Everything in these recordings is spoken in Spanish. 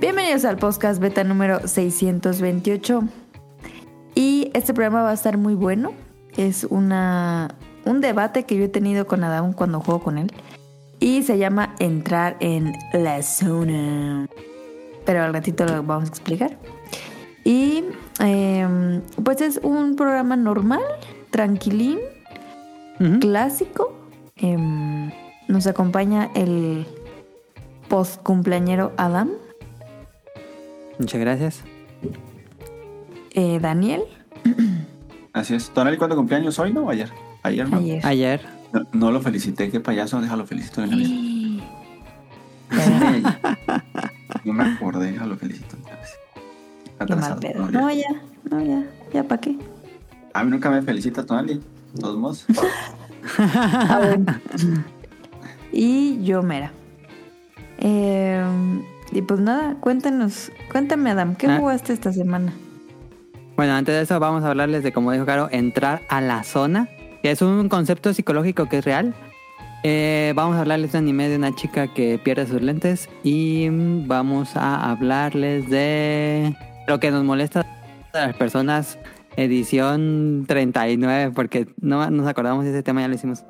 Bienvenidos al podcast beta número 628. Y este programa va a estar muy bueno. Es una, un debate que yo he tenido con Adam cuando juego con él. Y se llama Entrar en la zona. Pero al ratito lo vamos a explicar. Y em, pues es un programa normal, tranquilín, clásico. Em, nos acompaña el post cumpleañero Adam, Muchas gracias. eh, Daniel, Así es. Tonali, ¿cuándo cumpleaños hoy, no? ¿O ayer? Ayer, ¿no? ayer. Ayer. No, no lo felicité, qué payaso, déjalo felicito de una vez. Qué No me acordé, déjalo felicito vez. mal Atrasado. pedo. No, ya. No, ya, no, ya, ya, ¿para qué? A mí nunca me felicita Tonali. de Todos modos. Ah, bueno. y yo, Mera. Eh, y pues nada, cuéntanos, cuéntame, Adam, ¿qué Ah. jugaste esta semana? Bueno, antes de eso vamos a hablarles de, como dijo Caro, entrar a la zona, que es un concepto psicológico que es real. Eh, vamos a hablarles de un anime de una chica que pierde sus lentes y mm, vamos a hablarles de lo que nos molesta a las personas, edición 39, porque no nos acordamos de ese tema, ya lo hicimos.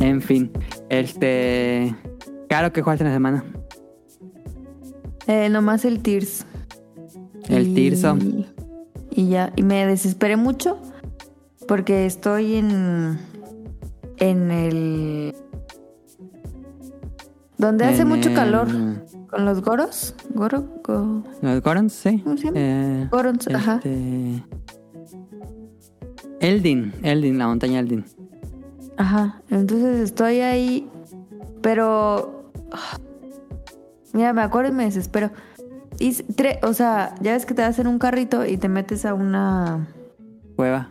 En fin, este... Claro que jugaste en la semana. Eh, nomás el Tears. El Y- Tirso. Y ya, y me desesperé mucho porque estoy en. en el. donde hace mucho el- calor. Con los goros. Goro. go- ¿Los Gorons? Sí. ¿Cómo se llama? Eh, Gorons, ajá. Eldin, Eldin, la montaña Eldin. Ajá. Entonces estoy ahí. Pero. Mira, me acuerdo y me desespero. Y, tre- o sea, ya ves que te vas en un carrito y te metes a una. Cueva.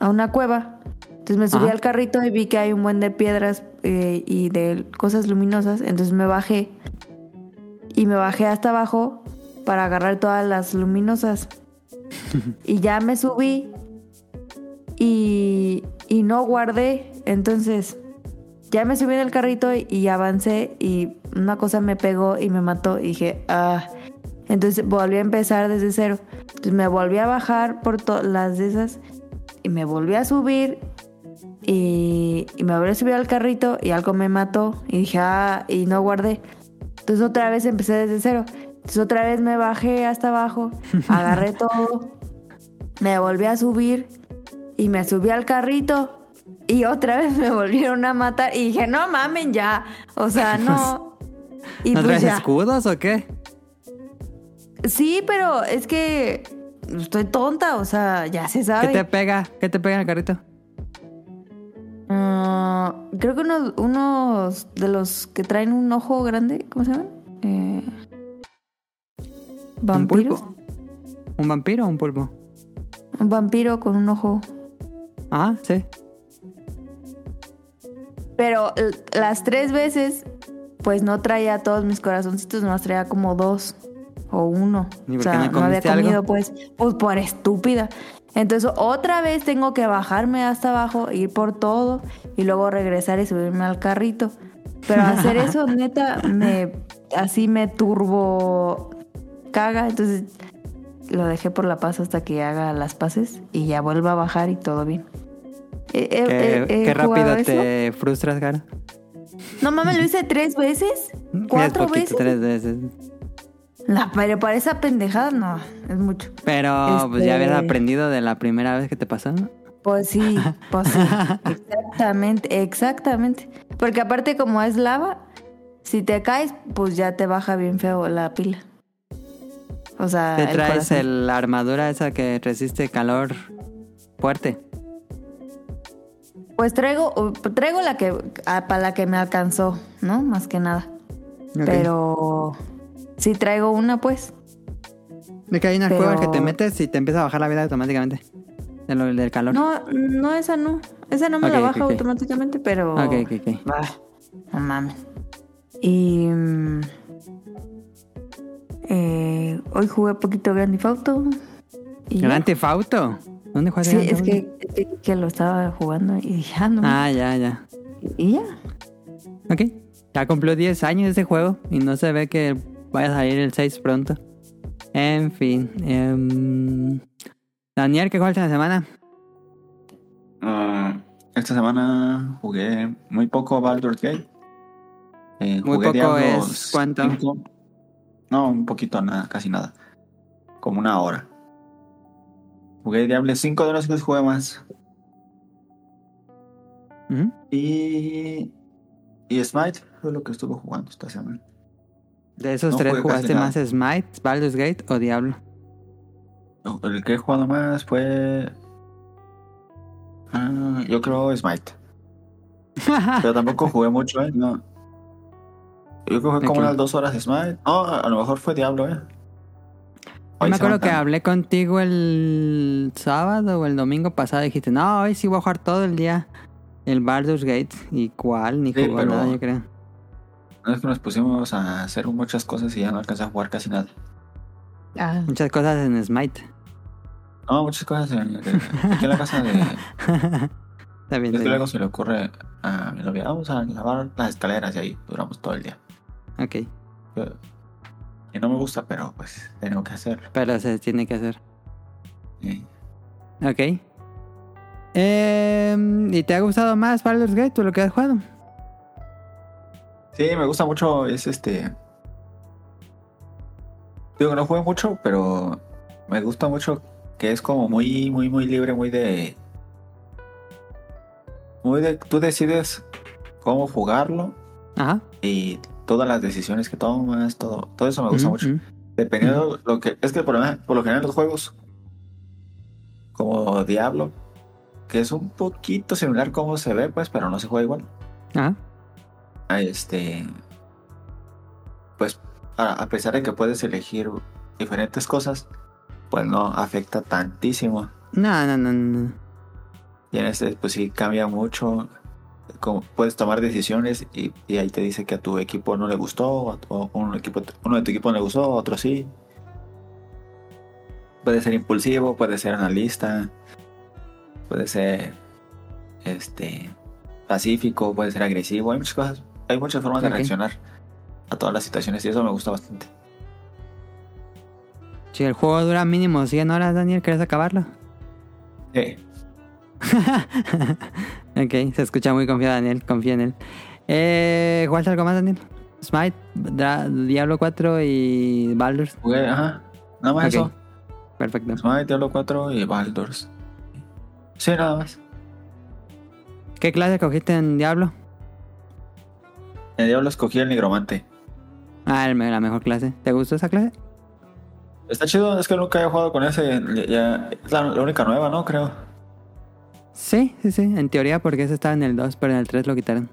a una cueva. Entonces me subí Ajá. al carrito y vi que hay un buen de piedras eh, y de cosas luminosas. Entonces me bajé. Y me bajé hasta abajo para agarrar todas las luminosas. y ya me subí y, y no guardé. Entonces ya me subí en el carrito y, y avancé y una cosa me pegó y me mató. Y dije, ah. Entonces volví a empezar desde cero. Entonces me volví a bajar por todas las de esas y me volví a subir y, y me volví a subir al carrito y algo me mató y dije, ah, y no guardé. Entonces otra vez empecé desde cero. Entonces otra vez me bajé hasta abajo, agarré todo, me volví a subir y me subí al carrito y otra vez me volvieron a matar y dije, no mamen ya, o sea, no. Y ¿No pues traes ya. escudos o qué? Sí, pero es que estoy tonta, o sea, ya se ¿Qué sabe. te pega? ¿Qué te pega en el carrito? Ah, creo que unos, unos de los que traen un ojo grande, ¿cómo se llaman? Eh, ¿Un pulpo? ¿Un vampiro o un pulpo? Un vampiro con un ojo. Ah, sí. Pero las tres veces, pues no traía todos mis corazoncitos, nomás traía como dos o uno. ¿Y o sea, no no había algo? comido, pues, pues por estúpida. Entonces otra vez tengo que bajarme hasta abajo, ir por todo y luego regresar y subirme al carrito. Pero hacer eso, neta, me así me turbo caga. Entonces lo dejé por la paz hasta que haga las paces y ya vuelva a bajar y todo bien. He- he- ¿Qué, qué rápido eso. te frustras, cara? No mames, lo hice tres veces. ¿Cuatro poquito, veces? tres veces. No, pero para esa pendejada no, es mucho. Pero pues ya habías Este- aprendido de la primera vez que te pasó, ¿no? Pues sí, pues sí. exactamente, exactamente. Porque aparte como es lava, si te caes, pues ya te baja bien feo la pila. O sea, Te traes el- la armadura esa que resiste calor fuerte. Pues traigo, traigo la que, para la que me alcanzó, ¿no? Más que nada. Pero sí traigo una, pues. De que hay una pero- cueva que te metes y te empieza a bajar la vida automáticamente. De lo- del calor. No, no, esa no. Esa no me la baja automáticamente, pero... Ok, ok, ok. Bah, no mames. Y. eh, hoy jugué poquito Grand Theft Auto. Y. Grand Theft Auto. ¿Dónde juegas Sí, Grand es que, lo estaba jugando y dije, ah, no. Ah, ya, ya. Y ya. Ok. Ya cumplió 10 años ese juego y no se ve que vaya a salir el 6 pronto. En fin. em, Daniel, ¿qué juegas en la semana? Ah, esta semana jugué muy poco Baldur's Gate. Eh, Muy poco Diablo es, ¿cuánto? 5. No, un poquito, nada, casi nada. Como una hora. Jugué Diablo 5 de los que jugué más. Y. Y Smite fue lo que estuve jugando esta semana. De esos No tres, ¿jugaste más Smite, Baldur's Gate o Diablo? El que he jugado más fue. Ah, yo creo Smite. Pero tampoco jugué mucho, ¿eh? No. Yo creo que fue como unas dos horas de Smite. No, a lo mejor fue Diablo, ¿eh? Yo me acuerdo que hablé contigo el sábado o el domingo pasado. Dijiste, no, hoy sí voy a jugar todo el día el Baldur's Gate. ¿Y cuál? Ni Sí, jugó pero- nada, yo creo. No es que nos pusimos a hacer muchas cosas y ya no alcanzé a jugar casi nada. Ah, Muchas cosas en Smite. No, muchas cosas en, aquí en la casa de. Está bien, Es que luego se le ocurre a mi novia, vamos a lavar las escaleras y ahí duramos todo el día. Ok, Yo- Y no me gusta, pero pues tengo que hacerlo. pero se tiene que hacer. Y- Ok. Em, ¿Y te ha gustado más Baldur's Gate o lo que has jugado? Sí, me gusta mucho, es este... Digo que no juego mucho, pero me gusta mucho que es como muy, muy, muy libre, muy de... Muy de... Tú decides cómo jugarlo Ajá. y todas las decisiones que tomas, todo, todo eso me gusta mucho. Dependiendo de lo que... Es que por, lo- por lo general los juegos, como Diablo, que es un poquito similar como se ve, pues, pero no se juega igual. Ajá. a este pues a, a pesar de que puedes elegir diferentes cosas pues no afecta tantísimo No, no, no, no. y en este pues sí cambia mucho como puedes tomar decisiones y, y ahí te dice que a tu equipo no le gustó o, o un equipo uno de tu equipo no le gustó otro sí puede ser impulsivo puede ser analista puede ser este pacífico puede ser agresivo hay muchas cosas hay muchas formas de reaccionar a todas las situaciones y eso me gusta bastante Si el juego dura mínimo 100 horas, Daniel, ¿quieres acabarlo? Sí. ok, se escucha muy confiado, Daniel. Confía en él. Eh, ¿Jugaste algo más, Daniel? Smite, Dra- Diablo 4 y Baldur's. Jugué, ajá. Nada más eso. Perfecto. Smite, Diablo 4 y Baldur's. Sí, nada más. ¿Qué clase cogiste en Diablo? En Diablo escogí el nigromante. Ah, el la mejor clase. ¿Te gustó esa clase? Está chido, es que nunca he jugado con ese. ya- ya- es la, la única nueva, ¿no? Creo. Sí, sí, sí. En teoría, porque ese estaba en el 2, pero en el 3 lo quitaron.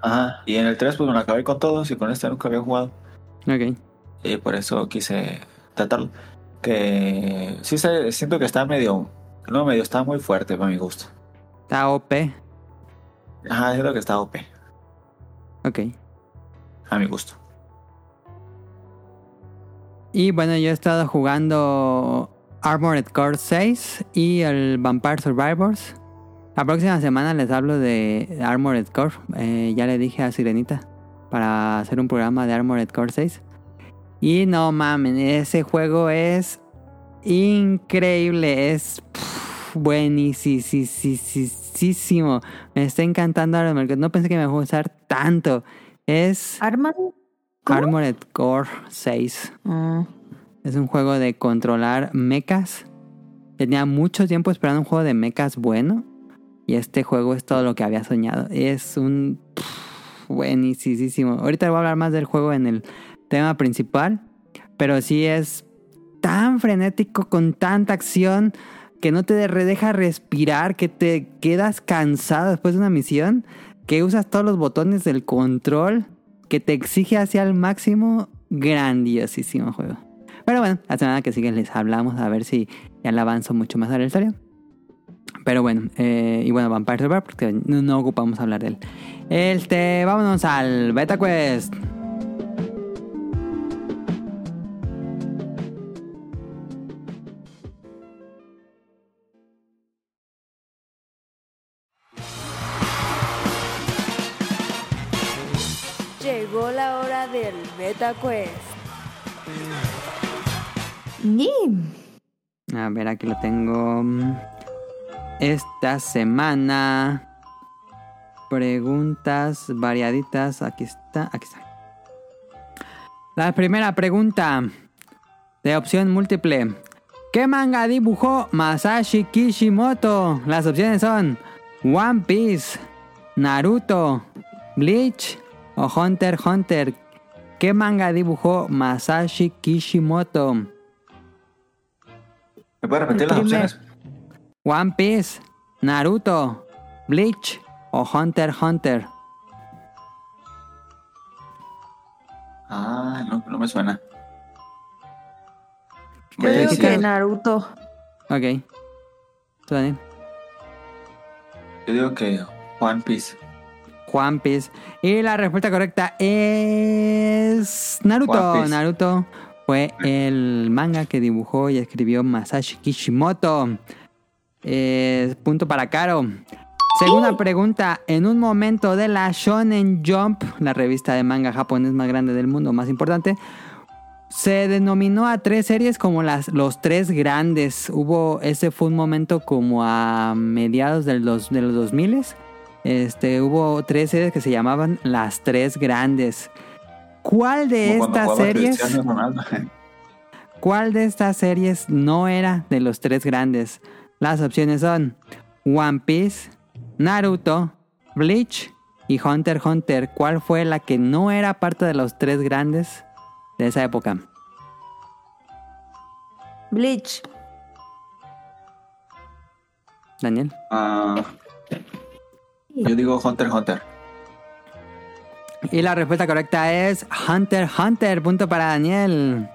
Ajá. Y en el 3 pues me lo acabé con todos y con este nunca había jugado. Ok. Y por eso quise tratarlo. Que sí se, siento que está medio... No, medio está muy fuerte para mi gusto. Está OP. Ajá, siento que está OP. Ok. A mi gusto. Y bueno, yo he estado jugando Armored Core 6 y el Vampire Survivors. La próxima semana les hablo de Armored Core. Eh, ya le dije a Sirenita para hacer un programa de Armored Core 6. Y no mamen, ese juego es increíble. Es buenísimo. Me está encantando Armored Core. No pensé que me iba a gustar tanto. Es ¿Arman? ¿Cómo? Armored Core 6. Ah, Es un juego de controlar mechas. Tenía mucho tiempo esperando un juego de mechas bueno. Y este juego es todo lo que había soñado. Es un buenísimo. Ahorita voy a hablar más del juego en el tema principal. Pero sí es tan frenético con tanta acción que no te deja respirar, que te quedas cansado después de una misión, que usas todos los botones del control, que te exige hacia el máximo. Grandiosísimo juego. Pero bueno, la semana que sigue les hablamos a ver si ya le avanzo mucho más a la historia. Pero bueno, eh, y bueno, Vampire Survivor, porque no, ocupamos hablar de él. Este, vámonos al Beta Quest. Llegó la hora del Beta Quest. Yeah. A ver, aquí lo tengo. Esta semana. Preguntas variaditas. Aquí está, aquí está. La primera pregunta. De opción múltiple. ¿Qué manga dibujó Masashi Kishimoto? Las opciones son One Piece, Naruto, Bleach o Hunter x Hunter. ¿Qué manga dibujó Masashi Kishimoto? ¿Me puede repetir las opciones? One Piece, Naruto, Bleach o Hunter x Hunter. Ah, no, no me suena. Yo digo sí, que. Naruto. Ok. ¿Tú, Daniel? Yo digo que One Piece. One Piece. Y la respuesta correcta es Naruto. One Piece. Naruto fue el manga que dibujó y escribió Masashi Kishimoto. Eh, punto para Caro. Segunda pregunta. En un momento de la Shonen Jump, la revista de manga japonés más grande del mundo, más importante, se denominó a tres series como las, los tres grandes. Hubo, ese fue un momento como a mediados del dos- de los 2000 este, hubo tres series que se llamaban las tres grandes. ¿Cuál de Como estas series? ¿Cuál de estas series no era de los tres grandes? Las opciones son One Piece, Naruto, Bleach y Hunter x Hunter. ¿Cuál fue la que no era parte de los tres grandes de esa época? Bleach. Daniel. Ah, yo digo Hunter x Hunter. Y la respuesta correcta es Hunter x Hunter. Punto para Daniel.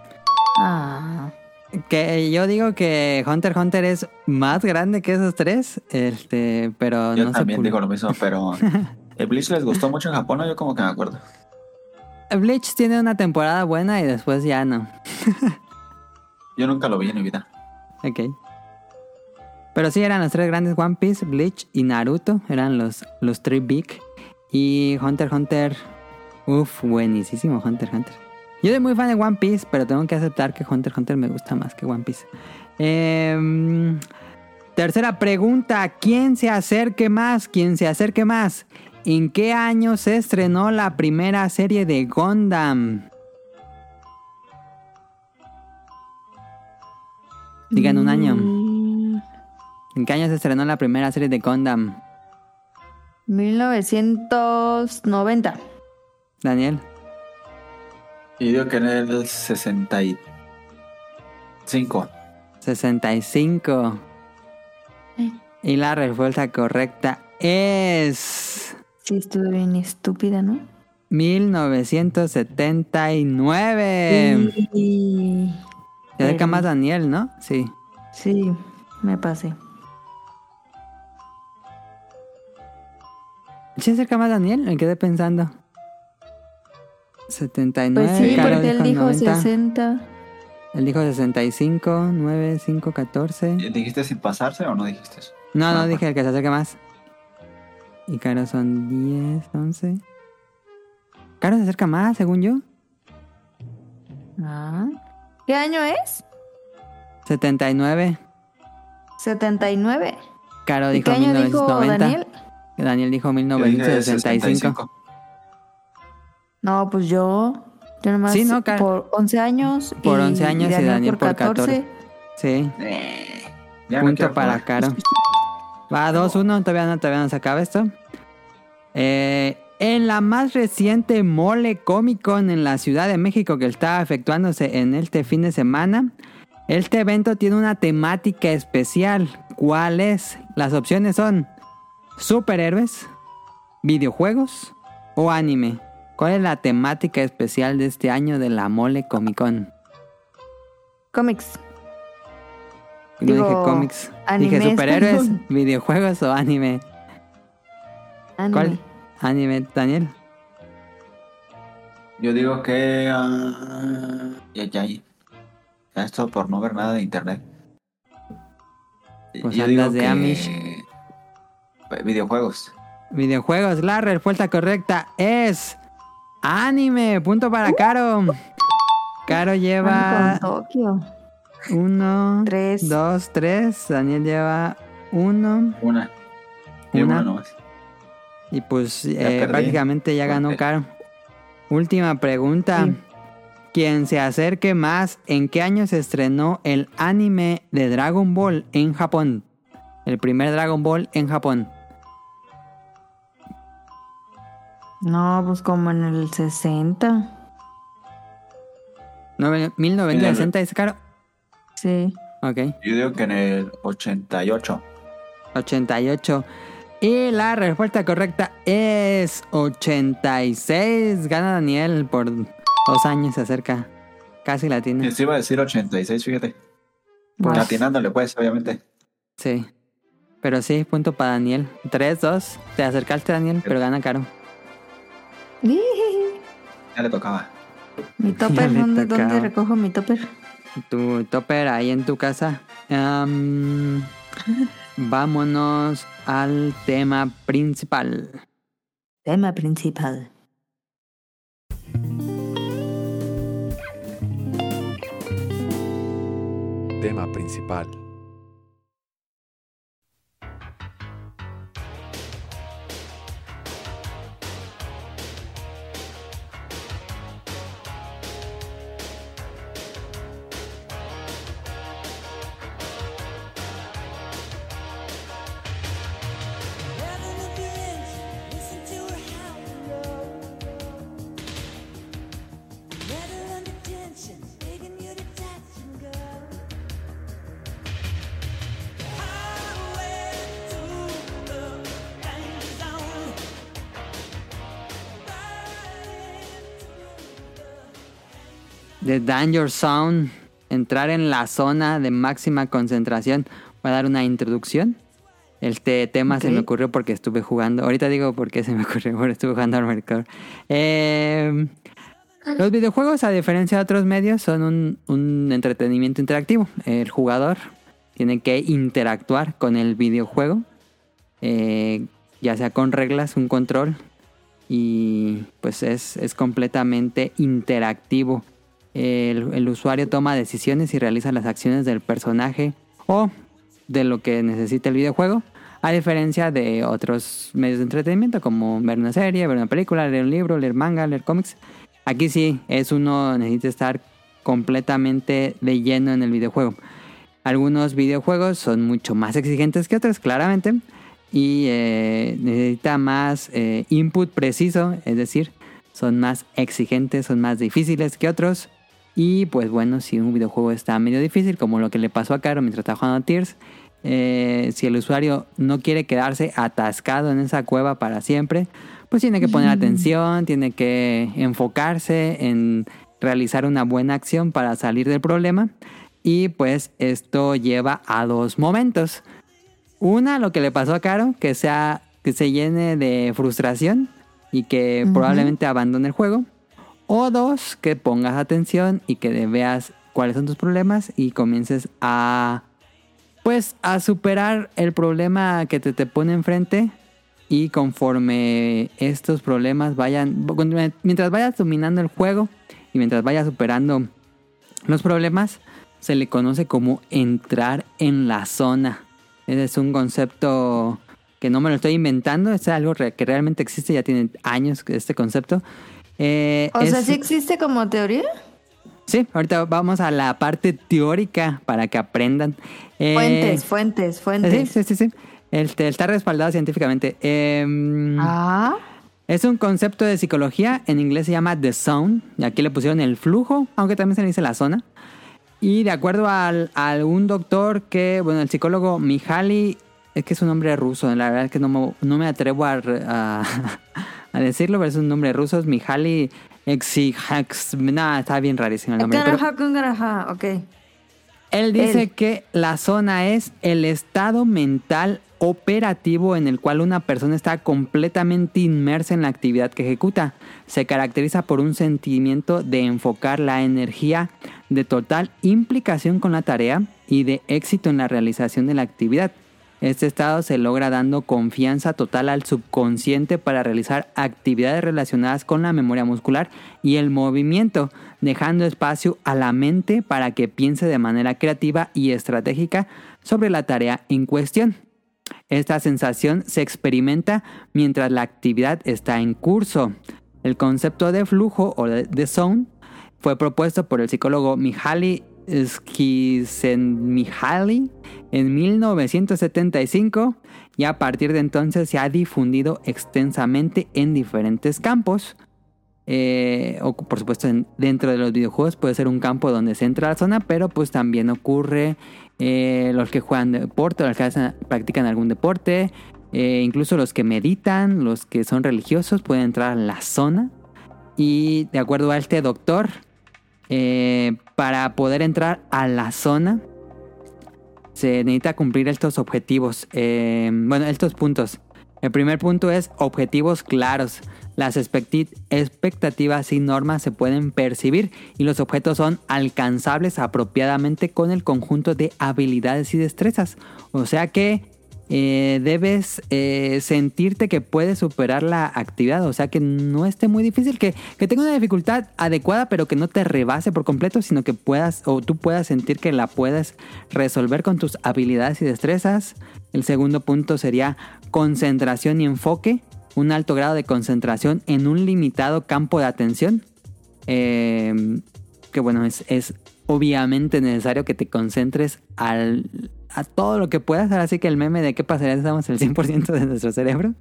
Ah. Que yo digo que Hunter x Hunter es más grande que esos tres. Este, pero Yo no también por- digo lo mismo, pero el Bleach les gustó mucho en Japón, ¿no? Yo como que me acuerdo. Bleach tiene una temporada buena y después ya no. Yo nunca lo vi en mi vida. Ok. Pero sí eran los tres grandes One Piece, Bleach y Naruto. Eran los, los tres big. Y Hunter x Hunter. Uf, buenísimo Hunter x Hunter. Yo soy muy fan de One Piece, pero tengo que aceptar que Hunter x Hunter me gusta más que One Piece. Em, tercera pregunta. ¿Quién se acerque más? ¿Quién se acerque más? ¿En qué año se estrenó la primera serie de Gundam? Digan un año. Mm, ¿En qué año se estrenó la primera serie de Gundam? 1990. Daniel. Y digo que en el 65. 65. Eh. Y la respuesta correcta es Sí, estuve bien estúpida, ¿no? 1979. Y... Se acerca más Daniel, ¿no? Sí. Sí, me pasé. ¿Se acerca más Daniel? Me quedé pensando. 79. Pues sí, Caro porque él dijo 90. 60. Él dijo 65, 9, 5, 14. ¿Dijiste sin pasarse o no dijiste eso? No, no, Ah, dije el que se acerque más. Y Caro son 10, 11. Caro se acerca más, según yo. Ah. ¿Qué año es? 79. 79. Caro ¿Y dijo qué año dijo 1990. Daniel? Daniel dijo Yo dije 1965. No, pues yo. Yo nomás Sí, no, por 11 años. Por 11 años y Daniel por 14. Sí, Eh, punto para jugar. Caro. Va 2-1, todavía no, todavía no se acaba esto. Eh, en la más reciente Mole Comic Con en la Ciudad de México que está efectuándose en este fin de semana, este evento tiene una temática especial. ¿Cuál es? Las opciones son superhéroes, videojuegos o anime. ¿Cuál es la temática especial de este año de la Mole Comic Con? Cómics. No Digo, dije cómics, dije superhéroes, videojuegos o anime. Anime. ¿Cuál? Anime, Daniel. Yo digo que. ah, ya, ya, ya. Esto por no ver nada de internet. Pues Yo andas digo de que- Amish. Videojuegos. Videojuegos. La respuesta correcta es Anime, punto para Caro. Caro lleva Con Tokio. uno, Tres. dos, tres. Daniel lleva uno. Una. Y Una. una nomás. Y pues Ya eh, prácticamente ya ganó. Caro. Última pregunta. Sí. Quien se acerque más, ¿en qué año se estrenó el anime de Dragon Ball en Japón? El primer Dragon Ball en Japón. No, pues como en el 60. Nueve- 1960 es Caro. Sí. Ok. Yo digo que en el 88. 88. Y la respuesta correcta es 86. Gana Daniel por dos años se acerca. Casi la tiene. Se iba a decir 86, fíjate. Pues, Atinándole, pues, obviamente. Sí. Pero sí, punto para Daniel. 3-2. Te acercaste, Daniel, pero gana Caro. Ya le tocaba. Mi topper, ¿dónde. ¿dónde recojo mi topper? Tu topper ahí en tu casa. Vámonos al tema principal. Tema principal. Tema principal. The Danger Zone. Entrar en la zona de máxima concentración. Voy a dar una introducción. Este tema se me ocurrió porque estuve jugando. Ahorita digo por qué se me ocurrió, porque estuve jugando al mercado. Eh, los videojuegos, a diferencia de otros medios, son un, un entretenimiento interactivo. El jugador tiene que interactuar con el videojuego, eh, ya sea con reglas, un control, y pues es, es completamente interactivo. El, usuario toma decisiones y realiza las acciones del personaje o de lo que necesita el videojuego, a diferencia de otros medios de entretenimiento como ver una serie, ver una película, leer un libro, leer manga, leer cómics. Aquí sí es uno necesita estar completamente de lleno en el videojuego. Algunos videojuegos son mucho más exigentes que otros, claramente, y eh, necesita más eh, input preciso, es decir, son más exigentes, son más difíciles que otros. Y pues bueno, si un videojuego está medio difícil, como lo que le pasó a Caro mientras estaba jugando a Tears, eh, si el usuario no quiere quedarse atascado en esa cueva para siempre, pues tiene que poner atención, tiene que enfocarse en realizar una buena acción para salir del problema. Y pues esto lleva a dos momentos. Una, lo que le pasó a Caro, que, sea, que se llene de frustración y que probablemente abandone el juego. O dos, que pongas atención y que veas cuáles son tus problemas y comiences a, pues, a superar el problema que te, te pone enfrente. Y conforme estos problemas vayan, mientras vayas dominando el juego y mientras vayas superando los problemas, se le conoce como entrar en la zona. Ese es un concepto que no me lo estoy inventando, es algo que realmente existe, ya tiene años este concepto. Eh, O sea, es- ¿sí existe como teoría? Sí, ahorita vamos a la parte teórica para que aprendan. Eh, Fuentes, fuentes, Sí, fuentes. sí, sí, sí. Este, está respaldado científicamente. Em, Ah, es un concepto de psicología, en inglés se llama the zone, y aquí le pusieron el flujo, aunque también se le dice la zona. Y de acuerdo al, a un doctor que, bueno, el psicólogo Mihaly, es que es un nombre ruso, la verdad es que no me, no me atrevo a, a, a decirlo, pero es un nombre ruso, es Mihaly Exihax, nada, está bien rarísimo el nombre. Garaja garaja, ok. él dice Él. que la zona es el estado mental operativo en el cual una persona está completamente inmersa en la actividad que ejecuta. Se caracteriza por un sentimiento de enfocar la energía de total implicación con la tarea y de éxito en la realización de la actividad. Este estado se logra dando confianza total al subconsciente para realizar actividades relacionadas con la memoria muscular y el movimiento, dejando espacio a la mente para que piense de manera creativa y estratégica sobre la tarea en cuestión. Esta sensación se experimenta mientras la actividad está en curso. El concepto de flujo o de, zone fue propuesto por el psicólogo Mihaly Csikszentmihalyi en 1975 y a partir de entonces se ha difundido extensamente en diferentes campos. Eh, o por supuesto en- dentro de los videojuegos puede ser un campo donde se entra la zona, pero pues también ocurre eh, los que juegan deporte, los que hacen- practican algún deporte, eh, incluso los que meditan, los que son religiosos pueden entrar a la zona. Y de acuerdo a este doctor, eh, para poder entrar a la zona se necesita cumplir estos objetivos. Eh, bueno, estos puntos. El primer punto es objetivos claros. Las expectativas y normas se pueden percibir y los objetos son alcanzables apropiadamente con el conjunto de habilidades y destrezas. O sea que eh, debes eh, sentirte que puedes superar la actividad, o sea que no esté muy difícil, que, que tenga una dificultad adecuada, pero que no te rebase por completo, sino que puedas o tú puedas sentir que la puedes resolver con tus habilidades y destrezas. El segundo punto sería concentración y enfoque, un alto grado de concentración en un limitado campo de atención. Eh, que bueno, es obviamente necesario que te concentres al, a todo lo que puedas. Ahora sí que el meme de qué pasaría si estamos el 100% de nuestro cerebro.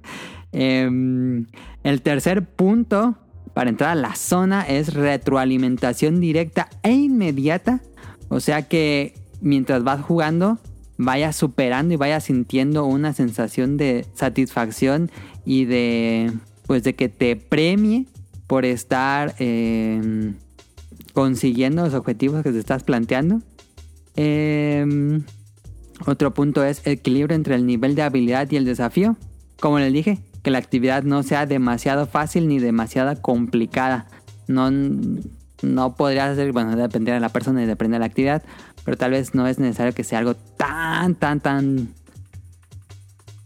Eh, el tercer punto para entrar a la zona es retroalimentación directa e inmediata. O sea que mientras vas jugando, vayas superando y vayas sintiendo una sensación de satisfacción y de pues de que te premie por estar eh, consiguiendo los objetivos que te estás planteando. Eh, otro punto es equilibrio entre el nivel de habilidad y el desafío. Como les dije, que la actividad no sea demasiado fácil ni demasiado complicada. No, no podría ser, bueno, depender de la persona y depende de la actividad, pero tal vez no es necesario que sea algo tan, tan, tan...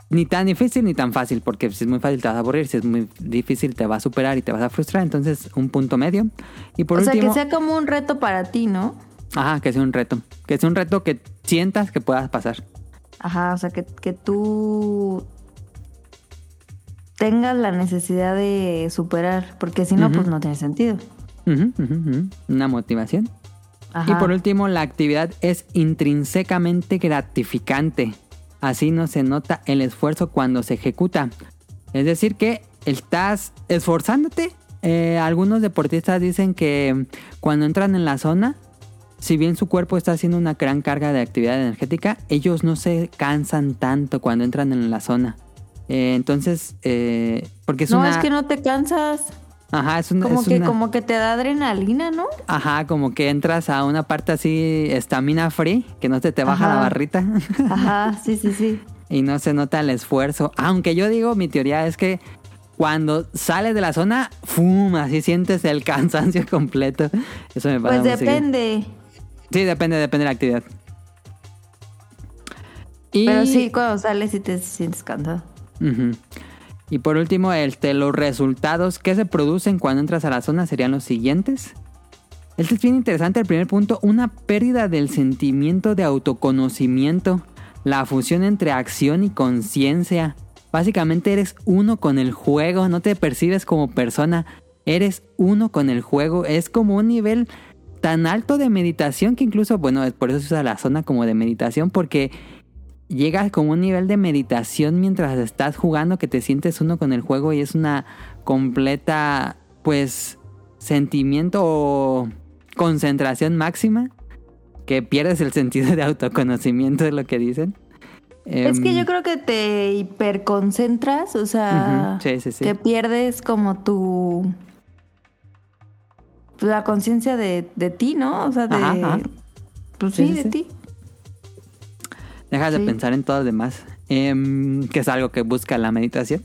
Ni tan difícil ni tan fácil, porque si es muy fácil te vas a aburrir, si es muy difícil te va a superar y te vas a frustrar, entonces un punto medio. Y por o sea, que sea como un reto para ti, ¿no? Ajá, que sea un reto. Que sea un reto que sientas que puedas pasar. Ajá, o sea, que, que tú tengas la necesidad de superar, porque si no, pues no tiene sentido. Una motivación. Ajá. Y por último, la actividad es intrínsecamente gratificante. Así no se nota el esfuerzo cuando se ejecuta. Es decir, que estás esforzándote. Eh, algunos deportistas dicen que cuando entran en la zona, si bien su cuerpo está haciendo una gran carga de actividad energética, ellos no se cansan tanto cuando entran en la zona. Eh, entonces, eh, porque es no, una... es que no te cansas. Ajá, es una... Como es que, una- como que te da adrenalina, ¿no? Ajá, como que entras a una parte así, estamina free, que no se te baja Ajá. la barrita Ajá, sí, sí, sí. y no se nota el esfuerzo. Aunque yo digo, mi teoría es que cuando sales de la zona, ¡fum! Así sientes el cansancio completo. Eso me pasa Pues seguido. Sí, depende, depende de la actividad. Y, Pero sí, cuando sales y te sientes cansado. Y por último, este, los resultados que se producen cuando entras a la zona serían los siguientes. Este es bien interesante, el primer punto, una pérdida del sentimiento de autoconocimiento, la fusión entre acción y conciencia. Básicamente eres uno con el juego, no te percibes como persona, eres uno con el juego, es como un nivel tan alto de meditación que incluso, bueno, es por eso se usa la zona como de meditación, porque llegas como un nivel de meditación mientras estás jugando que te sientes uno con el juego y es una completa, pues, sentimiento o concentración máxima que pierdes el sentido de autoconocimiento de lo que dicen. es que Em, yo creo que te hiperconcentras, o sea, Ujú, sí, sí, sí. que pierdes como tu... La conciencia de, de ti, ¿no? O sea, de... Ajá, ajá. Pues Sí, de sí. ti. Dejas de pensar en todo lo demás, em, que es algo que busca la meditación.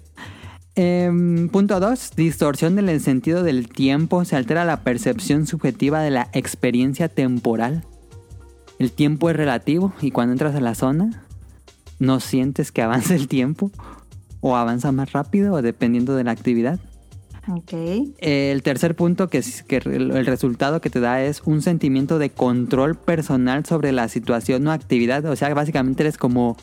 Em, punto 2. Distorsión del sentido del tiempo. Se altera la percepción subjetiva de la experiencia temporal. El tiempo es relativo y cuando entras a la zona, no sientes que avanza el tiempo o avanza más rápido o dependiendo de la actividad. Ok. El tercer punto que, es- que el el resultado que te da es un sentimiento de control personal sobre la situación o actividad. O sea, básicamente eres como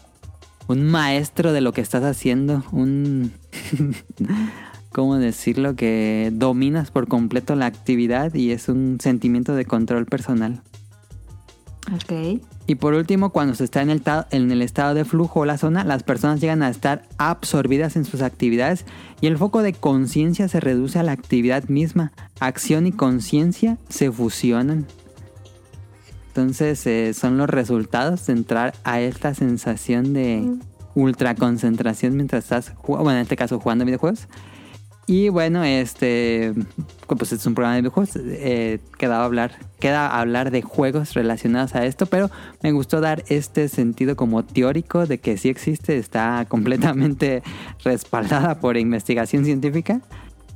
un maestro de lo que estás haciendo, un... ¿Cómo decirlo? Que dominas por completo la actividad y es un sentimiento de control personal. Ok. Y por último, cuando se está en el, ta- en el estado de flujo o la zona, las personas llegan a estar absorbidas en sus actividades y el foco de conciencia se reduce a la actividad misma. Acción y conciencia se fusionan. Entonces eh, son los resultados de entrar a esta sensación de ultra concentración mientras estás, bueno, en este caso jugando videojuegos. Y bueno, este, pues es un programa de videojuegos. eh, quedaba hablar, queda hablar de juegos relacionados a esto, pero me gustó dar este sentido como teórico de que sí existe, está completamente respaldada por investigación científica.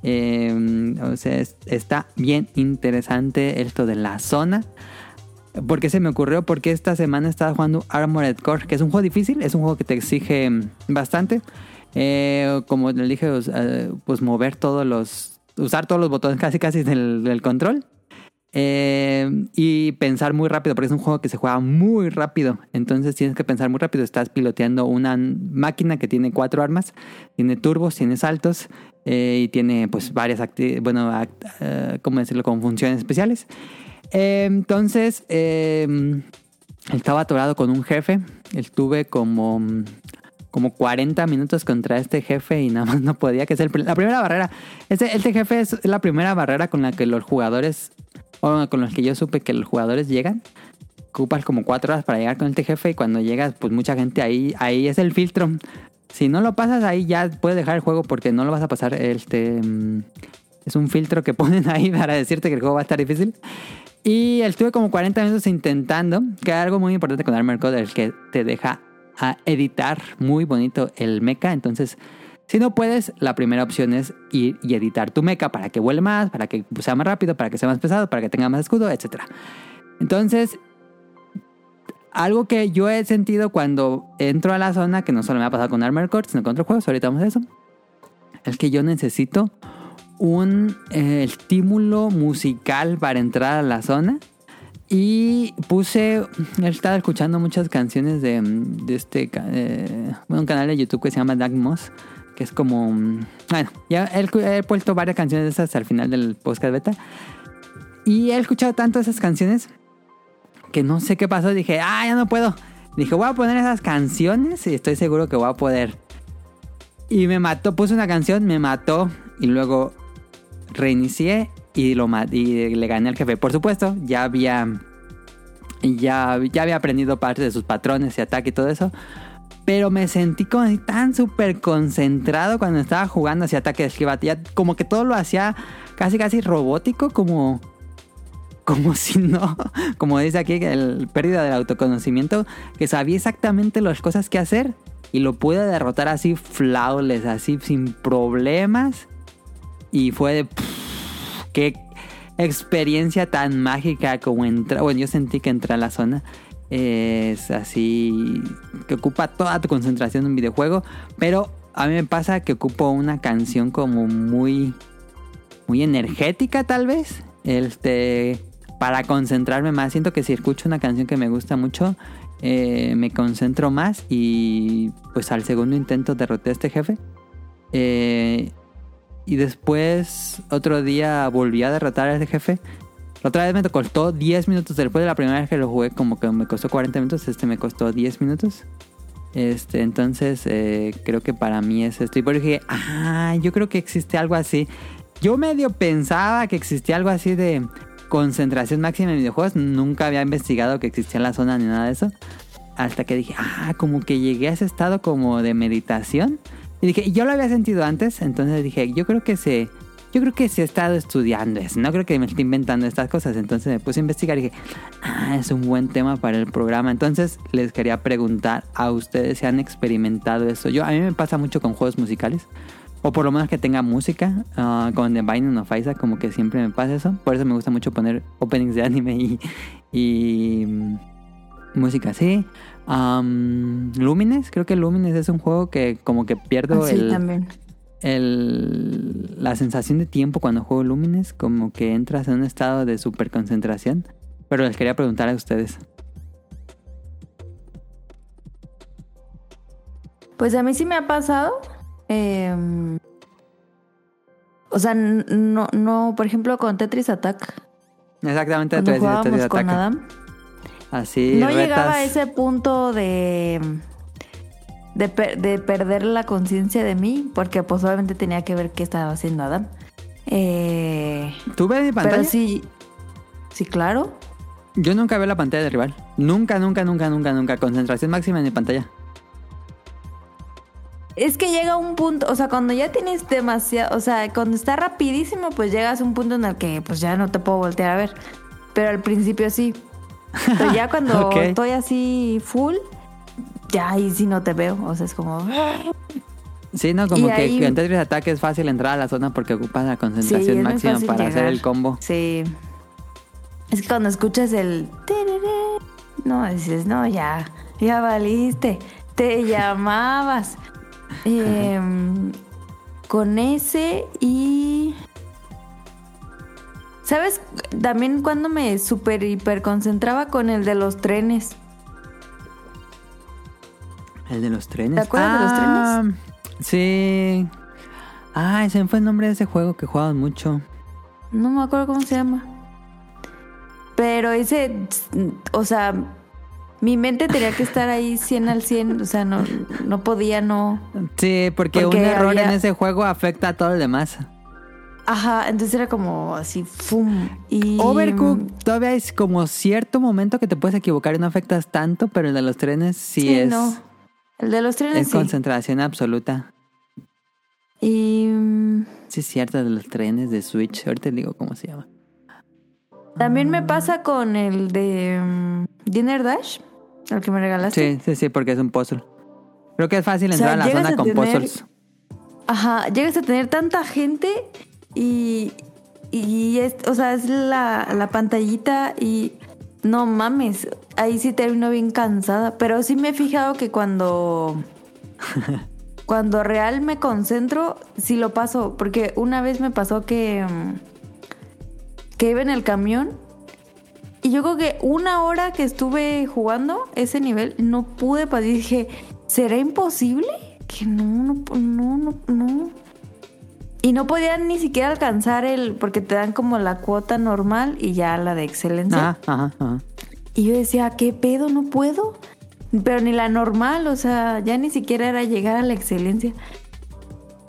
Eh, o sea, es- está bien interesante esto de la zona. ¿Por qué se me ocurrió? Porque esta semana estaba jugando Armored Core, que es un juego difícil, es un juego que te exige mm, bastante. Eh, como le dije, pues mover todos los. usar todos los botones casi casi del, control. Eh, y pensar muy rápido, porque es un juego que se juega muy rápido. Entonces tienes que pensar muy rápido. Estás piloteando una máquina que tiene cuatro armas, tiene turbos, tiene saltos eh, y tiene pues varias, bueno, eh, ¿cómo decirlo? Con funciones especiales. Eh, entonces, estaba atorado con un jefe. Estuve como, como 40 minutos contra este jefe y nada más no podía, que es el la primera barrera. Este, este jefe es la primera barrera con la que los jugadores, o con los que yo supe que los jugadores llegan. Ocupas como cuatro horas para llegar con este jefe y cuando llegas, pues mucha gente ahí, ahí es el filtro. Si no lo pasas ahí ya puedes dejar el juego porque no lo vas a pasar. Este mm, es un filtro que ponen ahí para decirte que el juego va a estar difícil. Y estuve como 40 minutos intentando, que algo muy importante con Armored Core, el que te deja a editar muy bonito el mecha. Entonces, si no puedes, la primera opción es ir y editar tu mecha para que vuele más, para que sea más rápido, para que sea más pesado, para que tenga más escudo, etc. Entonces, algo que yo he sentido cuando entro a la zona, que no solo me ha pasado con Armored Core, sino con otros juegos, ahorita vamos a eso, es que yo necesito un eh, estímulo musical para entrar a la zona. Y puse, he estado escuchando muchas canciones de, de este, eh, un canal de YouTube que se llama Dark Moss, que es como, mm, bueno, ya he, he puesto varias canciones de esas al final del podcast beta. Y he escuchado tanto esas canciones que no sé qué pasó. Dije, ah, ya no puedo. Dije, voy a poner esas canciones y estoy seguro que voy a poder. Y me mató, puse una canción, me mató y luego reinicié y, lo y le gané al jefe. Por supuesto, ya había, ya, ya había aprendido parte de sus patrones y ataque y todo eso. Pero me sentí como tan súper concentrado cuando estaba jugando hacia ataque de esquiva. Ya como que todo lo hacía casi casi robótico, como como si no, como dice aquí, el pérdida del autoconocimiento, que sabía exactamente las cosas que hacer y lo pude derrotar así flawless, así sin problemas. Y fue de pff, qué experiencia tan mágica como entrar. Bueno, yo sentí que entré a la zona. Es así que ocupa toda tu concentración en un videojuego. Pero a mí me pasa que ocupo una canción como muy. Muy energética, tal vez. Este. Para concentrarme más. Siento que si escucho una canción que me gusta mucho. eh, me concentro más. Y pues al segundo intento derroté a este jefe. Eh, y después, otro día volví a derrotar a ese jefe. Otra vez me costó 10 minutos. Después de la primera vez que lo jugué, como que me costó 40 minutos. Este me costó 10 minutos. Este, entonces, eh, creo que para mí es esto. Y por eso dije, ah, yo creo que existe algo así. Yo medio pensaba que existía algo así de concentración máxima en videojuegos. Nunca había investigado que existía en la zona ni nada de eso. Hasta que dije, ah, como que llegué a ese estado como de meditación. Y dije, yo lo había sentido antes, entonces dije, yo creo que se, yo creo que se ha estado estudiando eso, no creo que me esté inventando estas cosas, entonces me puse a investigar y dije, ah, es un buen tema para el programa, entonces les quería preguntar a ustedes si han experimentado eso. Yo, a mí me pasa mucho con juegos musicales, o por lo menos que tenga música, ah, con The Binding of Isaac, como que siempre me pasa eso, por eso me gusta mucho poner openings de anime y, y Música, sí. Am, Lumines, creo que Lumines es un juego que como que pierdo Ah, sí, el, también. el- la sensación de tiempo cuando juego Lumines, como que entras en un estado de super concentración. Pero les quería preguntar a ustedes. Pues a mí sí me ha pasado. eh, o sea, no, no, por ejemplo, con Tetris Attack. Exactamente, Cuando te decía, te jugábamos decía con. Adam. Así, no retas. llegaba a ese punto de de, per- de perder la conciencia de mí, porque pues obviamente tenía que ver qué estaba haciendo Adam. Eh, ¿Tú ves mi pantalla? pero sí, sí, claro. Yo nunca veo la pantalla del rival. Nunca, nunca, nunca, nunca, nunca. Concentración máxima en mi pantalla. Es que llega un punto, o sea, cuando ya tienes demasiado, o sea, cuando está rapidísimo, pues llegas a un punto en el que pues ya no te puedo voltear a ver. Pero al principio sí. Pero ya cuando estoy así full, ya ahí sí no te veo. O sea, es como... Sí, no, como Y que, ahí- en Tetris Attack es fácil entrar a la zona porque ocupas la concentración máxima para hacer el combo. Sí. Es que cuando escuchas el... No, dices, no, ya, ya valiste. Te llamabas. Em, con ese y... ¿Sabes? También cuando me super hiper concentraba con el de los trenes. El de los trenes. ¿Te acuerdas de los Ah, Sí. Ah, ese fue el nombre de ese juego que jugabas mucho. No me acuerdo cómo se llama. Pero ese, o sea, mi mente tenía que estar ahí 100 al 100. O sea, no, no podía, no. Sí, porque, Porque un error había- en ese juego afecta a todo el demás. Ajá, entonces era como así, ¡fum! Y, Overcooked todavía es como cierto momento que te puedes equivocar y no afectas tanto, pero el de los trenes sí, Sí, es, no. El de los trenes es sí. concentración absoluta. Y mm, Sí, es cierto, de los trenes de Switch. Ahorita te digo cómo se llama. también me pasa con el de mm, Dinner Dash, el que me regalaste. Sí, sí, sí, porque es un puzzle. Creo que es fácil O sea, entrar a la zona con tener- puzzles. Ajá, llegas a tener tanta gente y, y es, o sea, es la, la pantallita y no mames, ahí sí termino bien cansada, pero sí me he fijado que cuando cuando real me concentro, sí lo paso, porque una vez me pasó que que iba en el camión y yo creo que una hora que estuve jugando ese nivel no pude pasar. Dije, ¿será imposible? Que no, no, no, no, no. Y no podían ni siquiera alcanzar el, porque te dan como la cuota normal y ya la de excelencia. Ajá. Y yo decía, ¿qué pedo? No puedo. Pero ni la normal, o sea, ya ni siquiera era llegar a la excelencia.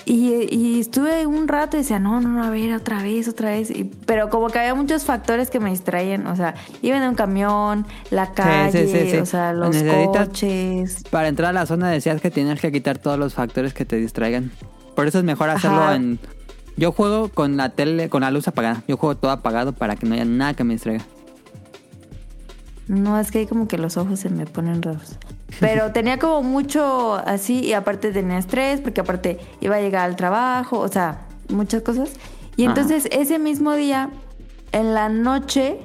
Y, y estuve un rato y decía, no, no, no, a ver, otra vez, otra vez. Y- pero como que había muchos factores que me distraían. O sea, iba en un camión, la calle, sí, sí, sí. o sea, los Necesitas- coches. Para entrar a la zona decías que tienes que quitar todos los factores que te distraigan. Por eso es mejor hacerlo Ajá. en... Yo juego con la tele, con la luz apagada. Yo juego todo apagado para que no haya nada que me distraiga. No, es que hay como que los ojos se me ponen raros. Pero tenía como mucho así y aparte tenía estrés porque aparte iba a llegar al trabajo, o sea, muchas cosas. Y Ajá. entonces ese mismo día, en la noche,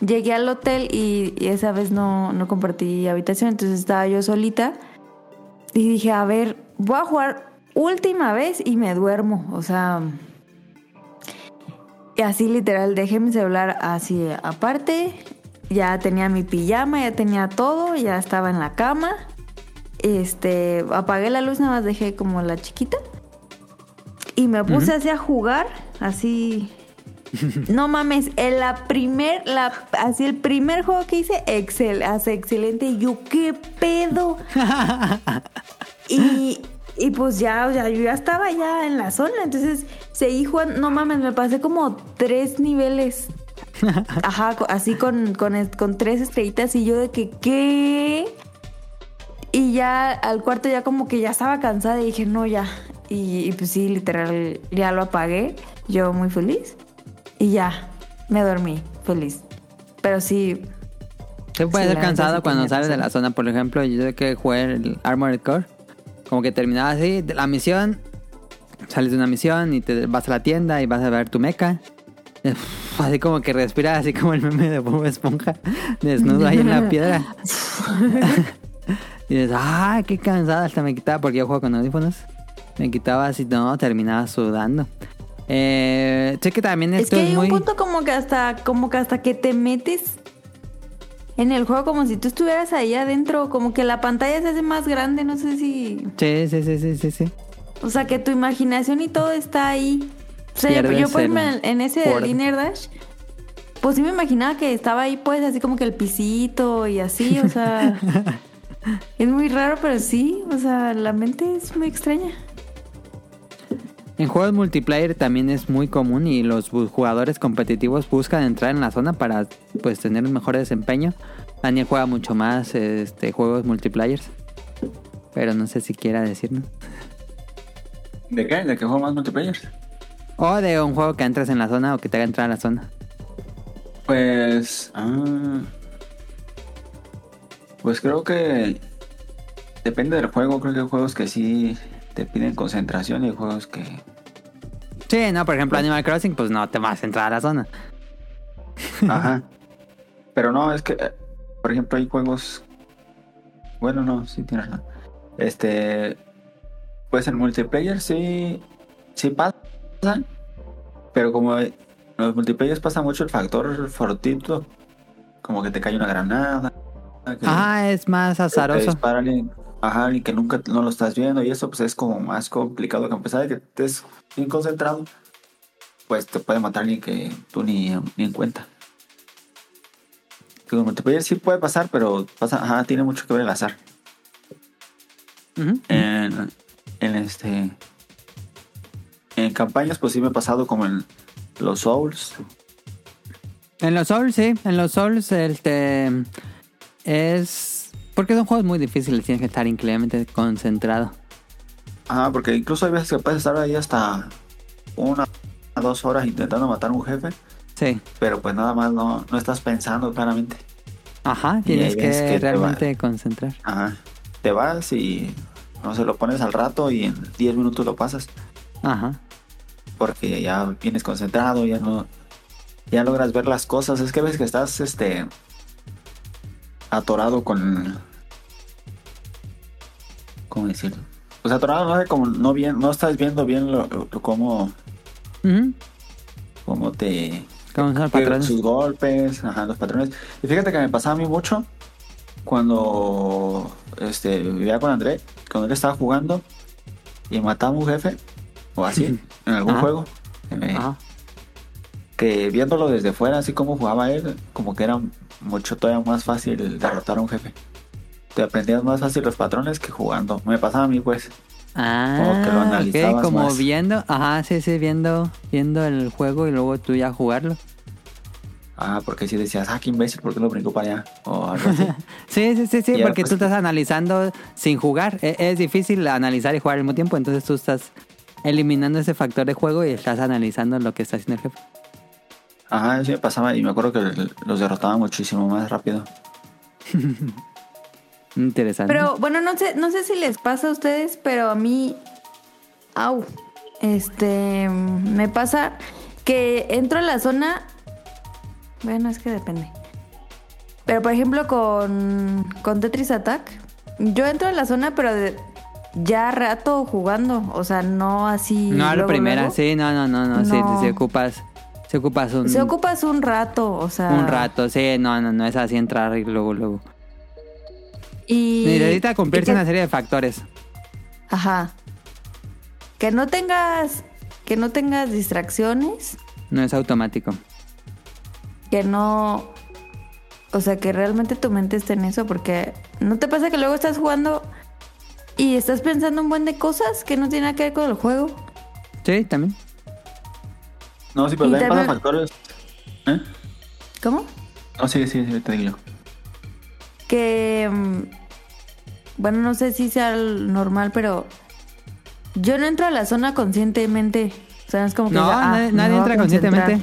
llegué al hotel y, y esa vez no, no compartí habitación, entonces estaba yo solita y dije, a ver, voy a jugar última vez y me duermo, o sea... Y así literal, dejé mi celular así aparte, ya tenía mi pijama, ya tenía todo, ya estaba en la cama. Este, apagué la luz, nada más dejé como la chiquita. Y me puse así a jugar, así. No mames, en la primer, la, así el primer juego que hice, excel, hace excelente. Y yo, ¿qué pedo? y, y pues ya, o sea, yo ya estaba ya en la zona, entonces seguí jugando. No mames, me pasé como tres niveles. Ajá, así con, con, con tres estrellitas y yo de que, ¿qué? Y ya al cuarto ya como que ya estaba cansada y dije, no, ya. Y, y pues sí, literal, ya lo apagué, yo muy feliz. Y ya, me dormí, feliz. Pero sí, Se puede Sí, ser cansado cuando sales de la zona. Por ejemplo, yo de que jugué el Armored Core. Como que terminaba así, de la misión. Sales de una misión y te vas a la tienda y vas a ver tu meca. Así como que respiras, así como el meme de Bob Esponja, desnudo ahí en la piedra. Y dices, ah, qué cansada. Hasta me quitaba porque yo juego con audífonos. Me quitaba así, no, terminaba sudando. Eh, sé que también Es esto que es, hay muy... un punto como que hasta como que hasta que te metes en el juego como si tú estuvieras ahí adentro, como que la pantalla se hace más grande, no sé si, Sí, sí, sí, sí, sí, sí. o sea, que tu imaginación y todo está ahí. O sea, Pierdes yo por ejemplo, en ese borde. Dinner Dash, pues sí me imaginaba que estaba ahí pues así como que el pisito y así, o sea, es muy raro, pero sí, o sea, la mente es muy extraña. En juegos multiplayer también es muy común y los jugadores competitivos buscan entrar en la zona para pues tener un mejor desempeño. Daniel juega mucho más este, juegos multiplayers. Pero no sé si quiera decirnos. ¿De qué? ¿De qué juego más multiplayer? O de un juego que entres en la zona o que te haga entrar a la zona. Pues. ah, pues creo que. Depende del juego. Creo que hay juegos que sí te piden concentración y juegos que. Sí, no, por ejemplo Animal Crossing, pues no te vas a entrar a la zona. Ajá. Pero no, es que. Por ejemplo, hay juegos. Bueno, no, sí tienes razón. Este. Pues en multiplayer sí. Sí pasa. Pero como en los multiplayer pasa mucho el factor fortuito. Como que te cae una granada. que- Ajá, es más que te azaroso. dispara alguien, ajá, y que nunca no lo estás viendo. Y eso pues es como más complicado que a pesar de que estés bien concentrado. Pues te puede matar alguien que tú ni, ni en cuenta. Que con multiplayer sí puede pasar, pero pasa, ajá, tiene mucho que ver el azar. En, en este. En campañas, pues sí me ha pasado como en los Souls. En los Souls, sí. En los Souls, este. Es. Porque son juegos muy difíciles, tienes que estar increíblemente concentrado. Ajá, porque incluso hay veces que puedes estar ahí hasta una dos horas intentando matar a un jefe. Sí. Pero pues nada más no, no estás pensando claramente. Ajá, tienes que, que te realmente concentrar. Ajá. Te vas y no se lo pones al rato y en 10 minutos lo pasas. Ajá. Porque ya vienes concentrado, ya no. Ya logras ver las cosas. Es que ves que estás este. Atorado con. ¿Cómo decirlo? Pues atorado no sé como no bien, no estás viendo bien lo, lo- cómo, cómo te ¿Cómo son los patrones? sus golpes, ajá, los patrones. Y fíjate que me pasaba a mí mucho cuando este, vivía con André, cuando él estaba jugando y mataba a un jefe, o así, en algún Ajá. juego. que me- Ajá. Que viéndolo desde fuera, así como jugaba él, como que era mucho todavía más fácil derrotar a un jefe. Te aprendías más fácil los patrones que jugando. Me pasaba a mí, pues. Como que lo Ah, como más. viendo, ajá, sí, sí, viendo, viendo el juego y luego tú ya jugarlo. Ah, porque si decías, ah, qué imbécil, ¿por qué lo brincó para allá? O algo así. Sí, sí, sí, sí, Y porque tú estás analizando sin jugar. E- Es, difícil analizar y jugar al mismo tiempo, entonces tú estás eliminando ese factor de juego y estás analizando lo que está haciendo el jefe. Ajá, sí me pasaba y me acuerdo que los derrotaba muchísimo más rápido. Interesante. Pero bueno, no sé, no sé si les pasa a ustedes, pero a mí, au, este, me pasa que entro a la zona, bueno, es que depende. Pero por ejemplo con, con Tetris Attack, yo entro a la zona, pero de, ya rato jugando, o sea, no así. no a la primera, luego. sí, no, no, no, no, sí, No. sí, ocupas, se ocupas un, Se ocupas un rato, o sea. un rato, sí, no, no, no es así entrar y luego, luego. Y Necesita cumplirse que- una serie de factores. Ajá. Que no tengas, que no tengas distracciones, No es automático. que no, o sea, que realmente tu mente esté en eso, porque no te pasa que luego estás jugando y estás pensando un buen de cosas que no tienen nada que ver con el juego. Sí, también. No, sí, pero Y también pasan también- factores. ¿Eh? ¿Cómo? No, sí, sí, sí, te digo. Que, mm, bueno, no sé si sea el normal, pero yo no entro a la zona conscientemente. O sea, es como que No, diga, ah, nadie, nadie entra conscientemente.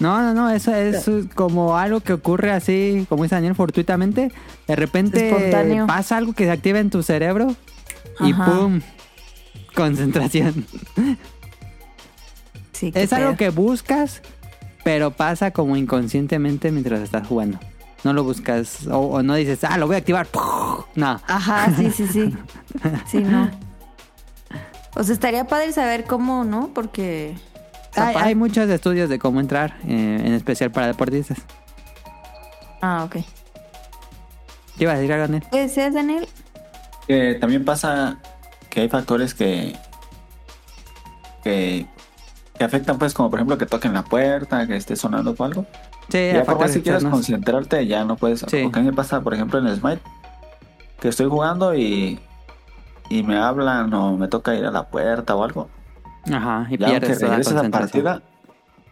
No, no, no, eso es como algo que ocurre así, como dice Daniel, fortuitamente. De repente Espontáneo. pasa algo que se activa en tu cerebro y Ajá. ¡pum! Concentración. Sí, Es algo pedo. que buscas, pero pasa como inconscientemente mientras estás jugando. No lo buscas o, o no dices, ah, lo voy a activar. No. Ajá, sí, sí, sí. Sí, no. O sea, estaría padre saber cómo, ¿no? Porque... Hay, muchos estudios de cómo entrar, eh, en especial para deportistas. Ah, ok. ¿Qué iba a decir, Aganel? ¿Qué decías, Daniel? También pasa que hay factores que, que, que afectan, pues, como por ejemplo que toquen la puerta, que esté sonando o algo. Sí, ya por más si quieres concentrarte, ya no puedes. Sí. Porque a mí me pasa, por ejemplo, en Smite, que estoy jugando y, y me hablan o me toca ir a la puerta o algo. Ajá, y Ya aunque pierdes toda regreses a concentración. partida,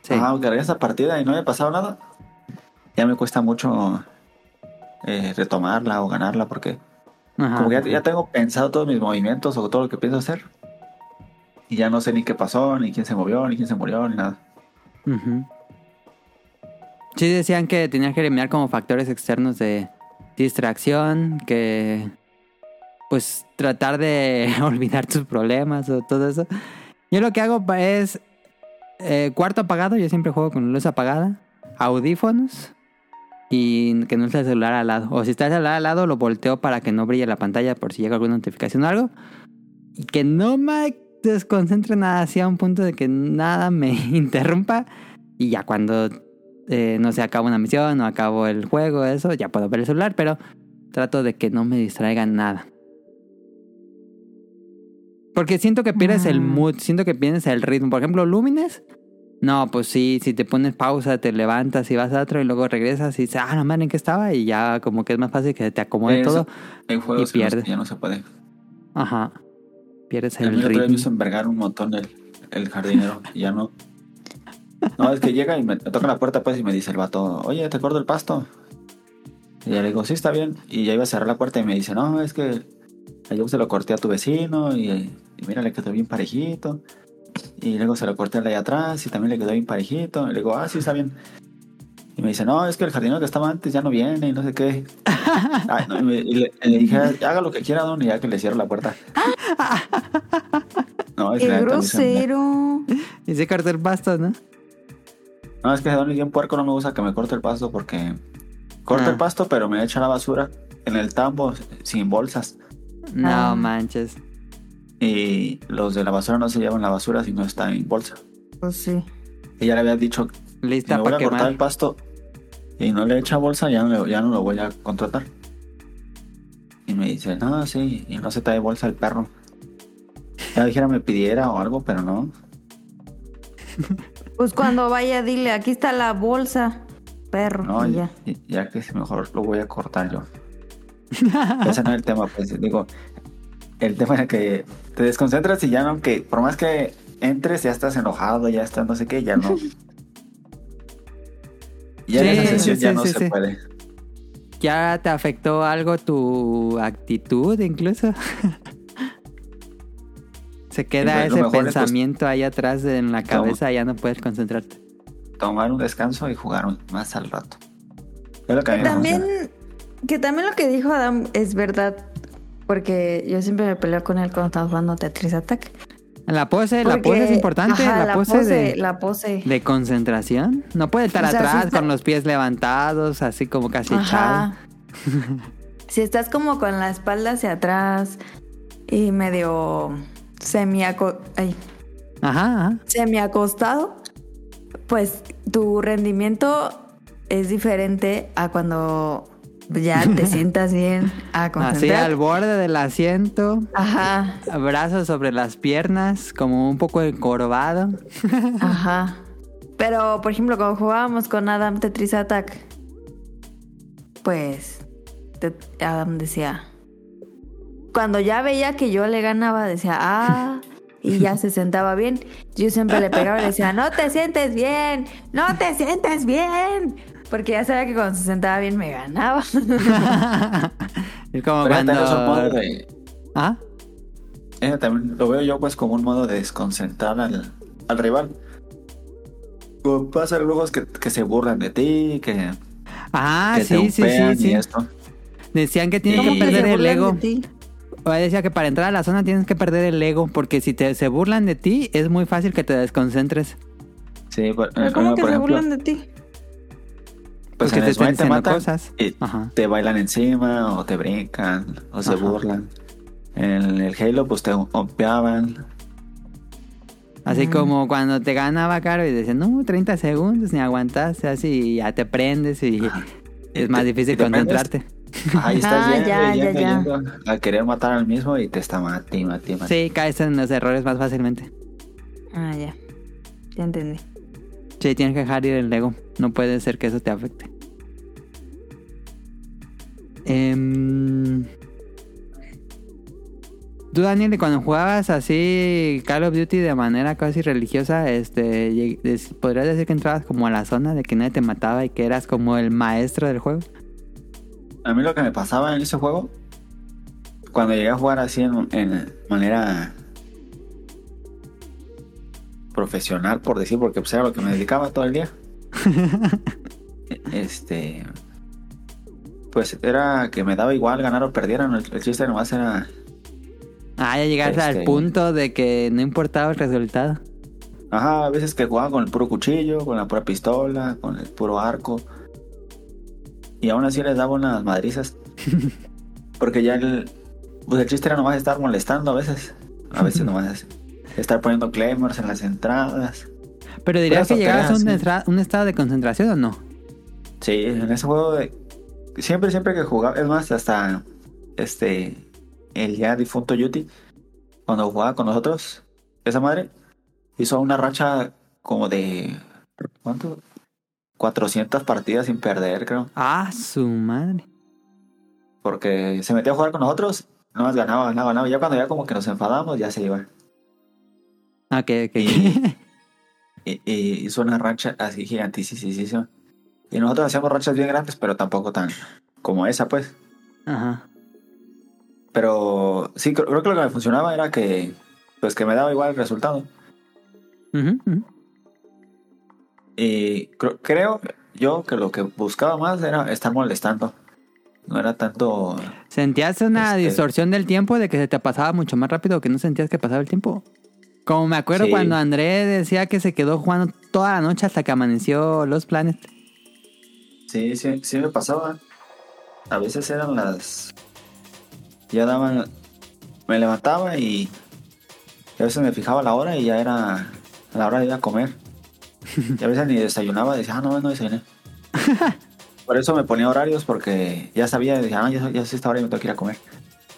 Sí. ajá, aunque regreses a partida y no haya pasado nada, ya me cuesta mucho eh, retomarla o ganarla porque Ajá. como que ya, ya tengo pensado todos mis movimientos o todo lo que pienso hacer. Y ya no sé ni qué pasó, ni quién se movió, ni quién se murió, ni nada. Ujú. Sí, decían que tenías que eliminar como factores externos de distracción, que pues tratar de olvidar tus problemas o todo eso. Yo lo que hago es eh, cuarto apagado, yo siempre juego con luz apagada, audífonos y que no esté el celular al lado. O si está el celular al lado, lo volteo para que no brille la pantalla por si llega alguna notificación o algo. Y que no me desconcentre nada así a un punto de que nada me interrumpa. Y ya cuando, eh, no sé, acabo una misión o acabo el juego, eso, ya puedo ver el celular, pero trato de que no me distraiga nada. Porque siento que pierdes el Ah. mood, siento que pierdes el ritmo. Por ejemplo, Lumines. No, pues sí, si te pones pausa, te levantas y vas a otro y luego regresas y dices, ah, no man, ¿en qué estaba? Y ya como que es más fácil que te acomode Eso. todo. Hay juegos Y pierdes. ya no se puede. Aja. Pierdes A mí el la otra vez me ritmo. hizo envergar un montón el, el jardinero y ya no. No, es que llega y me, toca la puerta pues y me dice el vato, oye, ¿te corto el pasto? Y ya le digo, sí, está bien. Y ya iba a cerrar la puerta y me dice, no, es que yo se lo corté a tu vecino y, y mira, le quedó bien parejito. Y luego se lo corté al de allá atrás y también le quedó bien parejito. Y le digo, ah, sí, está bien. Y me dice, no, es que el jardinero que estaba antes ya no viene y no sé qué. Ay, no, y, me- y le, y le dije, haga lo que quiera, don, y ya que le cierro la puerta. No, es ¡Qué la neta, a mí se me- grosero! Y se corta el pasto, ¿no? No, es que Don es bien puerco, no me gusta que me corte el pasto porque corta Ah. el pasto, pero me echa la basura en el tambo sin bolsas. No Ah. manches. Y los de la basura no se llevan la basura si no está en bolsa. Pues sí. Y ya le había dicho, si Lista me voy para a cortar el pasto y no le echa bolsa, ya no, le- ya no lo voy a contratar. Y me dice, no, sí, y no se trae bolsa el perro. Ya dijera me pidiera o algo, pero no. Pues cuando vaya, dile, aquí está la bolsa, perro. No, ya. ya que mejor lo voy a cortar yo. Ese no es el tema, pues digo, el tema es que te desconcentras y ya no, que por más que entres, ya estás enojado, ya estás no sé qué, ya no. Ya en esa sesión sí, ya sí, no sí, se sí. puede. ¿Ya te afectó algo tu actitud incluso? Se queda Sí, lo ese es, pues, pensamiento ahí atrás en la cabeza, ya no puedes concentrarte. Tomar un descanso y jugar más al rato. Es lo que me También, que también lo que dijo Adam es verdad. Porque yo siempre me peleo con él cuando estamos jugando Tetris Attack. La pose, la pose es importante, ajá, la, pose, de, la pose. de concentración. No puede estar O sea, sí atrás está- con los pies levantados, así como casi echado. Si estás como con la espalda hacia atrás y medio semi Ajá, ajá. semi acostado, pues tu rendimiento es diferente a cuando ya te sientas bien a Así al borde del asiento, Ajá, brazos sobre las piernas, como un poco encorvado. ajá. Pero, por ejemplo, cuando jugábamos con Adam Tetris Attack, pues te- Adam decía, cuando ya veía que yo le ganaba, decía, ah, y ya se sentaba bien. Yo siempre le pegaba y le decía, no te sientes bien, no te sientes bien. Porque ya sabía que cuando se sentaba bien me ganaba. es como Pero cuando... tenés un modo de- ¿Ah? eh, también lo veo yo pues como un modo de desconcentrar al, al rival. Como pasa luego es que, que se burlan de ti, que, Ah, que te sí, sí, sí, esto. Decían que tienes ¿Cómo que perder el ego. de decía que para entrar a la zona tienes que perder el ego, porque si te se burlan de ti, es muy fácil que te desconcentres. Sí, por, ¿Pero eh, ¿Cómo que por se ejemplo, burlan de ti? Pues Porque en te están te matan cosas. y Ajá. te bailan encima o te brincan o se Ajá. burlan. En el Halo pues te ompeaban. Así Mm. como cuando te ganaba caro y decían, no, 30 segundos, ni aguantaste, así y ya te prendes y es Y más te- difícil prendes, concentrarte. Ahí estás Ah, yendo, ya, ya, yendo, ya. yendo a querer matar al mismo y te está mati. Sí, caes en los errores más fácilmente. Ah, ya. Ya entendí. Sí, tienes que dejar ir el ego. No puede ser que eso te afecte. Em, Tú, Daniel, cuando jugabas así Call of Duty de manera casi religiosa, este, ¿podrías decir que entrabas como a la zona de que nadie te mataba y que eras como el maestro del juego? A mí lo que me pasaba en ese juego, cuando llegué a jugar así en, en manera profesional, por decir, porque pues era lo que me dedicaba todo el día. este. Pues era que me daba igual ganar o perdieran. El, el chiste nomás era. Ah, ya llegaste al Este- punto de que no importaba el resultado. Ajá, a veces que jugaba con el puro cuchillo, con la pura pistola, con el puro arco. Y aún así les daba unas madrizas. Porque ya el. Pues el chiste era nomás estar molestando a veces. A veces nomás estar poniendo claymores en las entradas. Pero dirías que llegabas a un, estado de concentración o no. Sí, en ese juego de... Siempre, siempre que jugaba, es más, hasta este, el ya difunto Yuti, cuando jugaba con nosotros, esa madre hizo una racha como de, ¿cuánto? 400 partidas sin perder, creo. Ah, su madre. Porque se metía a jugar con nosotros, no más ganaba, ganaba, ganaba. Ya cuando ya como que nos enfadamos, ya se iba. Ok, ok. Y- Y, y hizo una racha así gigantísima. Y nosotros hacíamos rachas bien grandes, pero tampoco tan como esa, pues. Ajá. Pero sí, creo, creo que lo que me funcionaba era que, pues que me daba igual el resultado. Ujú. Y creo, creo yo que lo que buscaba más era estar molestando. No era tanto... ¿Sentías una Este- distorsión del tiempo de que se te pasaba mucho más rápido que no sentías que pasaba el tiempo? Como me acuerdo Sí. cuando André decía que se quedó jugando toda la noche hasta que amaneció Los Planet. Sí, sí, sí me pasaba. A veces eran las... Ya daban... Me levantaba y... y a veces me fijaba la hora y ya era la hora de ir a comer. Y a veces ni desayunaba, decía, ah, no, no desayuné. Por eso me ponía horarios porque ya sabía, decía, ah, ya, ya es esta hora y me tengo que ir a comer.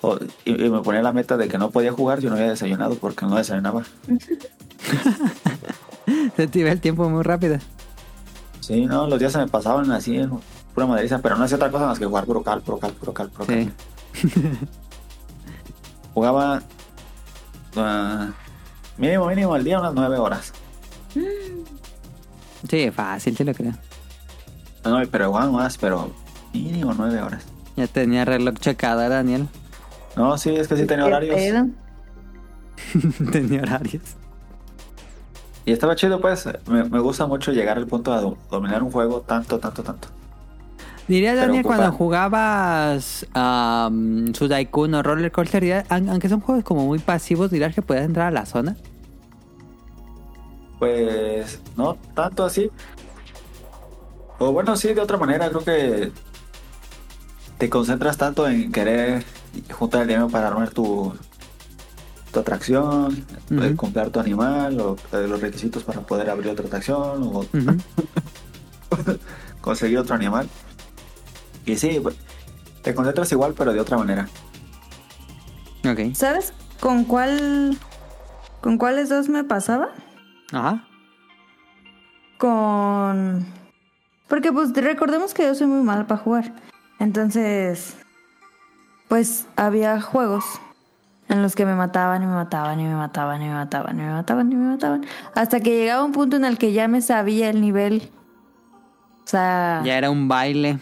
O- y, y me ponía la meta de que no podía jugar si no había desayunado porque no desayunaba. Se te iba el tiempo muy rápido. Sí, no, los días se me pasaban así en pura maderiza, pero no hacía otra cosa más que jugar puro cal, puro cal, puro cal, puro cal. Sí. Jugaba ah, mínimo, mínimo al día unas nueve horas. Sí, fácil, te lo creo. No, pero jugaba más, pero mínimo nueve horas. Ya tenía reloj checado, ¿eh, Daniel. No, sí, es que sí tenía horarios. pedo? tenía horarios. Y estaba chido, pues. Me, me gusta mucho llegar al punto de do- dominar un juego tanto, tanto, tanto. Diría Daniel, ocupa- cuando jugabas um, Sudaikun o Roller Coaster, aunque son juegos como muy pasivos, dirías que puedes entrar a la zona. Pues no tanto así. O bueno, sí, de otra manera, creo que te concentras tanto en querer juntar el dinero para armar tu, tu atracción, eh, comprar tu animal, o eh, los requisitos para poder abrir otra atracción, o conseguir otro animal. Y sí, pues, te concentras igual, pero de otra manera. Ok. ¿Sabes con cuál. con cuáles dos me pasaba? Ajá. Con. Porque, pues, recordemos que yo soy muy mala para jugar. Entonces. Pues había juegos en los que me mataban y me mataban y me mataban y me mataban y me mataban y me mataban. Hasta que llegaba un punto en el que ya me sabía el nivel. O sea. Ya era un baile.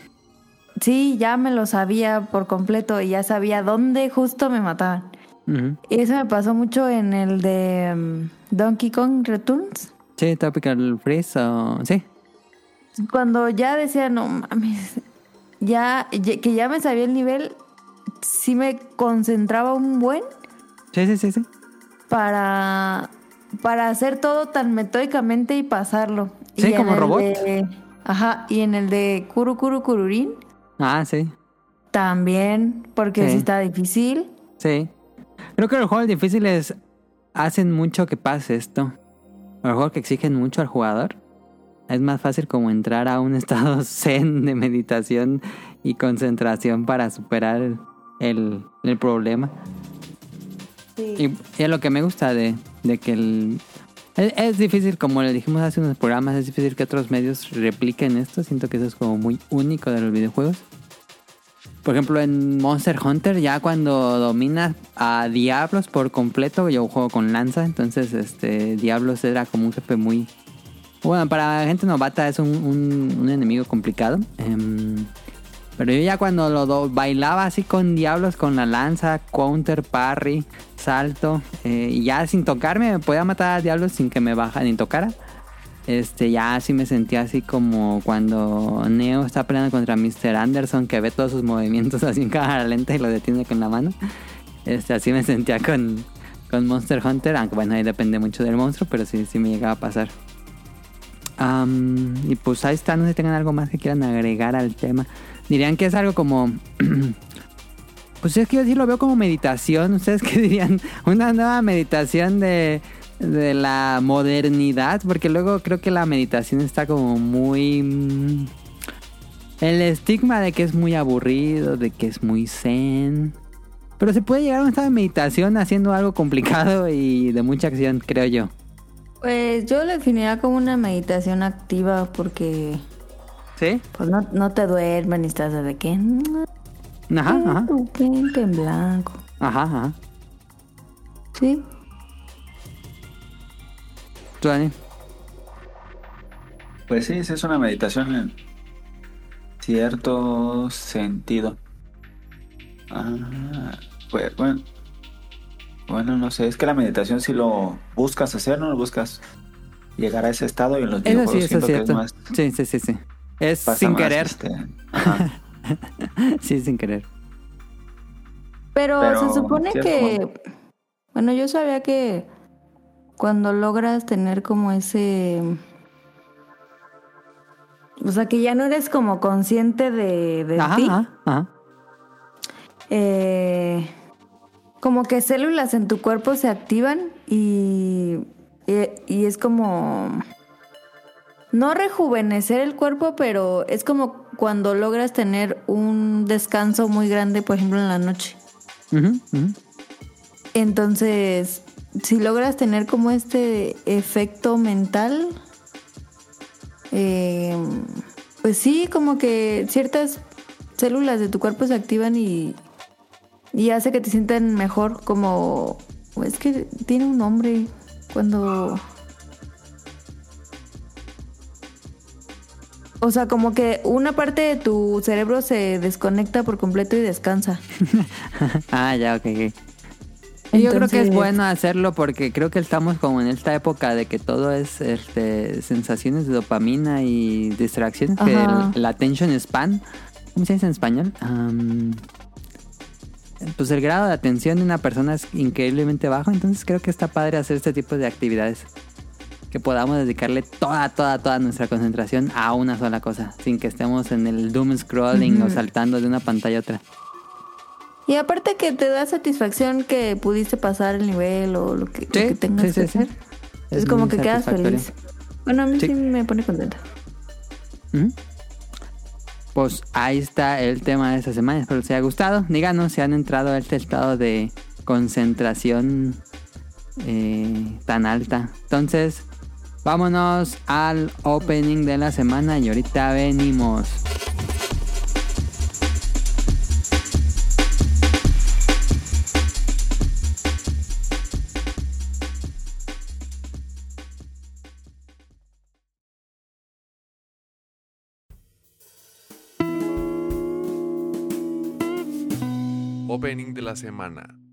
Sí, ya me lo sabía por completo y ya sabía dónde justo me mataban. Y eso me pasó mucho en el de mm, Donkey Kong Returns. Sí, Tropical Freeze o... Sí. Cuando ya decía, no mames, ya, ya- que ya me sabía el nivel, sí me concentraba un buen Sí, sí, sí, sí. para, para hacer todo tan metódicamente y pasarlo. Sí, Y como robot. de- Ajá, y en el de Kuru Kuru Kururin Ah, sí. también, porque Sí. sí está difícil. Sí. Creo que los juegos difíciles hacen mucho que pase esto. Los juegos que exigen mucho al jugador. Es más fácil como entrar a un estado zen de meditación y concentración para superar el, el- problema. Y, y es lo que me gusta de, de que el... Es, es difícil, como le dijimos hace unos programas, es difícil que otros medios repliquen esto. Siento que eso es como muy único de los videojuegos. Por ejemplo, en Monster Hunter, ya cuando dominas a Diablos por completo, yo juego con Lanza, entonces este Diablos era como un jefe muy... Bueno, para gente novata es un, un- un enemigo complicado. Em, pero yo ya cuando lo do- bailaba así con Diablos, con la lanza, counter, parry, salto, eh, y ya sin tocarme me podía matar a Diablos sin que me baja ni tocara. Este, ya así me sentía así como cuando Neo está peleando contra Mr. Anderson, que ve todos sus movimientos así en cámara lenta y lo detiene con la mano. Este, así me sentía con, con Monster Hunter, aunque bueno, ahí depende mucho del monstruo, pero sí, sí me llegaba a pasar. Y pues ahí está, no sé si tengan algo más que quieran agregar al tema. Dirían que es algo como... pues es que yo sí lo veo como meditación. ¿Ustedes qué dirían? Una nueva meditación de, de la modernidad. Porque luego creo que la meditación está como muy... mm, El estigma de que es muy aburrido, de que es muy zen. Pero se puede llegar a un estado de meditación haciendo algo complicado y de mucha acción, creo yo. Pues yo lo definiría como una meditación activa porque ¿Sí? pues no, no te duermes ni estás de que Ajá, ajá. tu en blanco. Ajá, ajá. Sí. ¿Tú, Dani? Pues sí, sí es una meditación en cierto sentido. Ah, pues bueno. Bueno, no sé, es que la meditación si lo buscas hacer, no lo buscas llegar a ese estado y en los Eso sí, videojuegos eso es siento que es cierto. más Sí, sí, sí, sí. Es pasa sin querer. este, ajá. sí, sin querer. Pero, Pero, se supone que bueno, yo sabía que cuando logras tener como ese o sea, que ya no eres como consciente de, de Ajá, ti. ajá, ajá. eh, como que células en tu cuerpo se activan y, y, y es como no rejuvenecer el cuerpo, pero es como cuando logras tener un descanso muy grande, por ejemplo, en la noche. Entonces, si logras tener como este efecto mental, eh, pues sí, como que ciertas células de tu cuerpo se activan y, y hace que te sientan mejor, como... Es que tiene un nombre cuando... O sea, como que una parte de tu cerebro se desconecta por completo y descansa. Ah, ya, ok, ok. Y yo creo que es bueno hacerlo porque creo que estamos como en esta época de que todo es este, sensaciones de dopamina y distracciones. Que el, el attention span, ¿cómo se dice en español? Pues el grado de atención de una persona es increíblemente bajo. Entonces creo que está padre hacer este tipo de actividades. Que podamos dedicarle toda, toda, toda nuestra concentración a una sola cosa. Sin que estemos en el doom scrolling o saltando de una pantalla a otra. Y aparte que te da satisfacción que pudiste pasar el nivel o lo que, lo Sí, que tengas sí, que hacer. Es, como que quedas feliz. Bueno, a mí sí. Me pone contenta. Ujú. Pues ahí está el tema de esta semana. Espero les haya gustado. Díganos si han entrado a este estado de concentración eh, tan alta. Entonces, vámonos al opening de la semana y ahorita venimos. Opening de la semana.「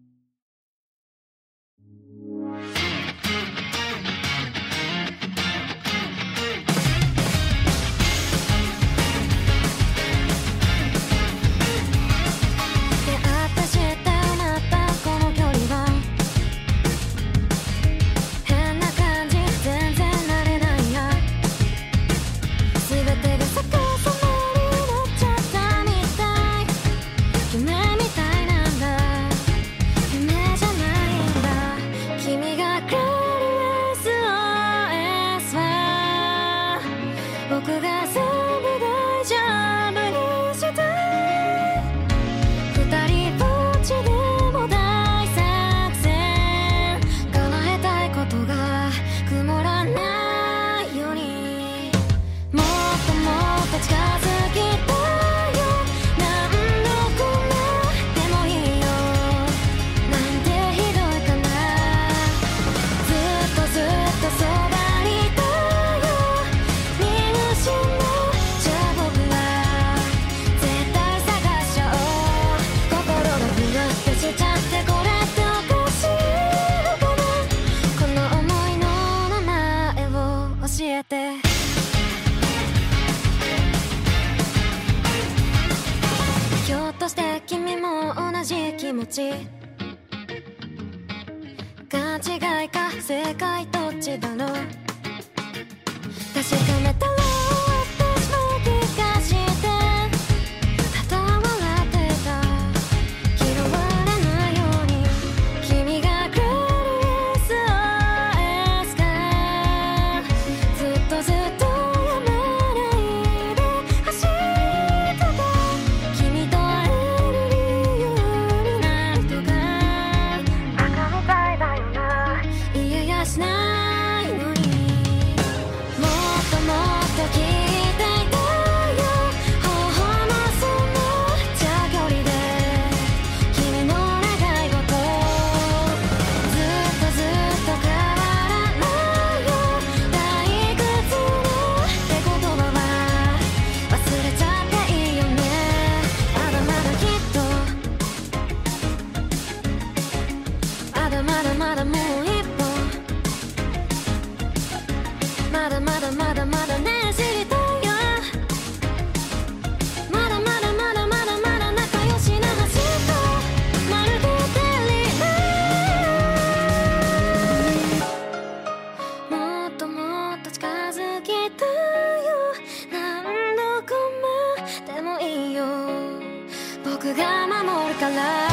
僕が守るから。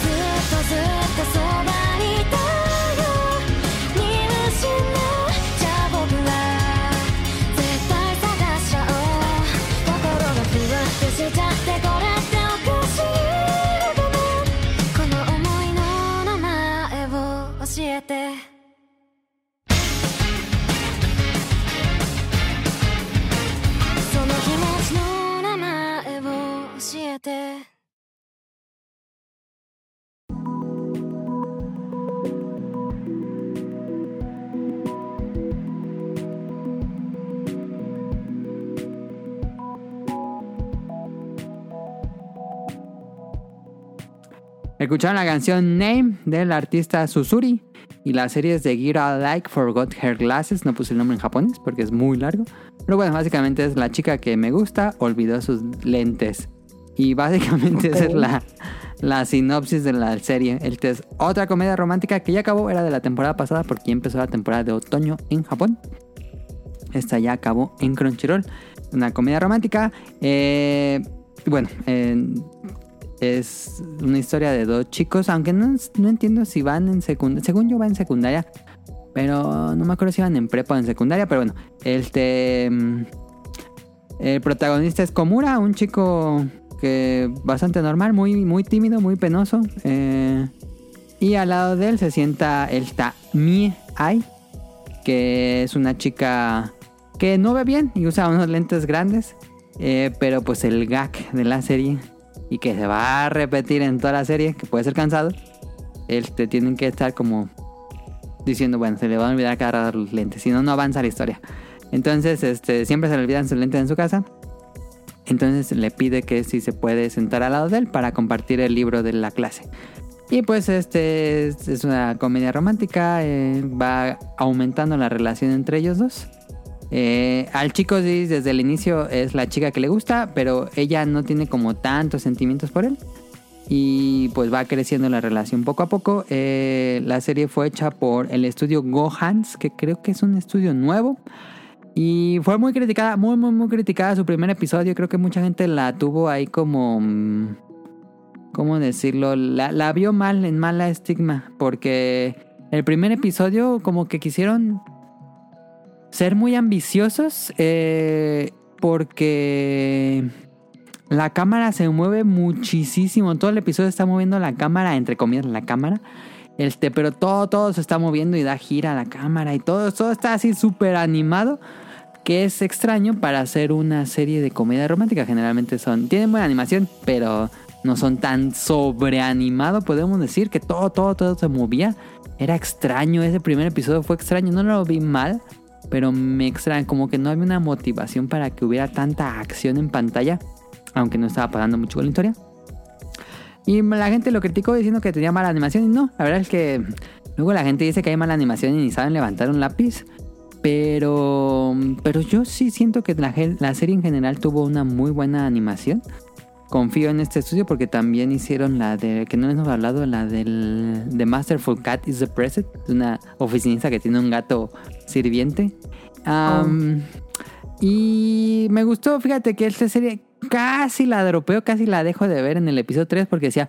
ずっとずっと Escucharon la canción Name del artista Susuri y la serie es de Gira Like Forgot Her Glasses. No puse el nombre en japonés porque es muy largo. Pero bueno, básicamente es la chica que me gusta olvidó sus lentes. Y básicamente esa es la, la sinopsis de la serie. El es otra comedia romántica que ya acabó, era de la temporada pasada porque ya empezó la temporada de otoño en Japón. Esta ya acabó en Crunchyroll. Una comedia romántica. Eh, bueno, eh, es una historia de dos chicos, aunque no, no entiendo si van en secundaria. Según yo, van en secundaria. Pero no me acuerdo si van en prepa o en secundaria. Pero bueno, este. mm, El protagonista es Komura, un chico que bastante normal, muy, muy tímido, muy penoso. eh, y al lado de él se sienta el Mie Ai, que es una chica que no ve bien y usa unos lentes grandes. eh, pero pues el gag de la serie y que se va a repetir en toda la serie, que puede ser cansado, este, tienen que estar como diciendo, bueno, se le van a olvidar rato los lentes, si no, no avanza la historia. Entonces, este, siempre se le olvidan sus lentes en su casa. Entonces le pide que si se puede sentar al lado de él para compartir el libro de la clase. Y pues este es, es una comedia romántica, eh, va aumentando la relación entre ellos dos. Eh, al chico desde el inicio es la chica que le gusta, pero ella no tiene como tantos sentimientos por él. Y pues va creciendo la relación poco a poco. Eh, la serie fue hecha por el estudio Gohans, que creo que es un estudio nuevo. Y fue muy criticada, muy, muy, muy criticada su primer episodio. Creo que mucha gente la tuvo ahí como... mm, ¿Cómo decirlo? La, la vio mal, en mala estigma. Porque el primer episodio como que quisieron ser muy ambiciosos eh, porque la cámara se mueve muchísimo. Todo el episodio está moviendo la cámara, entre comillas, la cámara. Este, pero todo, todo se está moviendo y da gira a la cámara y todo, todo está así súper animado. Que es extraño para hacer una serie de comedia romántica. Generalmente son. Tienen buena animación, pero no son tan sobreanimado. Podemos decir que todo, todo, todo se movía. Era extraño. Ese primer episodio fue extraño. No lo vi mal. Pero me extraña. Como que no había una motivación para que hubiera tanta acción en pantalla. Aunque no estaba pasando mucho con la historia. Y la gente lo criticó diciendo que tenía mala animación. Y no, la verdad es que luego la gente dice que hay mala animación y ni saben levantar un lápiz. Pero, pero yo sí siento que la, la serie en general tuvo una muy buena animación. Confío en este estudio porque también hicieron la de, que no les hemos hablado, la del The Masterful Cat is the President. Es una oficinista que tiene un gato sirviente. Am, Y me gustó, fíjate que esta serie casi la dropeo, casi la dejo de ver en el episodio 3 porque decía,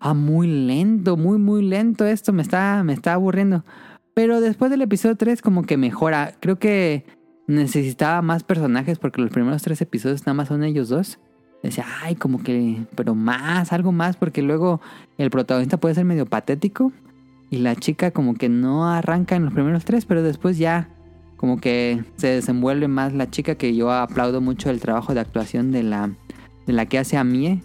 ah, muy lento, muy, muy lento esto, me está, me está aburriendo. Pero después del episodio 3 como que mejora. Creo que necesitaba más personajes porque los primeros tres episodios nada más son ellos dos. Decía, ay, como que, pero más, algo más, porque luego el protagonista puede ser medio patético y la chica como que no arranca en los primeros tres, pero después ya como que se desenvuelve más la chica que yo aplaudo mucho el trabajo de actuación de la, de la que hace a Mie,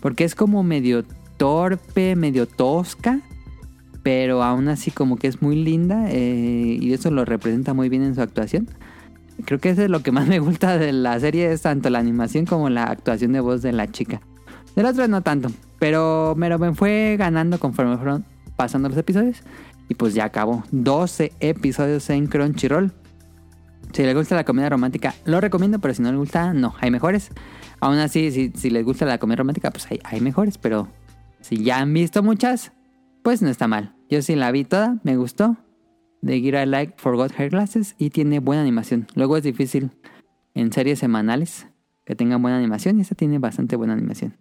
porque es como medio torpe, medio tosca, pero aún así como que es muy linda eh, y eso lo representa muy bien en su actuación. Creo que eso es lo que más me gusta de la serie, es tanto la animación como la actuación de voz de la chica. Del otro no tanto, pero me fue ganando conforme fueron pasando los episodios. Y pues ya acabó. 12 episodios en Crunchyroll. Si les gusta la comedia romántica, lo recomiendo, pero si no les gusta, no, hay mejores. Aún así, si, si les gusta la comedia romántica, pues hay, hay mejores, pero si ya han visto muchas, pues no está mal. Yo sí la vi toda, me gustó. The Gear I Like Forgot Hair Glasses y tiene buena animación. Luego es difícil en series semanales que tengan buena animación y esta tiene bastante buena animación.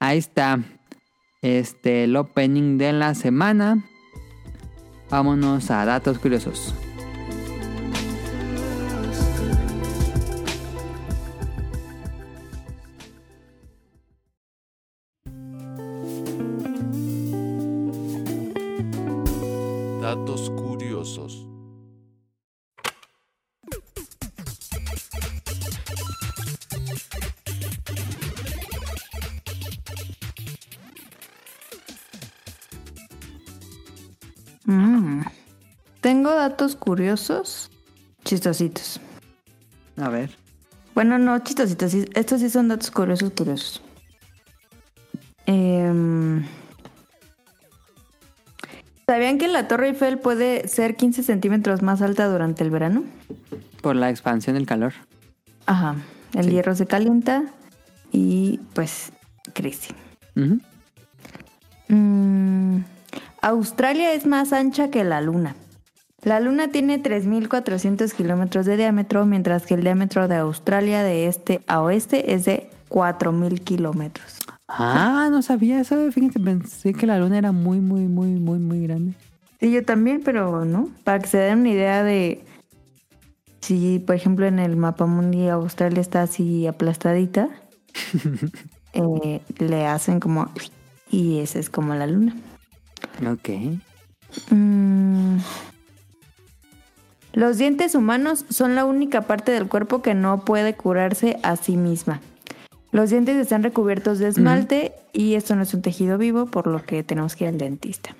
Ahí está este el opening de la semana. Vámonos a datos curiosos. Tengo datos curiosos, chistositos. A ver. Bueno, no, chistositos. Estos sí son datos curiosos, curiosos. Em, ¿Sabían que la Torre Eiffel puede ser 15 centímetros más alta durante el verano? Por la expansión del calor. Ajá. El Sí. hierro se calienta y pues crece. Mm, Australia es más ancha que la Luna. La Luna tiene 3.400 kilómetros de diámetro, mientras que el diámetro de Australia de este a oeste es de 4.000 kilómetros. Ah, no sabía eso. Fíjense, pensé que la luna era muy, muy, muy, muy, muy grande. Sí, yo también, pero no. Para que se den una idea de si, por ejemplo, en el mapa mundial Australia está así aplastadita, eh, le hacen como... Y esa es como la Luna. Ok. Mm. Los dientes humanos son la única parte del cuerpo que no puede curarse a sí misma. Los dientes están recubiertos de esmalte y esto no es un tejido vivo, por lo que tenemos que ir al dentista.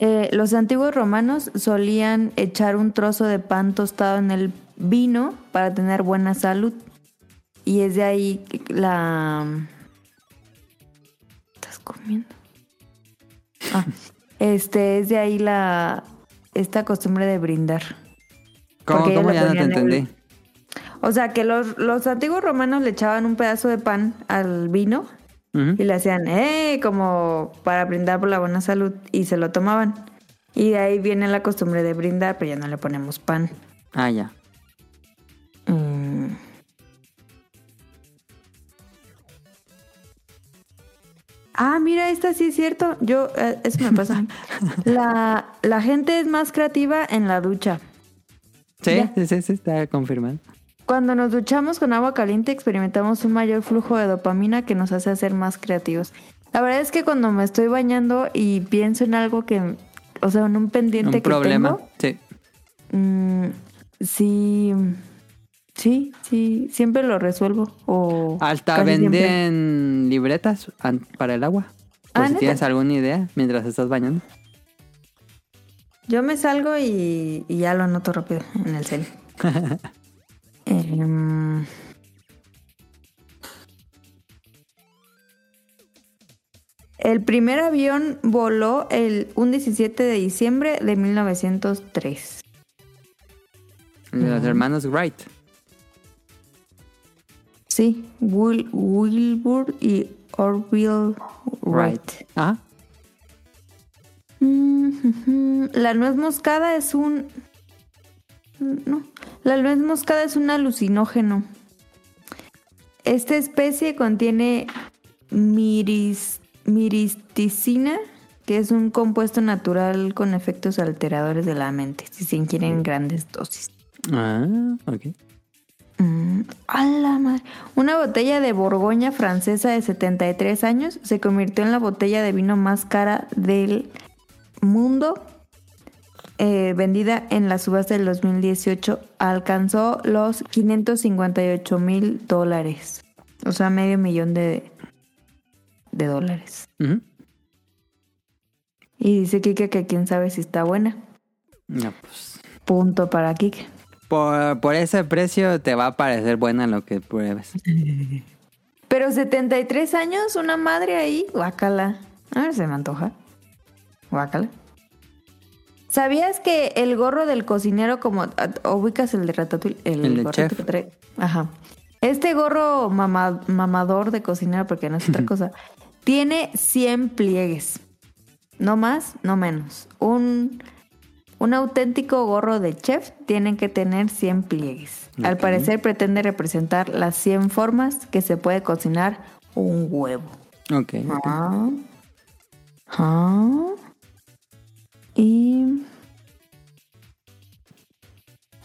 Eh, los antiguos romanos solían echar un trozo de pan tostado en el vino para tener buena salud. Y es de ahí que la... ¿Estás comiendo? Ah, este, es de ahí la... Esta costumbre de brindar. ¿Cómo, cómo ya no te el- entendí? O sea, que los, los antiguos romanos le echaban un pedazo de pan al vino y le hacían, ¡eh! Como para brindar por la buena salud y se lo tomaban. Y de ahí viene la costumbre de brindar, pero ya no le ponemos pan. Ah, ya. Mm. Ah, mira, esta sí es cierto. Yo, eh, eso me pasa. La, la gente es más creativa en la ducha. Sí, sí, sí, sí, está confirmado. Cuando nos duchamos con agua caliente experimentamos un mayor flujo de dopamina que nos hace ser más creativos. La verdad es que cuando me estoy bañando y pienso en algo que, o sea, en un pendiente Un que problema. tengo, Sí. mm, sí, sí, sí, siempre lo resuelvo. O Hasta siempre. venden libretas para el agua. Por Ah, si tienes alguna idea mientras estás bañando. Yo me salgo y, y ya lo anoto rápido en el cel. Em, el primer avión voló el, un 17 de diciembre de 1903. De los hermanos Wright. Sí, Wil- Wilbur y Orville Wright. Ajá. Mm. La nuez moscada es un... No, la nuez moscada es un alucinógeno. Esta especie contiene miris, miristicina, que es un compuesto natural con efectos alteradores de la mente, si se ingieren en grandes dosis. Ah, ok. Mm, ¡A la madre! Una botella de Borgoña francesa de 73 años se convirtió en la botella de vino más cara del mundo. eh, vendida en la subasta del 2018 alcanzó los 558 mil dólares. O sea, medio millón de, de dólares. Y dice Kike que quién sabe si está buena. No, pues, Punto para Kike. Por, por ese precio te va a parecer buena lo que pruebes. Pero 73 años, una madre ahí, guácala. A ver, se me antoja. Guácala. ¿Sabías que el gorro del cocinero, como ah, ubicas el de Ratatouille? El de gorrito chef. que? Ajá. Este gorro mama- mamador de cocinero, porque no es otra cosa, tiene 100 pliegues. No más, no menos. Un, un auténtico gorro de chef tiene que tener 100 pliegues. Al parecer pretende representar las 100 formas que se puede cocinar un huevo. Ok. ok. Ah. Ah. Y.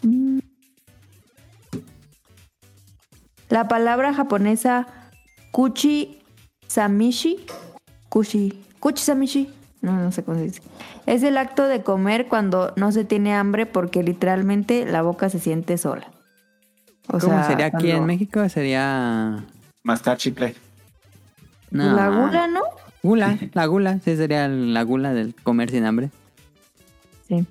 Mm. La palabra japonesa kuchi samishi. Kuchi. Kuchi samishi. No, no sé cómo se dice. Es el acto de comer cuando no se tiene hambre porque literalmente la boca se siente sola. O ¿Cómo sea, sería aquí en México? Sería... Mascar chicle. No. La gula, ¿no? Gula, la gula, sí sería la gula del comer sin hambre. Sí.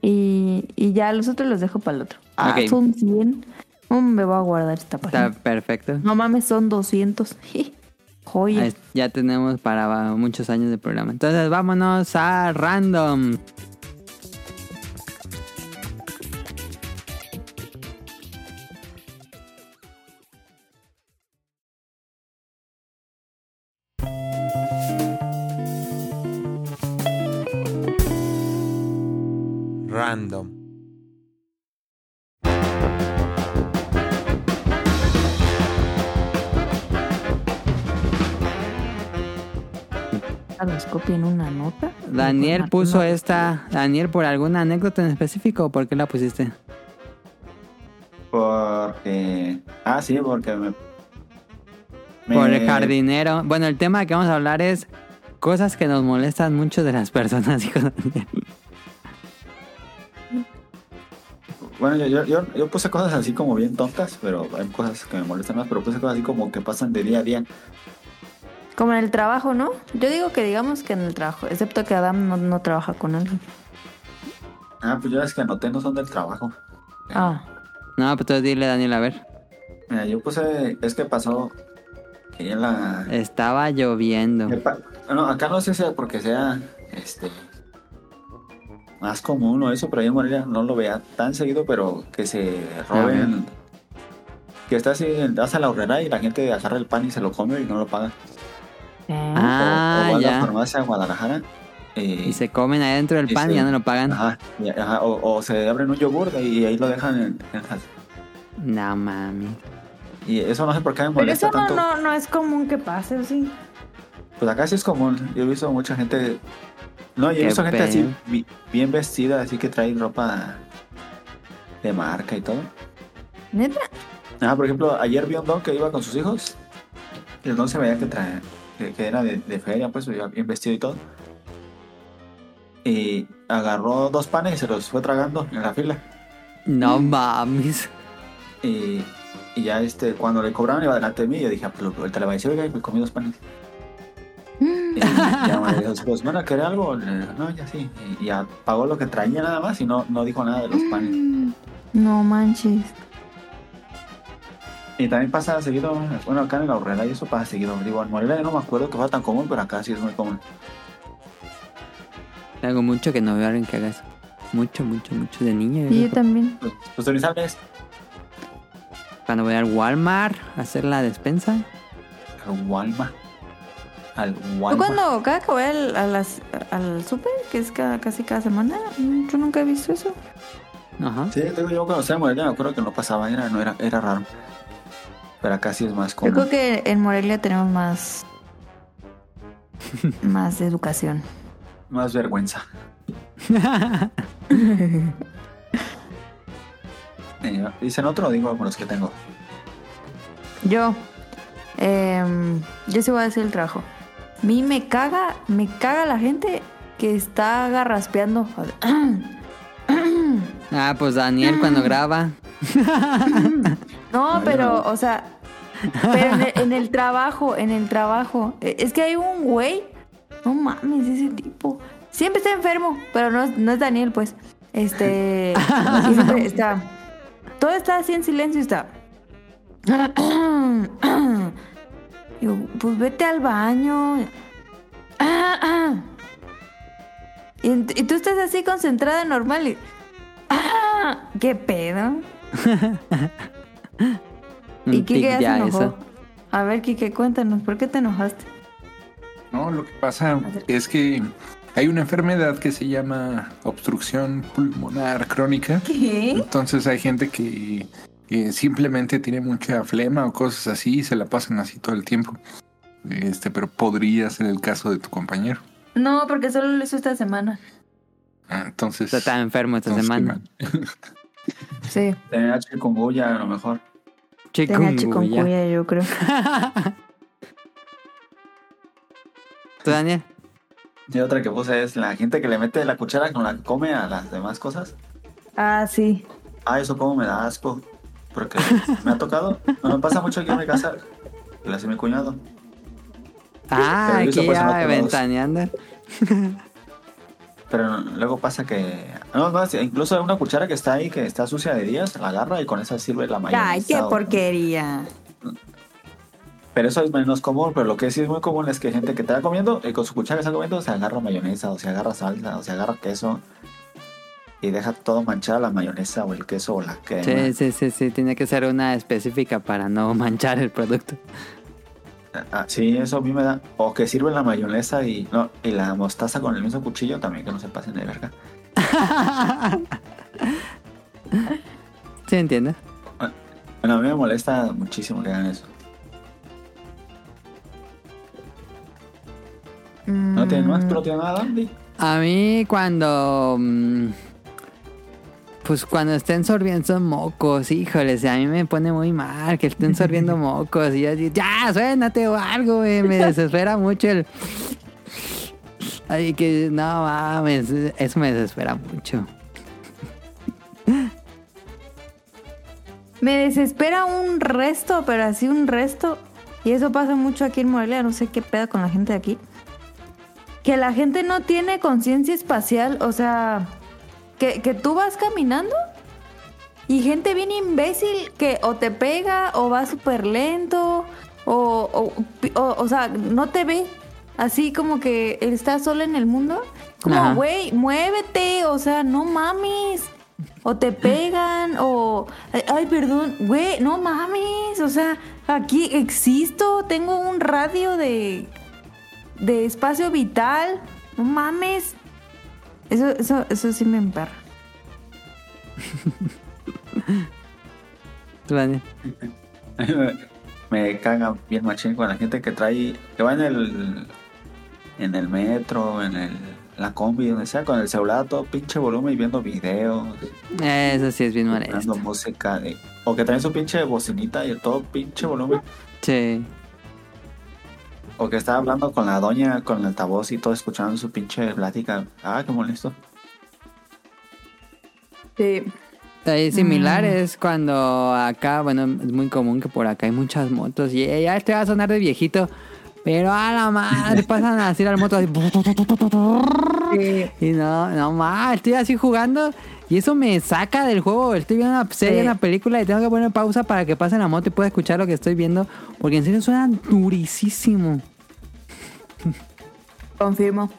Y, y ya los otros los dejo para el otro. Ah, son 100. ¿Cómo me voy a guardar esta página? Está perfecto. No mames, son 200. Ya tenemos para muchos años de programa. Entonces vámonos a. Random. ¿Los copien una nota? Daniel Una- puso una- esta. Daniel, ¿por alguna anécdota en específico o por qué la pusiste? Porque. Ah, sí, porque me. me- Por el jardinero. Bueno, el tema que vamos a hablar es cosas que nos molestan mucho de las personas. dijo Daniel. Bueno, yo, yo, yo, yo puse cosas así como bien tontas, pero hay cosas que me molestan más, pero puse cosas así como que pasan de día a día. Como en el trabajo, ¿no? Yo digo que digamos que en el trabajo, excepto que Adam no, no trabaja con alguien. Ah, pues yo las que anoté no son del trabajo. Ah, No, pues entonces dile, Daniel, a ver. Mira, yo puse. Es que pasó. Que en la. Estaba lloviendo. No, acá no sé si sea porque sea. Este. Más común o eso, pero ahí en Morelia no lo vea tan seguido, pero que se roben. Que está así, vas a la horrera y la gente agarra el pan y se lo come y no lo paga. ¿Eh? Ah, o, o va a la ya. farmacia a Guadalajara. eh, Y se comen adentro del y pan y se- ya no lo pagan. Ajá, y- ajá, o, o se abren un yogur y ahí lo dejan en, No mami. Y eso no sé por qué me Pero molesta eso no, tanto. no, no es común que pase, ¿o sí? Pues acá sí es común. Yo he visto mucha gente. No, yo he visto gente así bien vestida, así que trae ropa de marca y todo. ¿Neta? Ah, por ejemplo, ayer vi un don que iba con sus hijos. Y el don se veía que trae, que, que era de, de feria, pues bien vestido y todo. Y agarró dos panes y se los fue tragando en la fila. No mames. Y, y ya este, cuando le cobraron iba delante de mí, yo dije, ah, pues ahorita le va a decir, oiga, y me comí dos panes. Y ya me dijo, pues bueno, ¿quería algo? No, ya sí. Y ya pagó lo que traía nada más y no, no dijo nada de los panes. No manches. Y también pasa seguido, bueno, acá en la horrera y eso pasa seguido. Digo, en Morelia no me acuerdo que fuera tan común, pero acá sí es muy común. Tengo mucho que no veo a alguien que haga eso. Mucho, mucho, mucho de niño. yo Y yo también. Pues, pues tú ni sabes, Cuando voy al Walmart a hacer la despensa. al Walmart. Al Yo Walmart. cuando cada que voy al, a las- al súper, que es cada, casi cada semana, yo nunca he visto eso. Ajá. Sí, yo cuando estaba en Morelia me acuerdo que no pasaba, era, no era, era raro. Pero acá sí es más Yo común. creo que en Morelia tenemos más. más educación. Más vergüenza. Eh, Dicen otro, digo con los que tengo. Yo. em, yo sí voy a decir el trabajo. A mí me caga, me caga la gente que está garraspeando. Ah, pues Daniel cuando graba. No, pero, o sea, pero en el, en el trabajo, en el trabajo. Eh, Es que hay un güey, no mames, ese tipo. Siempre está enfermo, pero no, es- no es Daniel, pues. Este. siempre está. Todo está así en silencio y está. Digo, pues vete al baño. Y, y tú estás así concentrada normal y. ¿Qué pedo? ¿Y Kike ya se enojó? eso. A ver, Kike, cuéntanos, ¿por qué te enojaste? No, lo que pasa es que hay una enfermedad que se llama obstrucción pulmonar crónica. ¿Qué? Entonces hay gente que, que simplemente tiene mucha flema o cosas así y se la pasan así todo el tiempo. Este, pero podría ser el caso de tu compañero. No, porque solo lo hizo esta semana. Ah, Entonces. Está enfermo esta entonces, semana. Sí, Tenía chikungunya a lo mejor. Tenía Chikungunya. chikungunya, yo creo. ¿Tú, Daniel? Y otra que puse es la gente que le mete la cuchara con la que come a las demás cosas. Ah, sí. Ah, eso como me da asco. Porque me ha tocado. No me pasa mucho aquí en mi casa. Que lo hace mi cuñado. Ah, yo aquí pues, ya ventaneando. Pero luego pasa que. No, no, incluso una cuchara que está ahí, que está sucia de días, la agarra y con esa sirve la mayonesa. Ay, qué porquería. Pero eso es menos común. Pero lo que sí es muy común es que hay gente que está comiendo y con su cuchara que está comiendo se agarra mayonesa, o se agarra salsa, o se agarra queso. Y deja todo manchada la mayonesa o el queso o la crema. Sí, sí, sí, sí. Tiene que ser una específica para no manchar el producto. Ah, sí, eso a mí me da. O que sirven la mayonesa y no y la mostaza con el mismo cuchillo también, que no se pasen de verga. Sí, entiendo. Bueno, a mí me molesta muchísimo que hagan eso. ¿No tienen más? ¿Tú no tienes nada, Andy? A mí cuando... mm, Pues cuando estén sorbiendo mocos, híjoles, a mí me pone muy mal que estén sorbiendo mocos y yo digo, ya, suénate o algo, güey, me desespera mucho el... Ay, que no mames, eso me desespera mucho. Me desespera un resto, pero así un resto. Y eso pasa mucho aquí en Morelia, no sé qué pedo con la gente de aquí. Que la gente no tiene conciencia espacial, o sea, que, que tú vas caminando y gente bien imbécil que o te pega o va súper lento o, o, o sea, no te ve. Así como que estás sola en el mundo. Como, güey, muévete, o sea, no mames. O te pegan, o... Ay, perdón, güey, no mames. O sea, aquí existo, tengo un radio de... De espacio vital. No mames. Eso, eso, eso sí me emperra. Me caga bien machín con la gente que trae, que va en el, en el metro, en el, la combi, donde sea, con el celular a todo pinche volumen y viendo videos, Eso sí es bien molesto. música. de- o que traen su pinche bocinita y el todo pinche volumen. Sí. O que está hablando con la doña, con el altavoz y todo escuchando su pinche plática. Ah, qué molesto. Sí. Ahí similar es cuando acá, bueno, es muy común que por acá hay muchas motos y eh, ya este va a sonar de viejito, pero a la madre pasan así las motos así, Sí. y no, no más, estoy así jugando y eso me saca del juego, estoy viendo una serie, Sí. una película y tengo que poner pausa para que pase la moto y pueda escuchar lo que estoy viendo, porque en serio suena durísimo. Confirmo.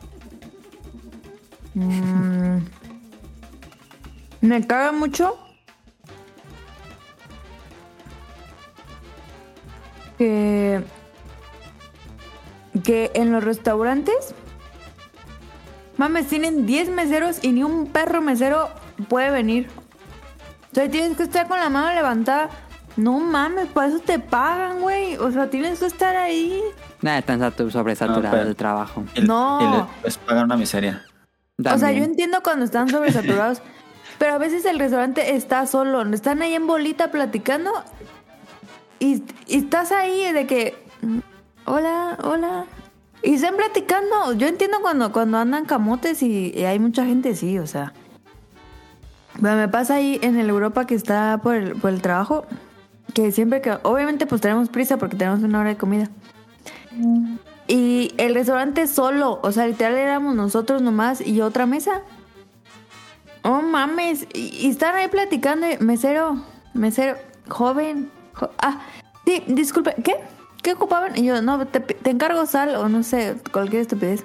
Mm. Me caga mucho que que en los restaurantes mames tienen 10 meseros y ni un perro mesero puede venir. O sea, tienes que estar con la mano levantada. No mames, para eso te pagan, güey. O sea, tienes que estar ahí. Nada, están satu- sobresaturados pero- de trabajo. No. Y les, les pagan una miseria. O sea, yo entiendo cuando están sobresaturados, pero a veces el restaurante está solo, están ahí en bolita platicando y, y estás ahí de que, hola, hola, y están platicando. Yo entiendo cuando, cuando andan camotes y, y hay mucha gente, sí, o sea. Bueno, me pasa ahí en el Europa que está por el, por el trabajo, que siempre que, obviamente pues tenemos prisa porque tenemos una hora de comida. Y el restaurante solo, o sea, literal éramos nosotros nomás y otra mesa. Oh mames, y, y están ahí platicando, y, mesero, mesero, joven. jo- ah, sí, disculpe, ¿qué? ¿Qué ocupaban? Y yo, no, te, te encargo sal o no sé, cualquier estupidez.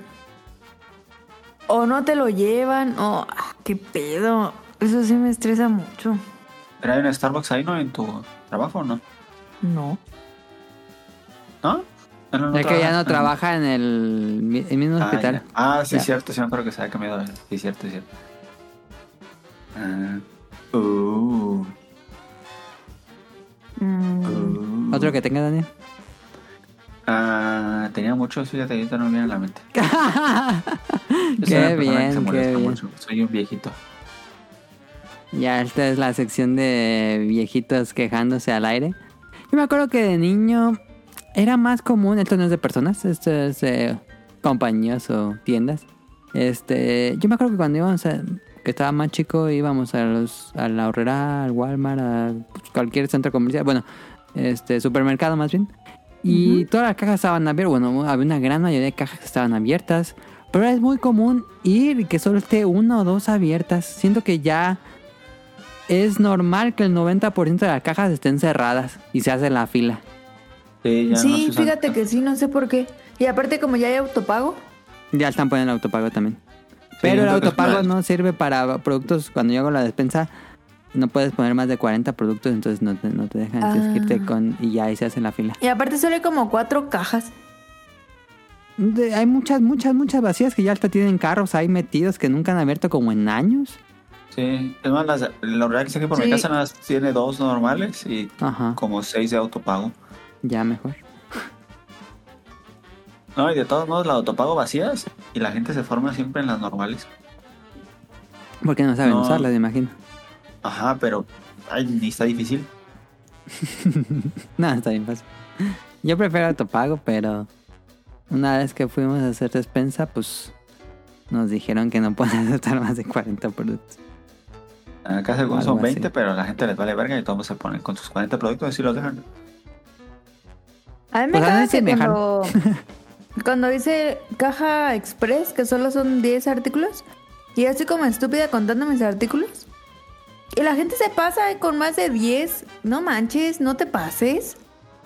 O no te lo llevan, o ah, qué pedo. Eso sí me estresa mucho. ¿Pero hay un Starbucks ahí, no? ¿En tu trabajo o no? No. ¿No? ¿En el Es que ya no trabaja? trabaja en el, mi- el mismo Ah, hospital. ya. Ah, sí, Ya. cierto, sí me acuerdo que se había cambiado. Sí, cierto, cierto. Ah, uh, Mm, uh. ¿Otro que tenga, Daniel? Ah, tenía muchos, fíjate, ahorita no me viene a la mente. Qué bien, qué molesta bien. mucho. Soy un viejito. Ya esta es la sección de viejitos quejándose al aire. Yo me acuerdo que de niño era más común, esto no es de personas, esto es de compañías o tiendas. Este, yo me acuerdo que cuando íbamos a, que estaba más chico, íbamos a los, a la horrera, al Walmart, a cualquier centro comercial, bueno, este, supermercado más bien. Y todas las cajas estaban abiertas, bueno, había una gran mayoría de cajas que estaban abiertas. Pero es muy común ir y que solo esté una o dos abiertas. Siento que ya es normal que el 90% de las cajas estén cerradas y se hace la fila. Sí, ya fíjate que sí, no sé por qué. Y aparte como ya hay autopago, Ya están poniendo el autopago también. Sí, Pero el autopago más- no sirve para productos. Cuando yo hago la despensa, no puedes poner más de 40 productos, entonces no te, no te dejan. Ah. con. Y ya ahí se hace la fila. y aparte solo hay como cuatro cajas. De- hay muchas, muchas, muchas vacías que ya hasta tienen carros ahí metidos que nunca han abierto como en años. Sí, es más, las, la verdad que sé que por mi casa nada más tiene dos normales y Ajá, como seis de autopago. ya mejor. No, y de todos modos, las autopago vacías y la gente se forma siempre en las normales. Porque no saben No. usarlas, me imagino. Ajá, pero ay, ni está difícil. No, está bien fácil. Yo prefiero autopago, pero una vez que fuimos a hacer despensa, pues nos dijeron que no pueden aceptar más de 40 productos. Acá según son así. 20, pero a la gente les vale verga y todos se ponen con sus 40 productos y así los dejan. A mí me Pues que cuando, cuando dice caja express, que solo son 10 artículos, y estoy como estúpida contando mis artículos. Y la gente se pasa con más de 10. No manches, no te pases.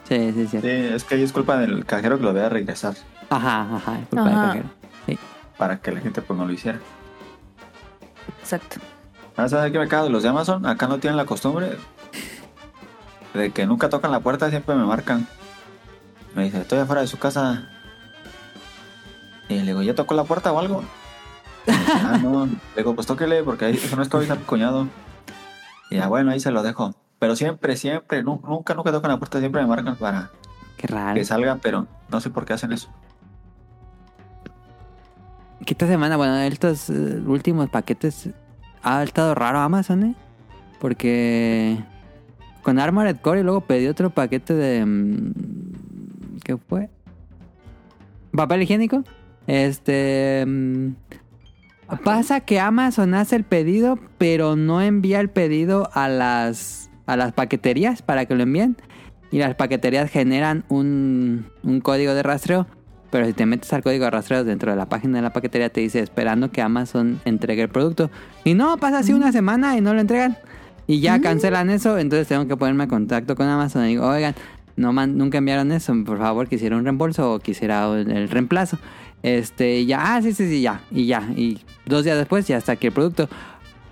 Sí, sí, sí. Sí, es que ahí es culpa del cajero que lo vea regresar Ajá, ajá, es culpa Ajá. del cajero. Sí. para que la gente pues no lo hiciera. Exacto. Ah, ¿Sabes qué me cago de los de Amazon? Acá no tienen la costumbre de que nunca tocan la puerta, siempre me marcan. Me dice, estoy afuera de su casa. Y le digo, ¿ya tocó la puerta o algo? Ah, no. Le digo, pues tóquele porque ahí eso no es COVID, cuñado. Y ya, bueno, ahí se lo dejo. Pero siempre, siempre, nu- nunca, nunca tocan la puerta, siempre me marcan para Qué raro. que salga, pero no sé por qué hacen eso. que esta semana, bueno, estos eh, últimos paquetes ha estado raro Amazon, ¿eh? Porque con Armored Core y luego pedí otro paquete de... mm, ¿Qué fue? Papel higiénico. Este... mm, Pasa que Amazon hace el pedido, pero no envía el pedido a las, a las paqueterías para que lo envíen. Y las paqueterías generan un, un código de rastreo. Pero si te metes al código de rastreo dentro de la página de la paquetería, te dice esperando que Amazon entregue el producto. Y no, pasa así una semana y no lo entregan. Y ya cancelan eso, entonces tengo que ponerme en contacto con Amazon y digo, oigan, no man- nunca enviaron eso, por favor, quisiera un reembolso o quisiera el reemplazo. Este, ya, ah, sí, sí, sí, ya, y ya. Y dos días después ya está aquí el producto.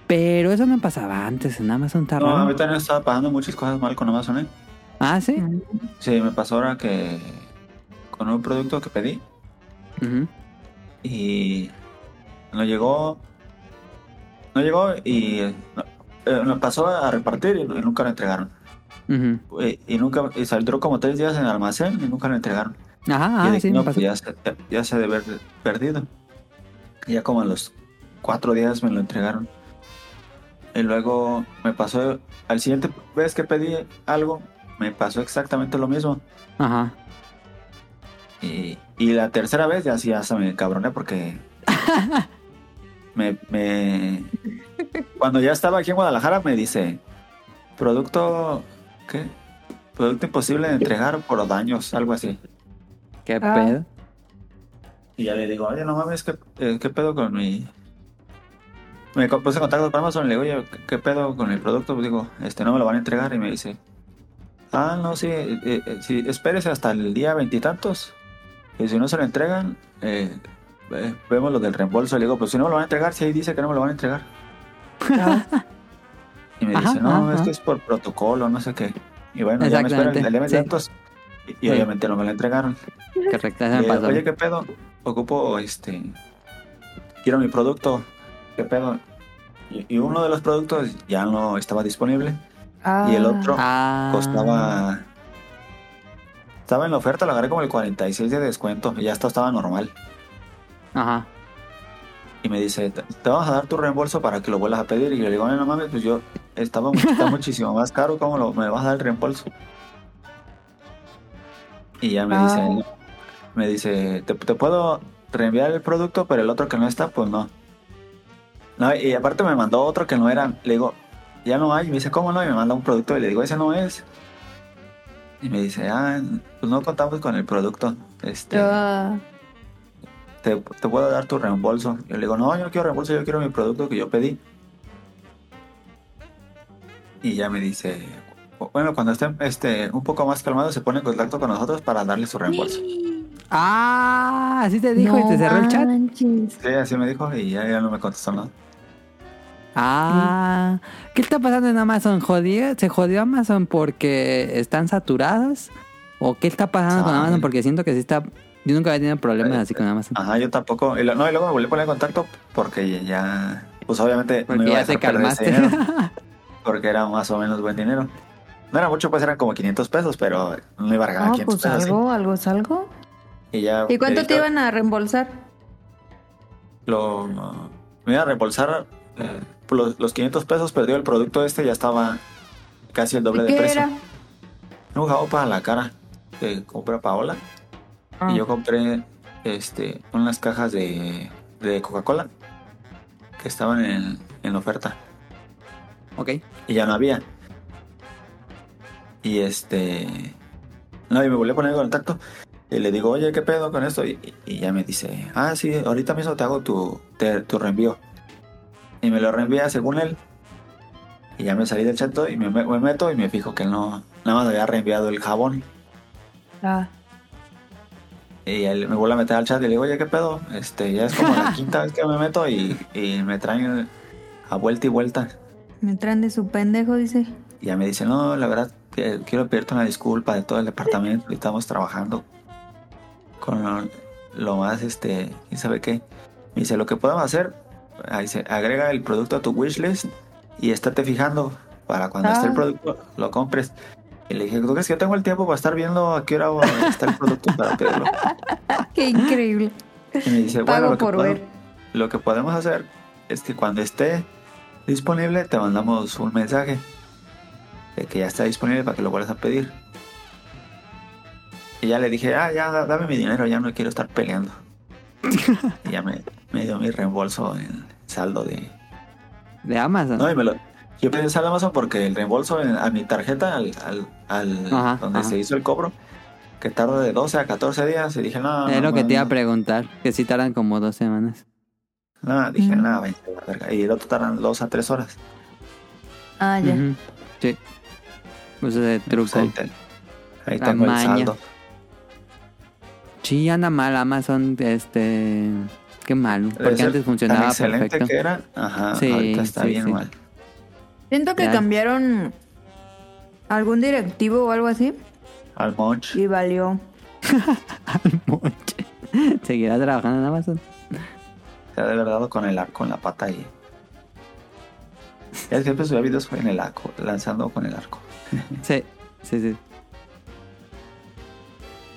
Pero eso no pasaba antes en Amazon, está No, a raro. mí también estaba pasando muchas cosas mal con Amazon, ¿eh? Ah, sí. Sí, me pasó ahora que con un producto que pedí y no llegó. No llegó y no, eh, me pasó a repartir y, nunca lo entregaron. Y, y nunca y salió como tres días en el almacén y nunca lo entregaron. Ajá, ah, sí, no, me pasó. pues ya se, ya se ha de haber perdido. Ya como a los cuatro días me lo entregaron. Y luego me pasó, al siguiente vez que pedí algo, me pasó exactamente lo mismo. Ajá. Y, y la tercera vez ya sí, se me cabroné porque me, me- cuando ya estaba aquí en Guadalajara me dice producto ¿qué? producto imposible de entregar por daños, algo así. ¿Qué Ah. pedo? Y ya le digo, oye, no mames, ¿qué, eh, qué pedo con mi...? Me puse en contacto con Amazon y le digo, oye, ¿qué, qué pedo con el producto? Pues digo, este, no me lo van a entregar. Y me dice, ah, no, sí, eh, eh, sí, espérese hasta el día veintitantos. Y, si no se lo entregan, eh, eh, vemos lo del reembolso. Le digo, pues si no me lo van a entregar, si ahí dice que no me lo van a entregar. Y me Ajá, dice, no, ajá, es que es por protocolo, no sé qué. Y bueno, ya me espero el, día veintitantos. Y Sí. obviamente no me lo entregaron. Correcto, Eh, pasó. Oye, ¿qué pedo? Ocupo, este... Quiero mi producto. ¿Qué pedo? Y, y uno de los productos ya no estaba disponible. Ah. Y el otro Ah. costaba... Estaba en la oferta, lo agarré como el 46 de descuento. Y ya esto estaba normal. Ajá. Y me dice, te vamos a dar tu reembolso para que lo vuelvas a pedir. Y yo le digo, no, no mames, pues yo estaba está muchísimo más caro. ¿Cómo lo, me vas a dar el reembolso? Y ya me Ah. dice, me dice, ¿te, te puedo reenviar el producto, pero el otro que no está, pues no. No, y aparte me mandó otro que no era. Le digo, ya no hay. Y me dice, ¿cómo no? Y me manda un producto y le digo, ese no es. Y me dice, ah, pues no contamos con el producto. Este, Ah. te, te puedo dar tu reembolso. Yo le digo, no, yo no quiero reembolso, yo quiero mi producto que yo pedí. Y ya me dice, bueno, cuando esté este, un poco más calmado, se pone en contacto con nosotros para darle su reembolso. Ah, así te dijo y te cerró el chat. manches. Sí, así me dijo y ya, ya no me contestó nada. Ah, ¿qué está pasando en Amazon? ¿Jodió? ¿Se jodió Amazon porque están saturados? ¿O qué está pasando con. Amazon? Porque siento que sí está... Yo nunca había tenido problemas así con Amazon. Ajá, yo tampoco. Y lo- no, y luego me volví a poner en contacto porque ya, pues obviamente Porque no iba a ya te dejar perder ese calmaste. dinero, porque era más o menos buen dinero. No era mucho, pues eran como 500 pesos, pero no iba a regalar No, 500 pues pesos. ¿sí? algo, algo es algo. Y, ya ¿Y cuánto te iban a reembolsar? Lo, me iba a reembolsar eh, los, los 500 pesos, perdió el producto este, ya estaba casi el doble ¿Y de qué precio. era? Un jabón para la cara que compré Paola. Ah. Y yo compré este, unas cajas de, de Coca-Cola que estaban en, en oferta. ok. Y ya no había. Y este. No, y me volví a poner en contacto. Y le digo, oye, ¿qué pedo con esto? Y, y ya me dice, ah, sí, ahorita mismo te hago tu, te- tu reenvío. Y me lo reenvía según él. Y ya me salí del chat y me, me meto y me fijo que no, nada más había reenviado el jabón. Ah. Y él me vuelve a meter al chat y le digo, oye, ¿qué pedo? Este, ya es como la quinta vez que me meto y, y me traen a vuelta y vuelta. Me traen de su pendejo, dice. Y ya me dice, no, la verdad, quiero pedirte una disculpa de todo el departamento. y Estamos trabajando con lo, lo más, este, ¿quién sabe qué? Me dice, lo que podemos hacer, ahí dice, agrega el producto a tu wishlist y estate fijando para cuando esté el Ah. producto, lo compres. Y le dije, ¿tú crees que yo tengo el tiempo para estar viendo a qué hora está el producto para pedirlo? Qué increíble. Y me dice, Pago bueno, lo que, por podemos, ver. lo que podemos hacer es que cuando esté disponible te mandamos un mensaje que ya está disponible para que lo vuelvas a pedir. Y ya le dije, ah, ya, da- dame mi dinero, ya no quiero estar peleando. y ya me, me dio mi reembolso en saldo de... De Amazon. No, y me lo... Yo pedí el saldo de Amazon porque el reembolso en- a mi tarjeta, al, al, al- Ajá, donde ajá. se hizo el cobro, que tarda de 12 a 14 días, y dije, no, es no, lo que no, te iba a preguntar. Que si tardan como dos semanas. No, dije, Mm. nada, vente a la verga. Y el otro tardan 2 a 3 horas. Ah, ya. Sí. Pues de truco. Pues ahí te- ahí el saldo. Sí, anda mal Amazon, este... Qué mal, porque antes tan funcionaba excelente perfecto. que era, ajá, Sí, ahorita está sí, bien sí. mal. Siento que Ya. cambiaron algún directivo o algo así Al Monch. y valió. Al moche. ¿Seguirá trabajando en Amazon? Se ha de haber dado con el arco en la pata. Es que siempre subía videos en el arco, lanzando con el arco. Sí, sí, sí.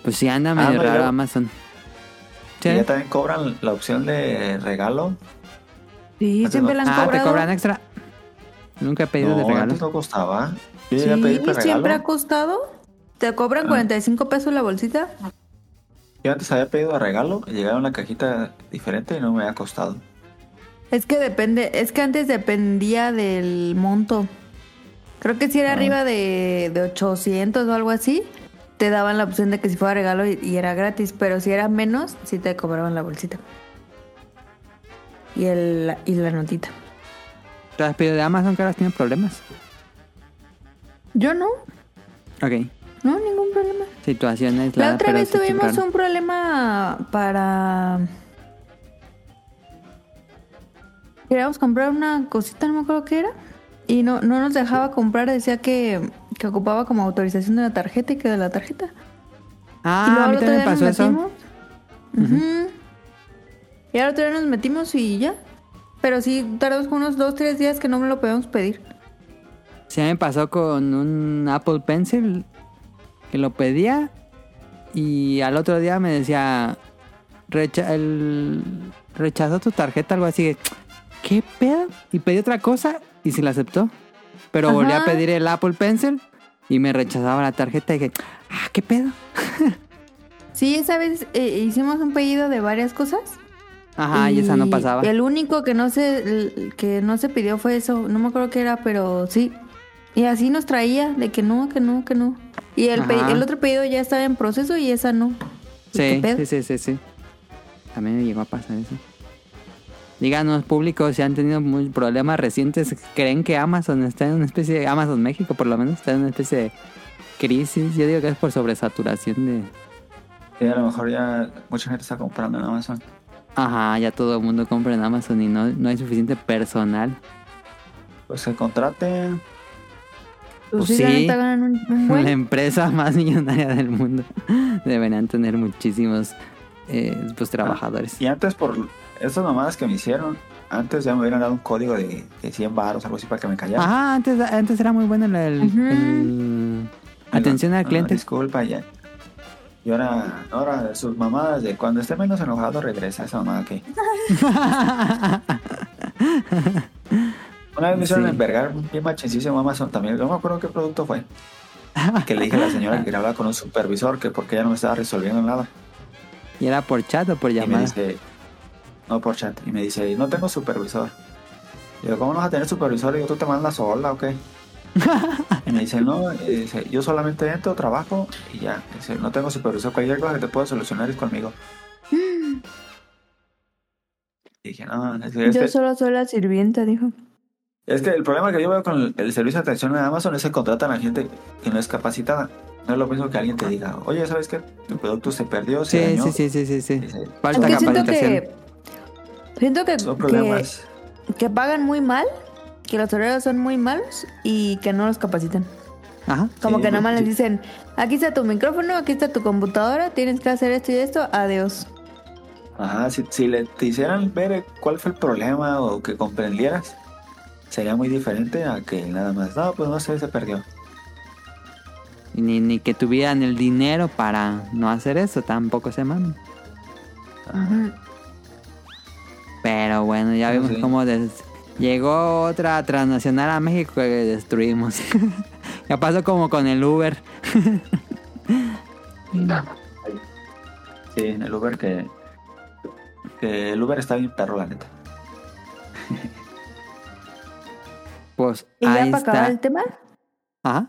Pues sí, anda Ah, medio raro Amazon. Sí. Y ya también cobran la opción de regalo. Sí, siempre no. la han Ah, cobrado. te cobran extra. Nunca he pedido No, de regalo. antes no costaba. Yo Sí, a siempre ha regalo. costado. Te cobran Ah. 45 pesos la bolsita. Yo antes había pedido de regalo y llegaba una cajita diferente y no me había costado. Es que depende, es que antes dependía del monto. Creo que si era Ah. arriba de, de 800 o algo así, te daban la opción de que si fuera regalo y, y era gratis, pero si era menos, sí te cobraban la bolsita. Y, el, y la notita. ¿Te has pedido de Amazon que ahora tiene problemas? Yo no, Ok. no, ningún problema. Situación La otra vez tuvimos un problema para... Queríamos comprar una cosita, no me acuerdo qué era. Y no, no nos dejaba comprar, decía que, que ocupaba como autorización de la tarjeta y que de la tarjeta. y Ah, luego a mí también me pasó eso. metimos. Y al otro día nos metimos y ya. Pero sí, tardamos unos dos, tres días que no me lo podíamos pedir. Sí, me pasó con un Apple Pencil que lo pedía y al otro día me decía recha el, rechazó tu tarjeta, algo así. ¿Qué pedo? Y pedí otra cosa y se la aceptó. Pero volví a pedir el Apple Pencil y me rechazaba la tarjeta y dije, ah, ¿qué pedo? Sí, esa vez eh, hicimos un pedido de varias cosas. Ajá, y, esa no pasaba. El único que no se que no se pidió fue eso. No me acuerdo qué era, pero sí. Y así nos traía de que no, que no, que no. Y el, el otro pedido ya estaba en proceso y esa no. ¿Qué Sí, sí, sí, sí, sí. También me llegó a pasar eso. Díganos, público, si han tenido muy problemas recientes. ¿Creen que Amazon está en una especie de... Amazon México, por lo menos, está en una especie de crisis? Yo digo que es por sobresaturación de... Sí, a lo mejor ya mucha gente está comprando en Amazon. Ajá, ya todo el mundo compra en Amazon y no, no hay suficiente personal. Pues que contraten. Pues, Pues sí, la sí. ganan un, un buen. La empresa más millonaria del mundo. Deberían tener muchísimos eh, pues, trabajadores. Y antes, por esas mamadas que me hicieron, antes ya me hubieran dado un código de, de 100 baros, algo así, para que me callara. Ajá, antes, antes era muy bueno el... el- Atención al Ah, cliente. disculpa, ya. Y ahora, ahora sus mamadas de cuando esté menos enojado regresa esa mamada que. Una vez me hicieron Sí. envergar bien machincísimo Amazon también. No me acuerdo qué producto fue. Que le dije a la señora que hablar con un supervisor que porque ella no me estaba resolviendo nada. ¿Y era por chat o por Y me llamada? dice, no por chat. Y me dice, no tengo supervisor. Y yo, ¿cómo no vas a tener supervisor? Y yo, ¿tú te mandas sola o qué? y me dice, no, y dice, yo solamente entro, trabajo y ya. Dice, no tengo supervisor. Cualquier cosa que te pueda solucionar es conmigo. Y dije, no, es que, Yo que- solo soy la sirvienta, dijo. es que el problema que yo veo con el, el servicio de atención de Amazon es que contratan a gente que no es capacitada. No es lo mismo que alguien te diga, oye, ¿sabes qué? Tu producto se perdió, se Sí, dañó. sí, sí, sí, sí, sí. Dice, Falta capacitación. que. Siento que, son que, problemas. que pagan muy mal, que los horarios son muy malos y que no los capacitan. Ajá. Como Sí, que nada más sí. les dicen, aquí está tu micrófono, aquí está tu computadora, tienes que hacer esto y esto, adiós. Ajá, si, si le, te hicieran ver cuál fue el problema o que comprendieras, sería muy diferente a que nada más, no, pues no sé, se perdió. Y Ni, ni que tuvieran el dinero para no hacer eso, tampoco se maman. Ujú. Pero bueno, ya Ah, vimos sí. cómo des- llegó otra transnacional a México que destruimos. ya pasó como con el Uber. Sí, en el Uber que. Que el Uber está bien perro, la neta. Pues Y ya ahí para acabar el tema, Ajá.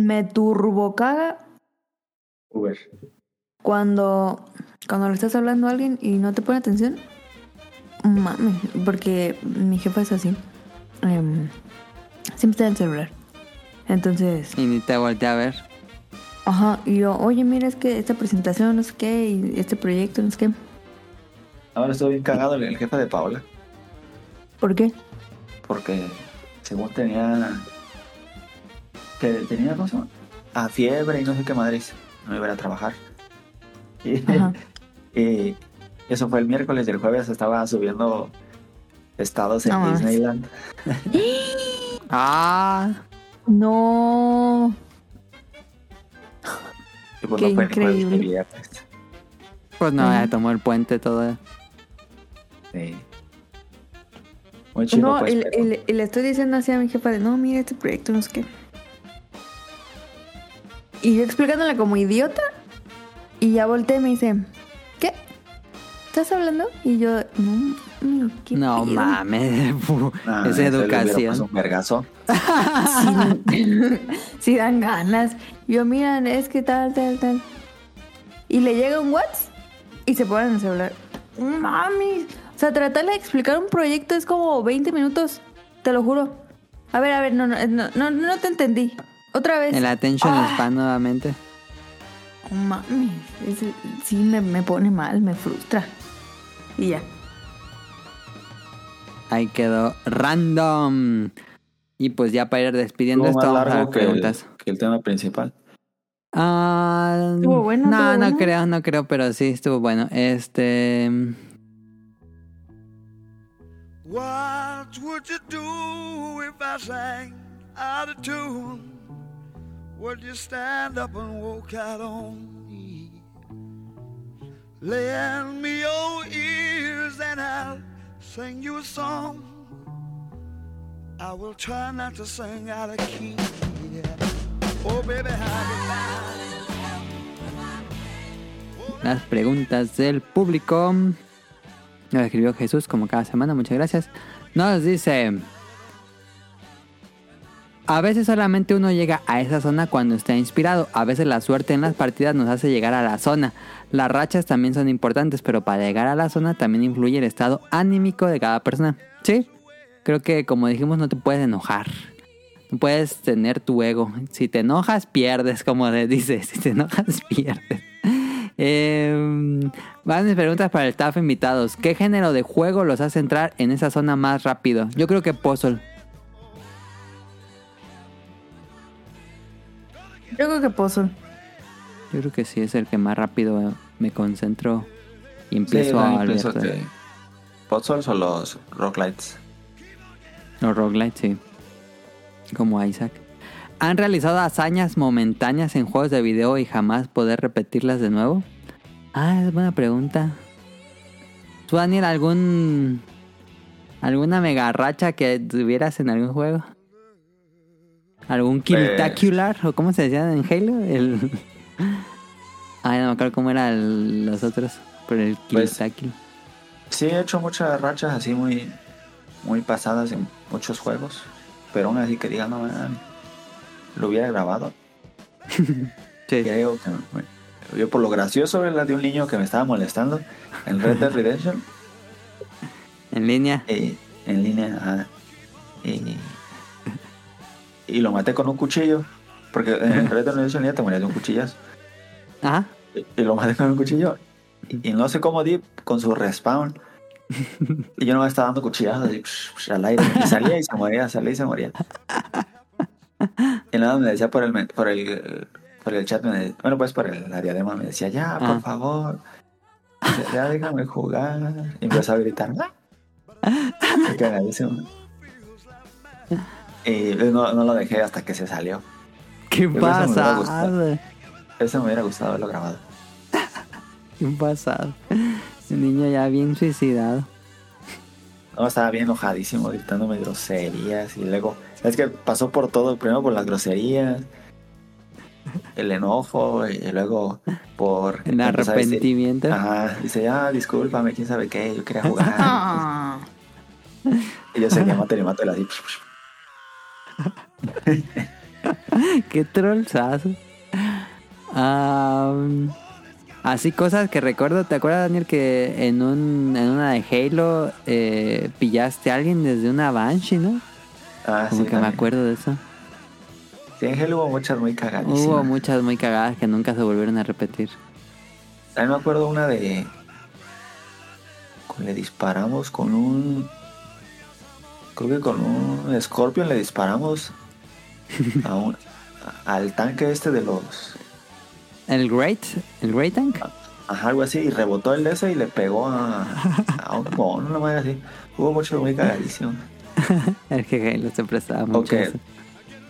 me turbocaga Uber. cuando, cuando le estás hablando a alguien y no te pone atención. Mami, porque mi jefa es así. Em, siempre está en el celular. Entonces, Y ni te volteé a ver. ajá, y yo, oye, mira, es que esta presentación, no sé qué, y este proyecto, no sé qué. Ahora estoy bien cagado el, jefe de Paola. ¿Por qué? Porque según tenía. Que tenía, ¿cómo se llama? A fiebre y no sé qué madres. No iba a ir a trabajar. Y, Ajá. y eso fue el miércoles y el jueves estaba subiendo estados en No. Disneyland. Ah, No. Y pues Qué no fue increíble. viernes. pues no, ya tomó el puente todo. Sí. Muy chido, no, pues. y le- estoy diciendo así a mi jefa de, no, mira este proyecto, no sé qué. Y yo explicándole como idiota. Y ya volteé y me dice. ¿Estás hablando? Y yo, no, no, ¿qué No pedo?". mames, Ah, puesto educación. un vergazo. Sí, sí dan ganas. Yo, miran, es que tal, tal, tal. Y le llega un WhatsApp y se ponen en el celular. Mami. O sea, tratarle de explicar un proyecto es como 20 minutos. Te lo juro. A ver, a ver, no, no, no, no, no te entendí. Otra vez. El attention Ah. span nuevamente. Mami. ese- sí, me, me pone mal, me frustra. Y ya. Ahí quedó random. Y pues ya para ir despidiendo Estuvo esto, más vamos a que el, preguntas. que el tema principal. Ah, Estuvo bueno, no, estuvo no bueno. creo, no creo, pero sí estuvo bueno. Este. What would you do if I sang out of tune? Would you stand up and walk out on? Lend me your ears and I'll sing you a song. I will try not to sing out of key. yeah. Oh, baby, las preguntas del público. Lo escribió Jesús como cada semana, muchas gracias. Nos dice... A veces solamente uno llega a esa zona cuando está inspirado. A veces la suerte en las partidas nos hace llegar a la zona. Las rachas también son importantes, pero para llegar a la zona también influye el estado anímico de cada persona. Sí, creo que como dijimos no te puedes enojar. No puedes tener tu ego. Si te enojas, pierdes, como le dice. Si te enojas, pierdes. Eh, van mis preguntas para el staff invitados. ¿Qué género de juego los hace entrar en esa zona más rápido? Yo creo que Puzzle. Yo creo que Puzzle. Yo creo que sí es el que más rápido me concentro y empiezo a abrir que Puzzles o los Rocklights. los roguelites, sí. Como Isaac. ¿Han realizado hazañas momentáneas en juegos de video y jamás poder repetirlas de nuevo? Ah, es buena pregunta. ¿Tú, Daniel, algún. alguna mega racha que tuvieras en algún juego? ¿Algún Kiltacular? ¿O cómo se decía en Halo? El. Ay, no me acuerdo cómo eran los otros. Pero el Pues, Kiltacular. Sí, he hecho muchas rachas así muy, muy pasadas en muchos juegos. Pero aún así que diga, no, man, lo hubiera grabado. Sí. Creo que bueno, yo por lo gracioso ¿verdad? de un niño que me estaba molestando en Red Dead Redemption En línea. eh, en línea ajá, y, y lo maté con un cuchillo porque en Red Dead Redemption ya te morías de un cuchillazo Ajá. y, y lo maté con un cuchillo y, y no sé cómo di con su respawn y yo no me estaba dando cuchillazos así, psh, psh, al aire y salía y se moría salía y se moría y nada me decía por el por el por el chat me de- bueno pues por el, la diadema me decía ya por Ah. favor ya, ya déjame jugar y empezó a gritar "Ah". Qué cagadísimo. Y no, no lo dejé hasta que se salió ¿Qué Creo que eso me hubiera pasa? gustado. eso me hubiera gustado haberlo grabado ¿Qué pasado? El niño ya bien suicidado. No, estaba bien enojadísimo, gritándome groserías. Y luego, es que pasó por todo. Primero por las groserías, el enojo, y luego por. El decir- arrepentimiento. Ajá, dice, ya, discúlpame, quién sabe qué, yo quería jugar. Ah. y yo seguía mate y mate así. Qué trollzazo. Am, así cosas que recuerdo. ¿Te acuerdas, Daniel, que en, un, en una de Halo eh, pillaste a alguien desde una Banshee, no? Ah, Como sí, que me acuerdo de eso. Sí, en Halo hubo muchas muy cagadísimas. Hubo muchas muy cagadas que nunca se volvieron a repetir. También me acuerdo una de. Le disparamos con un. Creo que con un Scorpion le disparamos a un- al tanque este de los. ¿El Great? ¿El Great Tank? Ajá, algo así, y rebotó el de ese y le pegó a, a un mono, una madre así. Hubo mucho muy cagadísimo. El que Halo se prestaba mucho. Ok. a eso.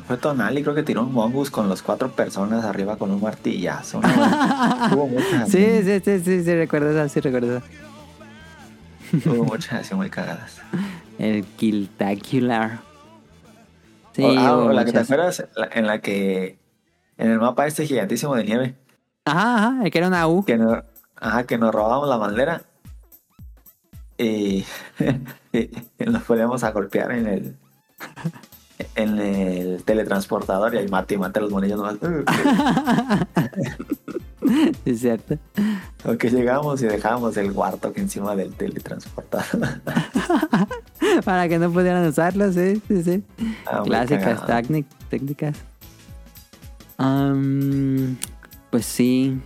Fue Tonali, creo que tiró un mongus con los cuatro personas arriba con un martillazo. madre. Hubo muchas. Sí, sí, sí, sí, sí, recuerdo eso, sí, recuerdo eso. Hubo muchas así muy cagadas. El Killtacular. Sí, o, ah, o la que te acuerdas, en la que. En el mapa este gigantísimo de nieve. Ajá, ajá, el que era una U. que nos, ajá, que nos robamos la bandera y, y nos poníamos a golpear en el en el teletransportador y ahí mate y mate a los monillos nomás. Es cierto. o que llegamos y dejábamos el cuarto que encima del teletransportador. Para que no pudieran usarlo, sí, sí, sí. Ah, Clásicas técnicas. Pues sí.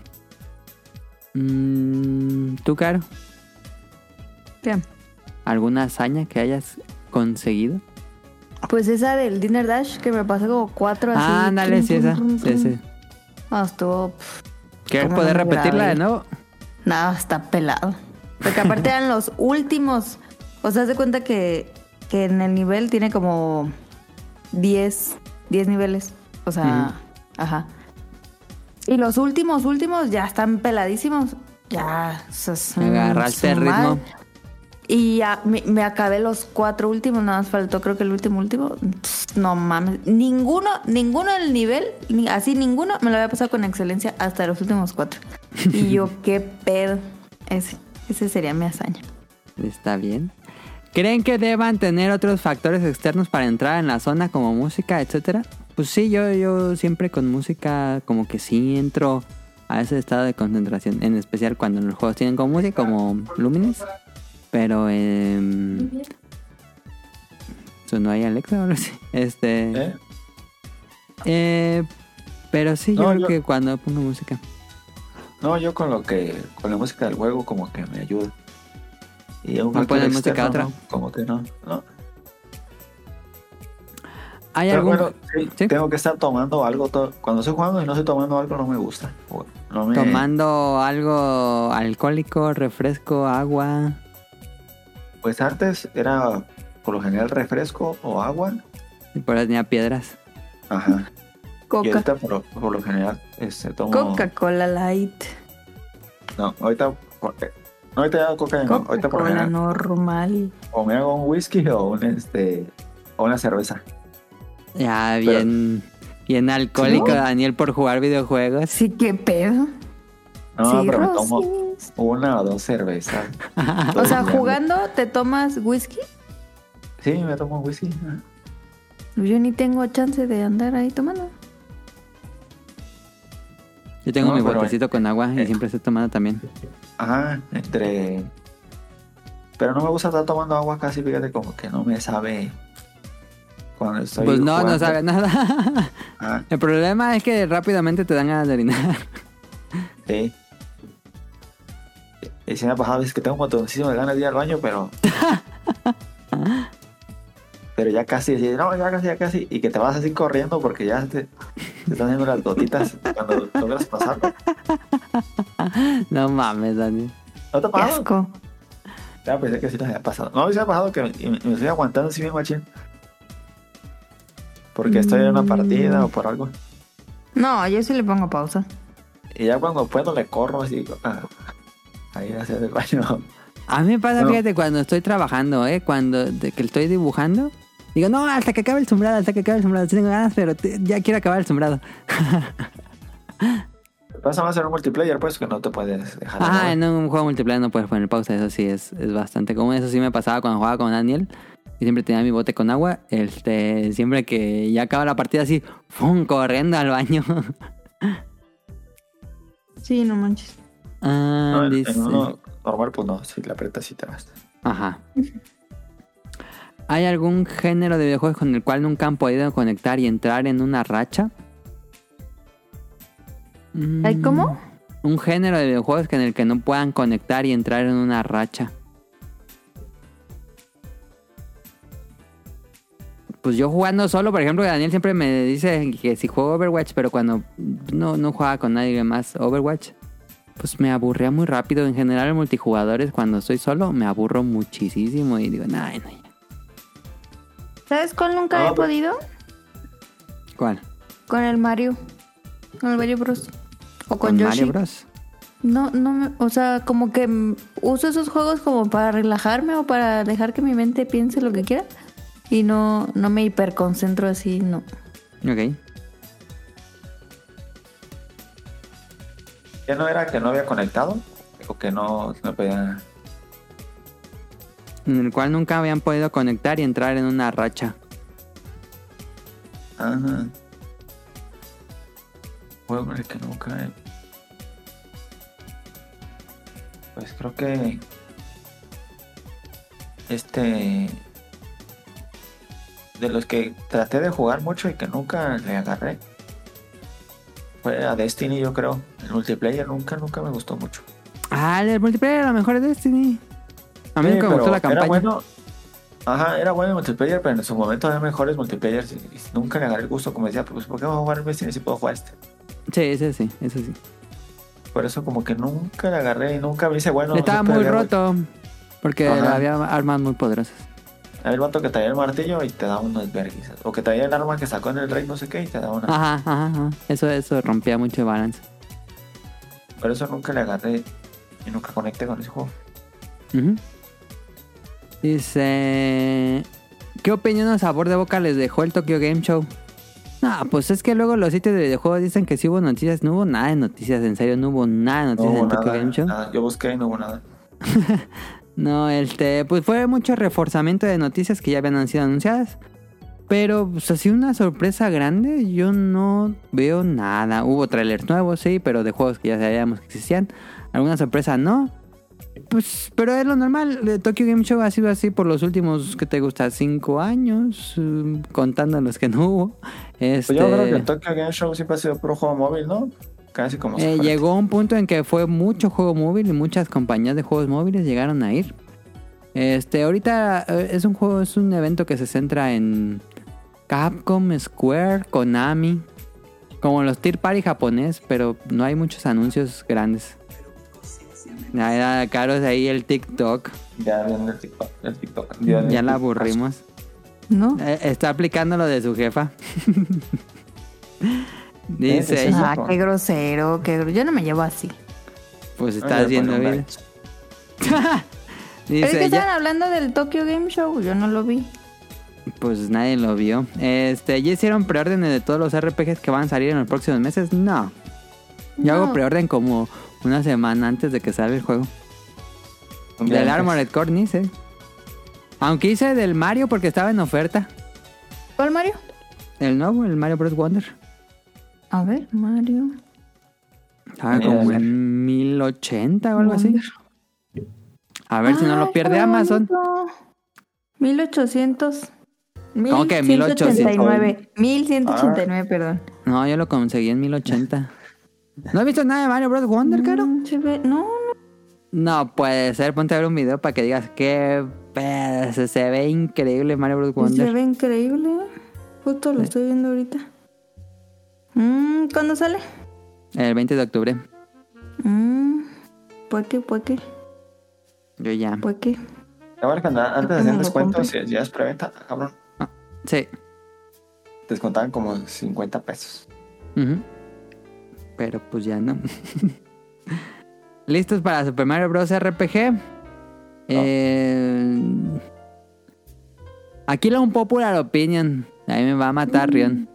Mm, ¿Tú, Caro? ¿Qué? ¿Alguna hazaña que hayas conseguido? Pues esa del Dinner Dash que me pasó como cuatro así. Ah, ándale, sí, esa. Sí, sí. No, estuvo. pff, ¿Quieres ¿Cómo poder no repetirla de grabé? nuevo? Nada, está pelado. Porque aparte eran los últimos. O sea, de cuenta que, que en el nivel tiene como 10, 10 niveles. O sea, ajá. Y los últimos, últimos ya están peladísimos. Ya. es un Agarraste el ritmo. Y ya me, me acabé los cuatro últimos, nada más faltó creo que el último último. No mames, ninguno, ninguno del nivel, ni, así ninguno me lo había pasado con excelencia hasta los últimos cuatro. Y yo, qué pedo. Ese, ese sería mi hazaña. Está bien. ¿Creen que deban tener otros factores externos para entrar en la zona como música, etcétera? Pues sí, yo, yo siempre con música como que sí entro a ese estado de concentración, en especial cuando los juegos tienen como música, como Lumines. Pero eh, sonó ahí Alexa o algo así. Este, ¿Eh? eh, pero sí, yo No, creo yo- que cuando pongo música. No, yo con lo que con la música del juego como que me ayuda. Y un ¿No pones música otra? no, como que no. no. ¿Hay Pero algún bueno, sí, ¿Sí? tengo que estar tomando algo. to- Cuando estoy jugando y no estoy tomando algo, no me gusta. O- No me... tomando algo alcohólico, refresco, agua? Pues antes era por lo general refresco o agua. Y por eso tenía piedras. Ajá. Y Coca. ahorita por, por lo general este, tomo... Coca-Cola Light. No, ahorita... no, ahorita ya coca no. Ahorita por general normal. o me hago un whisky o un este... O una cerveza. Ya bien, bien alcohólico Sí. Daniel por jugar videojuegos. Sí, qué pedo. No, Sí, pero me tomo una o dos cervezas. O sea, jugando, ¿te tomas whisky? Sí, me tomo whisky. Yo ni tengo chance de andar ahí tomando. Yo tengo No, mi botecito con agua y eh. siempre estoy tomando también. Ajá, entre... Pero no me gusta estar tomando agua casi, fíjate, como que no me sabe cuando estoy Pues no, no sabe nada. Ajá, El problema es que rápidamente te dan ganas de orinar. sí. Y sí me ha pasado veces que tengo de ganas de ir al baño, pero... pero ya casi, no, ya casi, ya casi. Y que te vas así corriendo porque ya te, te están haciendo las gotitas cuando logras pasarlo. No mames, Daniel. ¿No te ha pasado? asco. Ya pensé que sí les había pasado. No, me ha pasado que me, y me- me estoy aguantando así bien machín. Porque estoy en una partida o por algo. No, yo sí le pongo pausa. Y ya cuando puedo le corro así. ah, ahí hacia el baño. A mí me pasa, No. fíjate, cuando estoy trabajando, ¿eh? Cuando de que estoy dibujando. Digo, no, hasta que acabe el sombrado, hasta que acabe el sombrado. Sí tengo ganas, pero te- ya quiero acabar el sombrado. Pasa más en un multiplayer, pues, que no te puedes dejar. de Ah, en un juego multiplayer no puedes poner pausa, eso sí es, es bastante común. Eso sí me pasaba cuando jugaba con Daniel. Y siempre tenía mi bote con agua. Este, siempre que ya acaba la partida así, ¡fum! corriendo al baño. Sí, no manches. ah, No, en, dice. en uno normal, pues no, si la apretas sí te vas. Ajá. ¿Hay algún género de videojuegos con el cual nunca han podido conectar y entrar en una racha? ¿Ay, Mm, cómo? Un género de videojuegos en el que no puedan conectar y entrar en una racha. Pues yo jugando solo, por ejemplo, Daniel siempre me dice que si juego Overwatch, pero cuando no, no jugaba con nadie más Overwatch, pues me aburría muy rápido. En general, en multijugadores, cuando estoy solo, me aburro muchísimo y digo, no, no, ya". ¿Sabes cuál nunca he pues- podido? ¿Cuál? Con el Mario. Con el Mario Bros. O con, ¿Con Yoshi. Mario Bros? No, no, me- o sea, como que uso esos juegos como para relajarme o para dejar que mi mente piense lo que quiera. Y no, no me hiperconcentro así, no. Ok. ¿Ya no era que no había conectado? Dijo que no, no podía. En el cual nunca habían podido conectar y entrar en una racha. Ajá. Juego en el que nunca. Pues creo que. Este. De los que traté de jugar mucho y que nunca le agarré. Fue a Destiny, yo creo. El multiplayer nunca, nunca me gustó mucho. Ah, el multiplayer a lo mejor es Destiny. A mí nunca me gustó la Era campaña. bueno. Ajá, era bueno el multiplayer, pero en su momento había mejores multiplayer y, y nunca le agarré el gusto. Como decía, pues, ¿por qué voy a jugar el Destiny si puedo jugar este? Sí, ese sí, ese sí. Por eso como que nunca le agarré y nunca me hice bueno. Estaba muy roto. Porque Ajá. había armas muy poderosas. Había el vato que traía el martillo y te daba unos verguis. O que traía el arma que sacó en el rey no sé qué y te daba una... Ajá, ajá, ajá. Eso, eso rompía mucho el balance. Por eso nunca le agarré y nunca conecté con ese juego. Ujú. Dice... ¿Qué opinión o sabor de boca les dejó el Tokyo Game Show? No, pues es que luego los sitios de videojuegos dicen que sí hubo noticias. No hubo nada de noticias, en serio, no hubo nada de No noticias hubo en Tokyo nada, Game Show. nada. Yo busqué y no hubo nada. No, este, pues fue mucho reforzamiento de noticias que ya habían sido anunciadas. Pero, pues así una sorpresa grande, yo no veo nada. Hubo trailers nuevos, sí, pero de juegos que ya sabíamos que existían. Alguna sorpresa no. Pues, pero es lo normal. El Tokyo Game Show ha sido así por los últimos, ¿qué te gusta? Cinco años, mm, contando los que no hubo. Este, Pues yo creo que el Tokyo Game Show siempre ha sido puro juego móvil, ¿no? Casi como eh, llegó un punto en que fue mucho juego móvil y muchas compañías de juegos móviles llegaron a ir. Este, ahorita eh, es un juego, es un evento que se centra en Capcom, Square, Konami, como los Tier Party japonés, pero no hay muchos anuncios grandes. Nada, caro es ahí el TikTok. Ya viendo el TikTok. El TikTok. Ya, Ya la aburrimos. ¿No? Eh, está aplicando lo de su jefa. Dice. Ah, qué grosero, qué gro- Yo no me llevo así. pues pone un bien. Pero es que ya- estaban hablando del Tokyo Game Show, yo no lo vi. Pues nadie lo vio. Este, ¿ya hicieron preórdenes de todos los RPGs que van a salir en los próximos meses? No. Yo hago preorden como una semana antes de que salga el juego. Del. Armored Core ni sé. Aunque hice del Mario porque estaba en oferta. ¿Cuál Mario? El nuevo, el Mario Bros. Wonder. A ver, Mario. Estaba Mira, como en 1080 o algo así. A ver si no lo pierde Amazon. bonito. 1800. ¿Cómo que 1800? 1189. 1189, perdón. No, yo lo conseguí en 1080. ¿No has visto nada de Mario Bros. Wonder, caro? Mm, se ve- No, no. No puede ser. Ponte a ver un video para que digas qué pedo. Se, se ve increíble Mario Bros. Pues Se Wonder. ve increíble. Justo lo estoy viendo ahorita. Mm, ¿Cuándo sale? El 20 de octubre. Mm, puede que, puede que, Yo ya. puede que. Ahora cuando antes que hacían descuentos, si ya es preventa, cabrón, Sí. descontaban como 50 pesos. Ujú. Pero pues ya no. ¿Listos para Super Mario Bros. RPG? Eh, aquí la un popular opinion. A mí me va a matar Rion.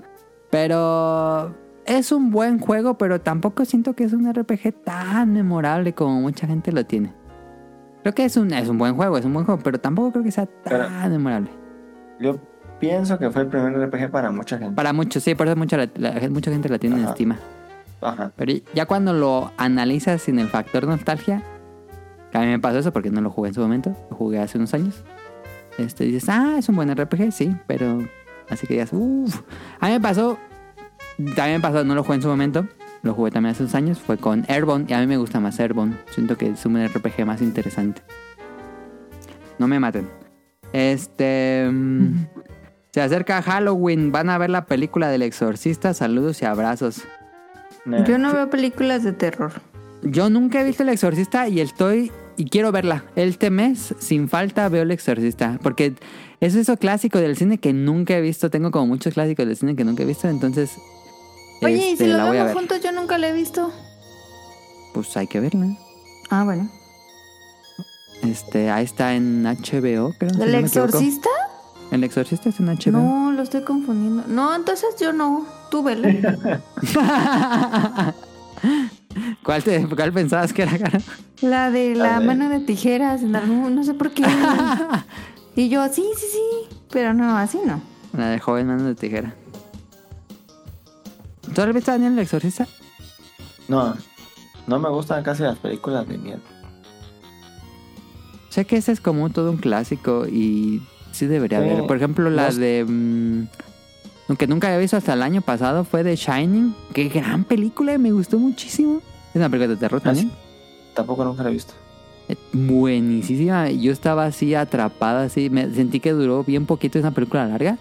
Pero es un buen juego, pero tampoco siento que es un RPG tan memorable como mucha gente lo tiene. Creo que es un, es un buen juego, es un buen juego, pero tampoco creo que sea tan Pero- memorable. Yo pienso que fue el primer RPG para mucha gente. Para muchos, sí, por eso mucha, la- la- mucha gente la tiene en estima. Ajá. Pero ya cuando lo analizas sin el factor nostalgia, que a mí me pasó eso porque no lo jugué en su momento, lo jugué hace unos años. Este, dices, ah, es un buen RPG, sí, pero así que digas, uff. A mí me pasó, también me pasó, no lo jugué en su momento, lo jugué también hace unos años, fue con Airborne y a mí me gusta más Airborne. Siento que es un RPG más interesante. No me maten. Este. mm, Se acerca Halloween, van a ver la película del exorcista, saludos y abrazos. Nah. Yo no veo películas de terror. Yo nunca he visto El Exorcista y estoy y quiero verla. Este mes, sin falta, veo El Exorcista. Porque es eso clásico del cine que nunca he visto. Tengo como muchos clásicos del cine que nunca he visto. Entonces, Oye, ¿y este, si lo voy a vemos juntos? Yo nunca la he visto. Pues hay que verla. Ah, bueno. Este, ahí está en HBO, creo. si ¿Del no exorcista? El Exorcista es en HBO. No, lo estoy confundiendo. No, entonces yo no. Tú vela. ¿Cuál, te, ¿Cuál pensabas que era, cara? La de la mano de tijeras. no sé por qué. y yo, sí, sí, sí. Pero no, así no. La de joven mano de tijera. ¿Tú has visto a Daniel el Exorcista? No, no me gustan casi las películas de miedo. Sé que ese es como todo un clásico y sí debería haber. Por ejemplo, la de... mm, que nunca había visto hasta el año pasado fue de Shining. Qué gran película me gustó muchísimo. Es una película de terror Ah, también. Tampoco nunca la he visto. Eh, Buenísima. Yo estaba así atrapada, así. Me sentí que duró bien poquito esa película larga.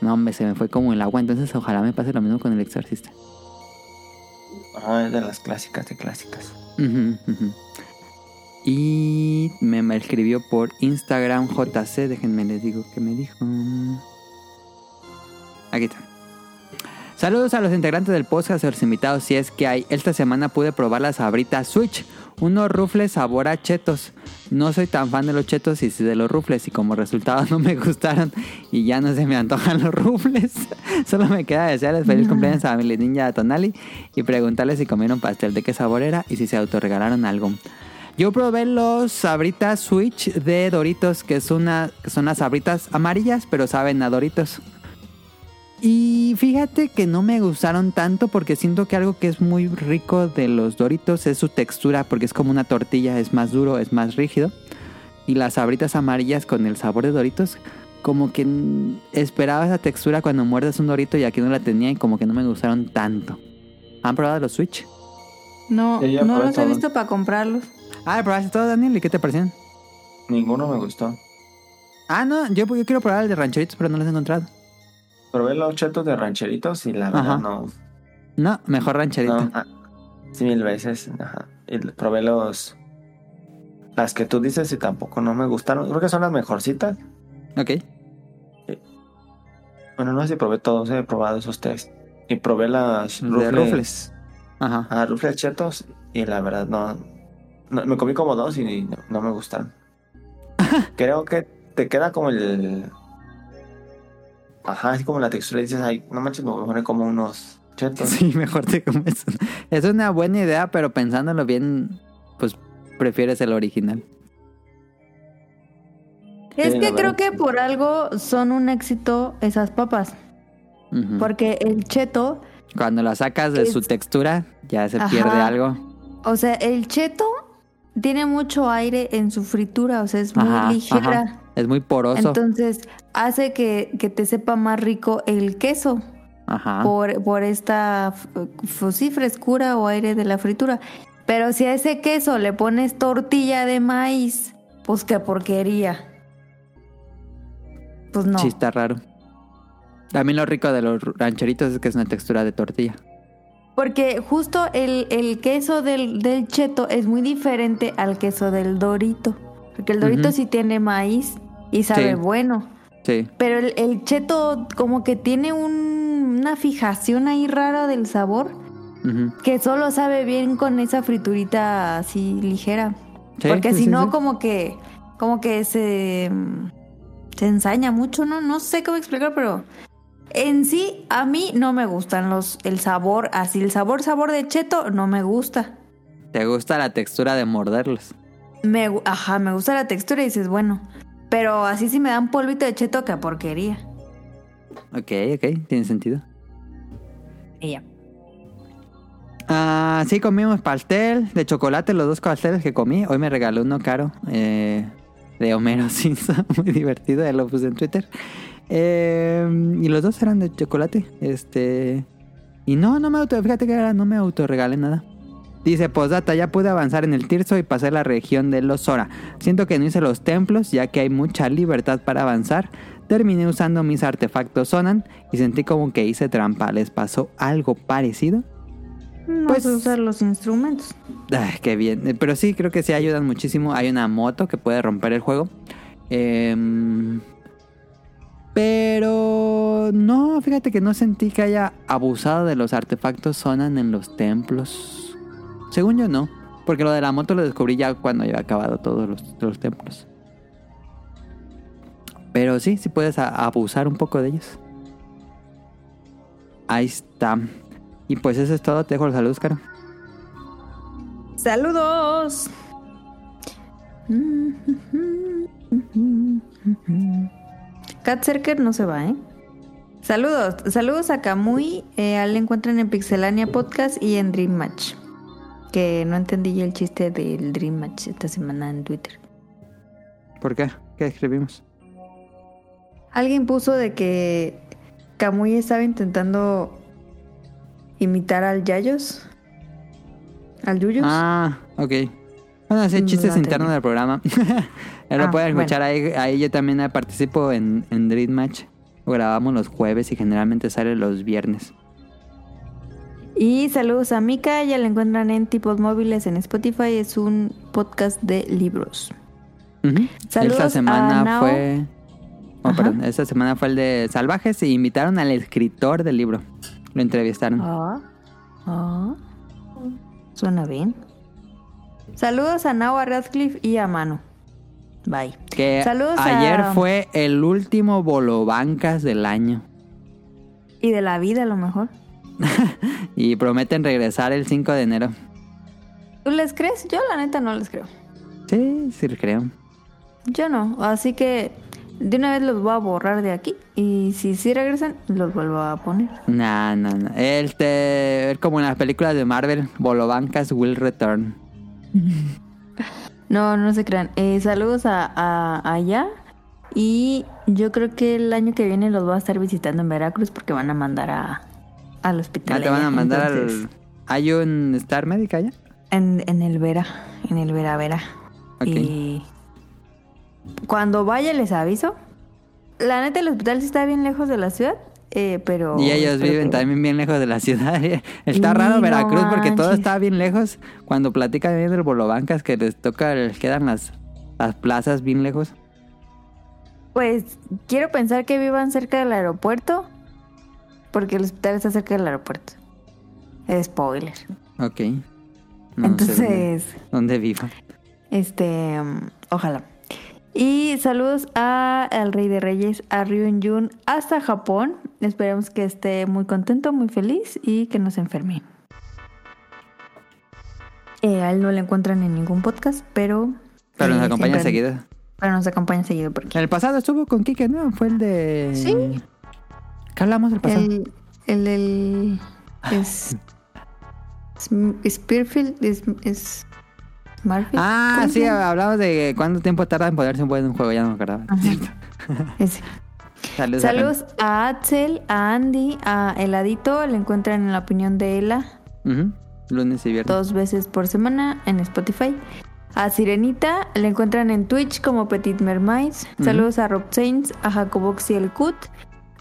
No, hombre, se me fue como el agua. Entonces, ojalá me pase lo mismo con El Exorcista. Ajá, es de las clásicas de clásicas. Ujú, ujú. Y me, me escribió por Instagram JC. Déjenme les digo qué me dijo. Aquí está. Saludos a los integrantes del podcast, a los invitados, si es que hay. Esta semana pude probar las sabritas Switch, unos rufles sabor a chetos. No soy tan fan de los chetos y sí de los rufles y como resultado no me gustaron y ya no se me antojan los rufles. Solo me queda desearles feliz cumpleaños a mi ninja Tonali y preguntarles si comieron pastel de qué sabor era y si se autorregalaron algo. Yo probé los sabritas Switch de Doritos, que es una, que son las sabritas amarillas, pero saben a Doritos. Y fíjate que no me gustaron tanto porque siento que algo que es muy rico de los Doritos es su textura, porque es como una tortilla, es más duro, es más rígido. Y las sabritas amarillas con el sabor de Doritos, como que esperaba esa textura cuando muerdes un Dorito y aquí no la tenía y como que no me gustaron tanto. ¿Han probado los Switch? No, Sí, no los he visto para comprarlos. Ah, ¿probaste todo, Daniel? ¿Y qué te parecieron? Ninguno me gustó. Ah, no, yo, yo quiero probar el de rancheritos, pero no los he encontrado. Probé los chetos de rancheritos y la Ajá. verdad no. No, mejor rancherito. no ah, sí, mil veces. Ajá. Y probé los. Las que tú dices y tampoco no me gustaron. Creo que son las mejorcitas. Ok. Bueno, no sé si probé todos, he probado esos tres. Y probé las De rufles. rufles. Ajá. Ah, rufles chetos. Y la verdad no, no- Me comí como dos y no, no me gustaron. Creo que te queda como el. Ajá, así como la textura. y Dices, ay, no manches, me voy a poner como unos chetos. Sí, mejor te comes. Es una buena idea, pero pensándolo bien, pues prefieres el original. Es que creo que por algo son un éxito esas papas. Porque el cheto, Cuando la sacas de Es- su textura, ya se Ajá. pierde algo. o sea, el cheto tiene mucho aire en su fritura, o sea, es muy Ajá, ligera. ajá. Es muy poroso. Entonces hace que, que te sepa más rico el queso Ajá. por, por esta sí, frescura o aire de la fritura. Pero si a ese queso le pones tortilla de maíz, pues qué porquería. Pues no. Sí, está raro. También lo rico de los rancheritos es que es una textura de tortilla. Porque justo el, el queso del, del cheto es muy diferente al queso del dorito. Porque el dorito sí tiene maíz y sabe Sí. bueno. Sí. Pero el, el cheto como que tiene un- una fijación ahí rara del sabor que solo sabe bien con esa friturita así ligera. Sí, Porque si no como que como que se, se ensaña mucho, ¿no? No sé cómo explicar, pero en sí a mí no me gustan los, el sabor, así el sabor, sabor de cheto no me gusta. ¿Te gusta la textura de morderlos? Me, ajá, me gusta la textura y dices, bueno, pero así si me dan polvito de cheto, qué porquería. Ok, ok, tiene sentido. Y ya. Ah, sí, comimos pastel de chocolate, los dos pasteles que comí. Hoy me regaló uno caro eh, de Homero Simpson, muy divertido, ya lo puse en Twitter. Eh, y los dos eran de chocolate. Este. Y no, no me auto, fíjate que ahora no me autorregalé nada. Dice, postdata, ya pude avanzar en el Tirso y pasé la región de los Sora. Siento que no hice los templos, ya que hay mucha libertad para avanzar. Terminé usando mis artefactos Sonan y sentí como que hice trampa. ¿Les pasó algo parecido? No Pues- usar los instrumentos. Ay, qué bien. Eh, Pero sí, creo que sí ayudan muchísimo. Hay una moto que puede romper el juego. Em, pero no, fíjate que no sentí que haya abusado de los artefactos Sonan en los templos. Según yo no. Porque lo de la moto lo descubrí ya cuando había acabado todos los, los templos. Pero sí, sí puedes a- abusar un poco de ellos. Ahí está. Y pues eso es todo. Te dejo los saludos, Caro. ¡Saludos! Cat Cerker no se va, ¿eh? Saludos, saludos a Kamui, eh, le encuentran en Pixelania Podcast y en Dream Match. Que no entendí el chiste del Dream Match esta semana en Twitter. ¿Por qué? ¿Qué escribimos? Alguien puso de que Kamui estaba intentando imitar al Yayos. Al Yuyos. Ah, ok. Bueno, ese No chistes entendí. internos del programa. Ya lo Ah, pueden bueno. escuchar ahí. Ahí yo también participo en, en Dream Match. Lo grabamos los jueves y generalmente sale los viernes. Y saludos a Mika, ya la encuentran en Tipos Móviles en Spotify, es un podcast de libros. Ujú. Saludos Esta semana a Nao. fue. Oh, perdón. Esta semana fue el de Salvajes y invitaron al escritor del libro. Lo entrevistaron. Ah, ah, suena bien. Saludos a Nao, a Radcliffe y a Manu. Bye. que saludos a- ayer fue el último Bolobancas del año. Y de la vida a lo mejor. Y prometen regresar el 5 de enero. ¿Tú les crees? Yo la neta no les creo. Sí, sí, creo. Yo no, así que de una vez los voy a borrar de aquí y si sí regresan los vuelvo a poner. No, no, no. Este, es como en las películas de Marvel, Bolobancas will return. No, no se crean. Eh, saludos a, a- allá. Y yo creo que el año que viene los voy a estar visitando en Veracruz porque van a mandar a, al hospital. Ah, te van a mandar Entonces, al... ¿Hay un Star Medic allá? En, en el Vera. En el Vera Vera. Y cuando vaya les aviso. La neta, el hospital sí está bien lejos de la ciudad. Eh, pero. Y ellos viven también bien lejos de la ciudad. Está raro no Veracruz porque todo está bien lejos. Cuando platican bien del Bolobancas que les toca, les quedan las, las plazas bien lejos. Pues quiero pensar que vivan cerca del aeropuerto. Porque el hospital está cerca del aeropuerto. Es spoiler. Ok. No sé Entonces, dónde, dónde este, um, ojalá. Y saludos a el Rey de Reyes, a Ryun Jun, hasta Japón. Esperemos que esté muy contento, muy feliz y que no se enferme. Eh, a él no le encuentran en ningún podcast, pero. Pero nos eh, acompaña siempre- seguido. Pero nos acompaña seguido porque. En el pasado estuvo con Kike, ¿no? Fue el de... Sí. ¿Qué hablamos del pasado? El. El. el es. es- Spearfield es. es Ah, ¿cómo se sí, hablamos de cuánto tiempo tarda en ponerse un buen juego, ya no me acordaba. Saludos. a Saludos a Axel, a Andy, a Heladito. Le encuentran en la opinión de Ela. Lunes y viernes. dos veces por semana en Spotify. A Sirenita le encuentran en Twitch como Petit Mermaids. Saludos a Rob Sainz, a Jacobox y el Cut.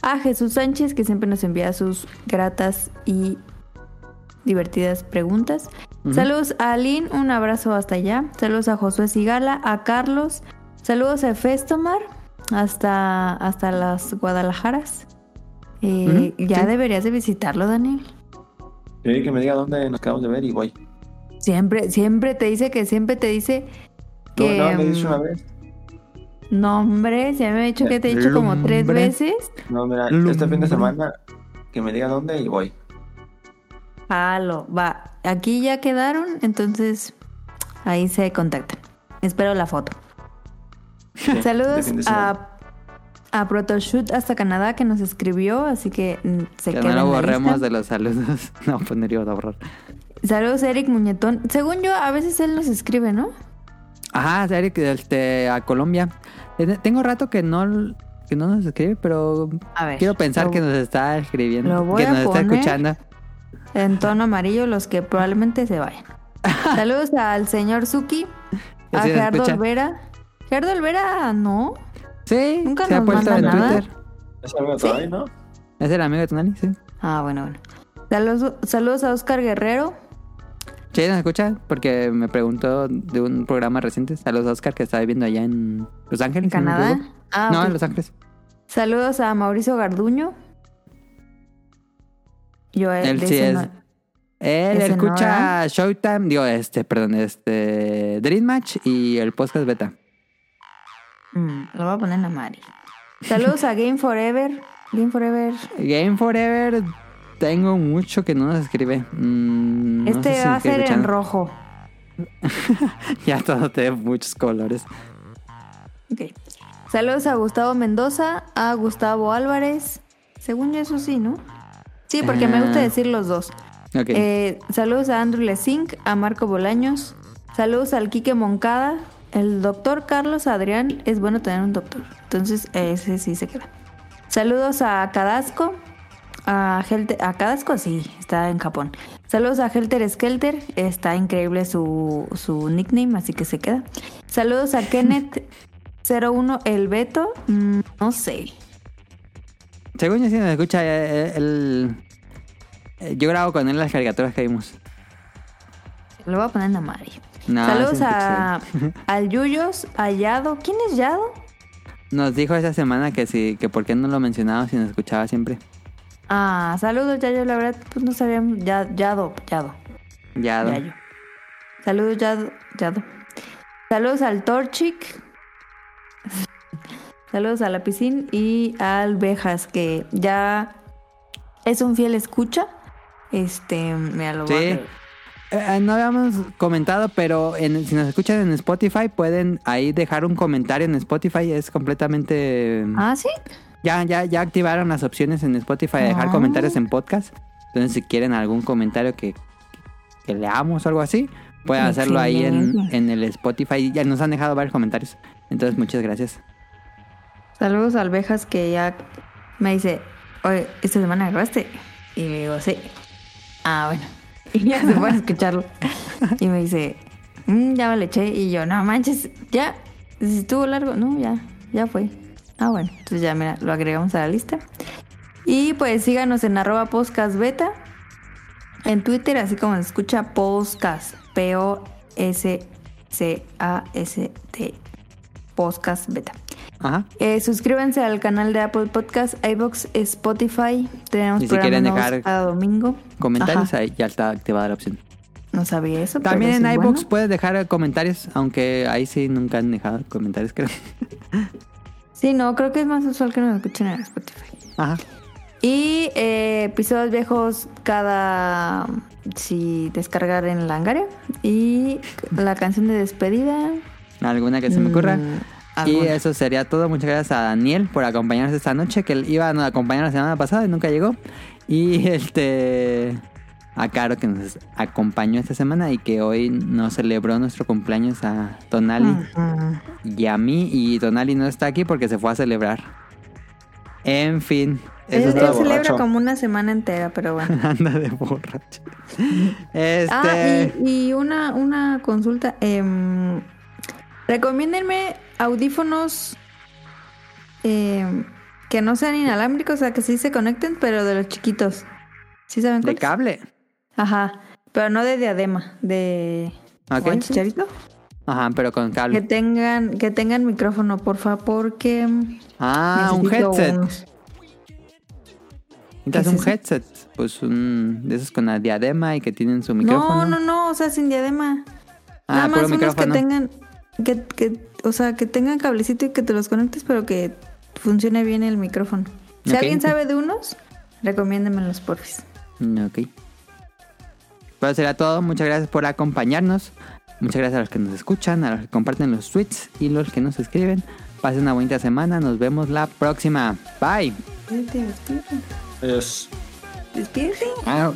A Jesús Sánchez que siempre nos envía sus gratas y divertidas preguntas. Saludos a Aline, un abrazo hasta allá. Saludos a Josué Sigala, a Carlos. Saludos a Festomar hasta, hasta las Guadalajaras. Eh, ya sí. deberías de visitarlo, Daniel. Sí, que me diga dónde nos acabamos de ver y voy. Siempre, siempre te dice que siempre te dice que. No, no, me dice mm, una vez. No, hombre, si a mí me ha dicho que te he dicho como tres veces. No, mira, este fin de semana que me diga dónde y voy. Jalo, va. Aquí ya quedaron, entonces ahí se contactan. Espero la foto. Sí, Saludos a, a Protoshoot hasta Canadá que nos escribió, así que mm, se Que queda no lo borremos lista. de los saludos. No, pues no a borrar. Saludos Eric Muñetón. Según yo, a veces él nos escribe, ¿no? Ajá, Eric, este, a Colombia. Eh, Tengo rato que no, que no nos escribe, pero A ver. quiero pensar lo- que nos está escribiendo. lo voy que nos está escuchando. En tono amarillo, los que probablemente se vayan. Saludos al señor Suki, a sí Gerardo escucha. Olvera. Gerardo Olvera, no. Sí, Nunca se ha nos puesto manda en nada. Twitter. Es algo todavía, ¿no? ¿Es el amigo de Tonali? Sí. Ah, bueno, bueno. Saludos, saludos a Oscar Guerrero. Sí, nos escucha porque me preguntó de un programa reciente. Saludos a Oscar que está viviendo allá en Los Ángeles. ¿En Canadá? Ah, no, en Los Ángeles. Saludos a Mauricio Garduño. Yo eh, Él sí es. no- Él no, escucha Showtime, digo, este, perdón, este, Dream Match y el podcast beta. Mm, lo voy a poner en la Mari. Saludos a Game Forever. Game Forever. Game Forever, tengo mucho que no nos escribe. Mm, no este sé si va a ser en rojo. Ya todo tiene muchos colores. Ok. Saludos a Gustavo Mendoza, a Gustavo Álvarez. Según yo, eso sí, ¿no? Sí, porque me gusta Ah. decir los dos. Eh, saludos a Andrew Lesink, a Marco Bolaños. Saludos al Quique Moncada. El doctor Carlos Adrián. Es bueno tener un doctor. Entonces, ese sí se queda. Saludos a Cadasco. A, Helter, a Cadasco, sí, está en Japón. Saludos a Helter Skelter. Está increíble su, su nickname, así que se queda. Saludos a Kenneth 01 El Beto. Mm, no sé. Según yo sí nos escucha, eh, él- eh, yo grabo con él las caricaturas que vimos. Lo voy a poner en la madre. No, Saludos a, al Yuyos, a Yado. ¿Quién es Yado? Nos dijo esa semana que sí, que por qué no lo mencionaba si nos escuchaba siempre. Ah, saludos, Yayo. La verdad, pues no sabíamos. Ya, Yado, Yado. Ya, ¿no? Yayo. Saludos, Yado. Yado. Saludos al Torchic. Saludos a la piscina y al Bejas, que ya es un fiel escucha. Este, mira, lo Sí. leer. Eh, no habíamos comentado, pero en- si nos escuchan en Spotify, pueden ahí dejar un comentario en Spotify. Es completamente. Ah, sí. Ya, ya, ya activaron las opciones en Spotify de dejar Ah. comentarios en podcast. Entonces, si quieren algún comentario que, que leamos o algo así, pueden hacerlo ahí en, en el Spotify. Ya nos han dejado varios comentarios. Entonces, muchas gracias. Saludos al Bejas que ya me dice, oye, ¿esta semana grabaste? Y le digo, sí. Ah, bueno. Y ya se puede escucharlo. Y me dice, "Mm, ya me lo eché. Y yo, no manches, ya. Si estuvo largo, no, ya, ya fue. Ah, bueno. Entonces ya, mira, lo agregamos a la lista. Y pues síganos en arroba podcast beta. En Twitter, así como se escucha podcast. P-O-S-C-A-S-T. Podcast beta. Ajá. Eh, suscríbanse al canal de Apple Podcast, iBox, Spotify. Tenemos Y si quieren dejar cada domingo. Comentarios, Ajá. ahí ya está activada la opción. No sabía eso. También pero en es iBooks bueno. puedes dejar comentarios, aunque ahí sí nunca han dejado comentarios, creo. Sí, no, creo que es más usual que nos escuchen en Spotify. Ajá. Y eh, episodios viejos cada. Si descargar en Langaria. Y la canción de despedida. Alguna que se me ocurra. mm, Y eso sería todo. Muchas gracias a Daniel por acompañarnos esta noche, que él iba a acompañar la semana pasada y nunca llegó. Y este a Caro que nos acompañó esta semana y que hoy nos celebró nuestro cumpleaños a Tonali y a mí. Y Tonali no está aquí porque se fue a celebrar. En fin, eso Él, celebra borracho. como una semana entera, pero bueno. Anda de borracho. Este. Ah, y, y una, una consulta. em, recomiéndenme audífonos em, que no sean inalámbricos, o sea, que sí se conecten, pero de los chiquitos. ¿Sí saben de cuáles? cable. Ajá, pero no de diadema, de... Ok. como el chicharito. Ajá, pero con Que cable. tengan, que tengan micrófono, porfa, porque... Ah, un headset. unos. Necesitas ¿Qué es un headset. Pues un de esos con la diadema y que tienen su No, micrófono. no, no, o sea, sin diadema. Ah, Nada más unos que micrófono. tengan... que, que, o sea, que tengan cablecito y que te los conectes, pero que funcione bien el micrófono. Si alguien sabe de unos, recomiéndemelos, porfis. Ok. Pues será todo. Muchas gracias por acompañarnos. Muchas gracias a los que nos escuchan, a los que comparten los tweets y los que nos escriben. Pasen una bonita semana. Nos vemos la próxima. Bye. Es despídete. Ah,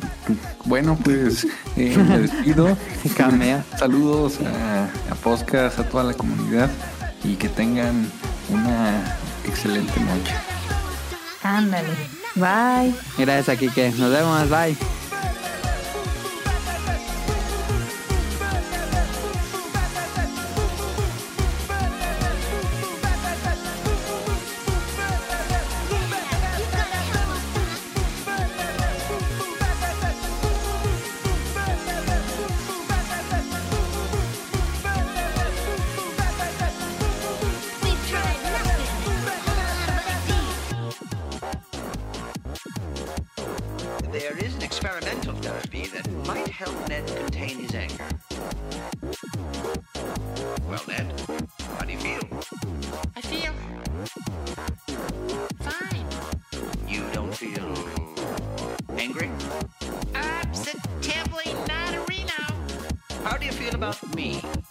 bueno, pues eh, me despido. Camea. Saludos a, a Podcast, a toda la comunidad y que tengan una excelente noche. Ándale. Bye. Gracias a Kike. Nos vemos. Bye. Do you feel about me?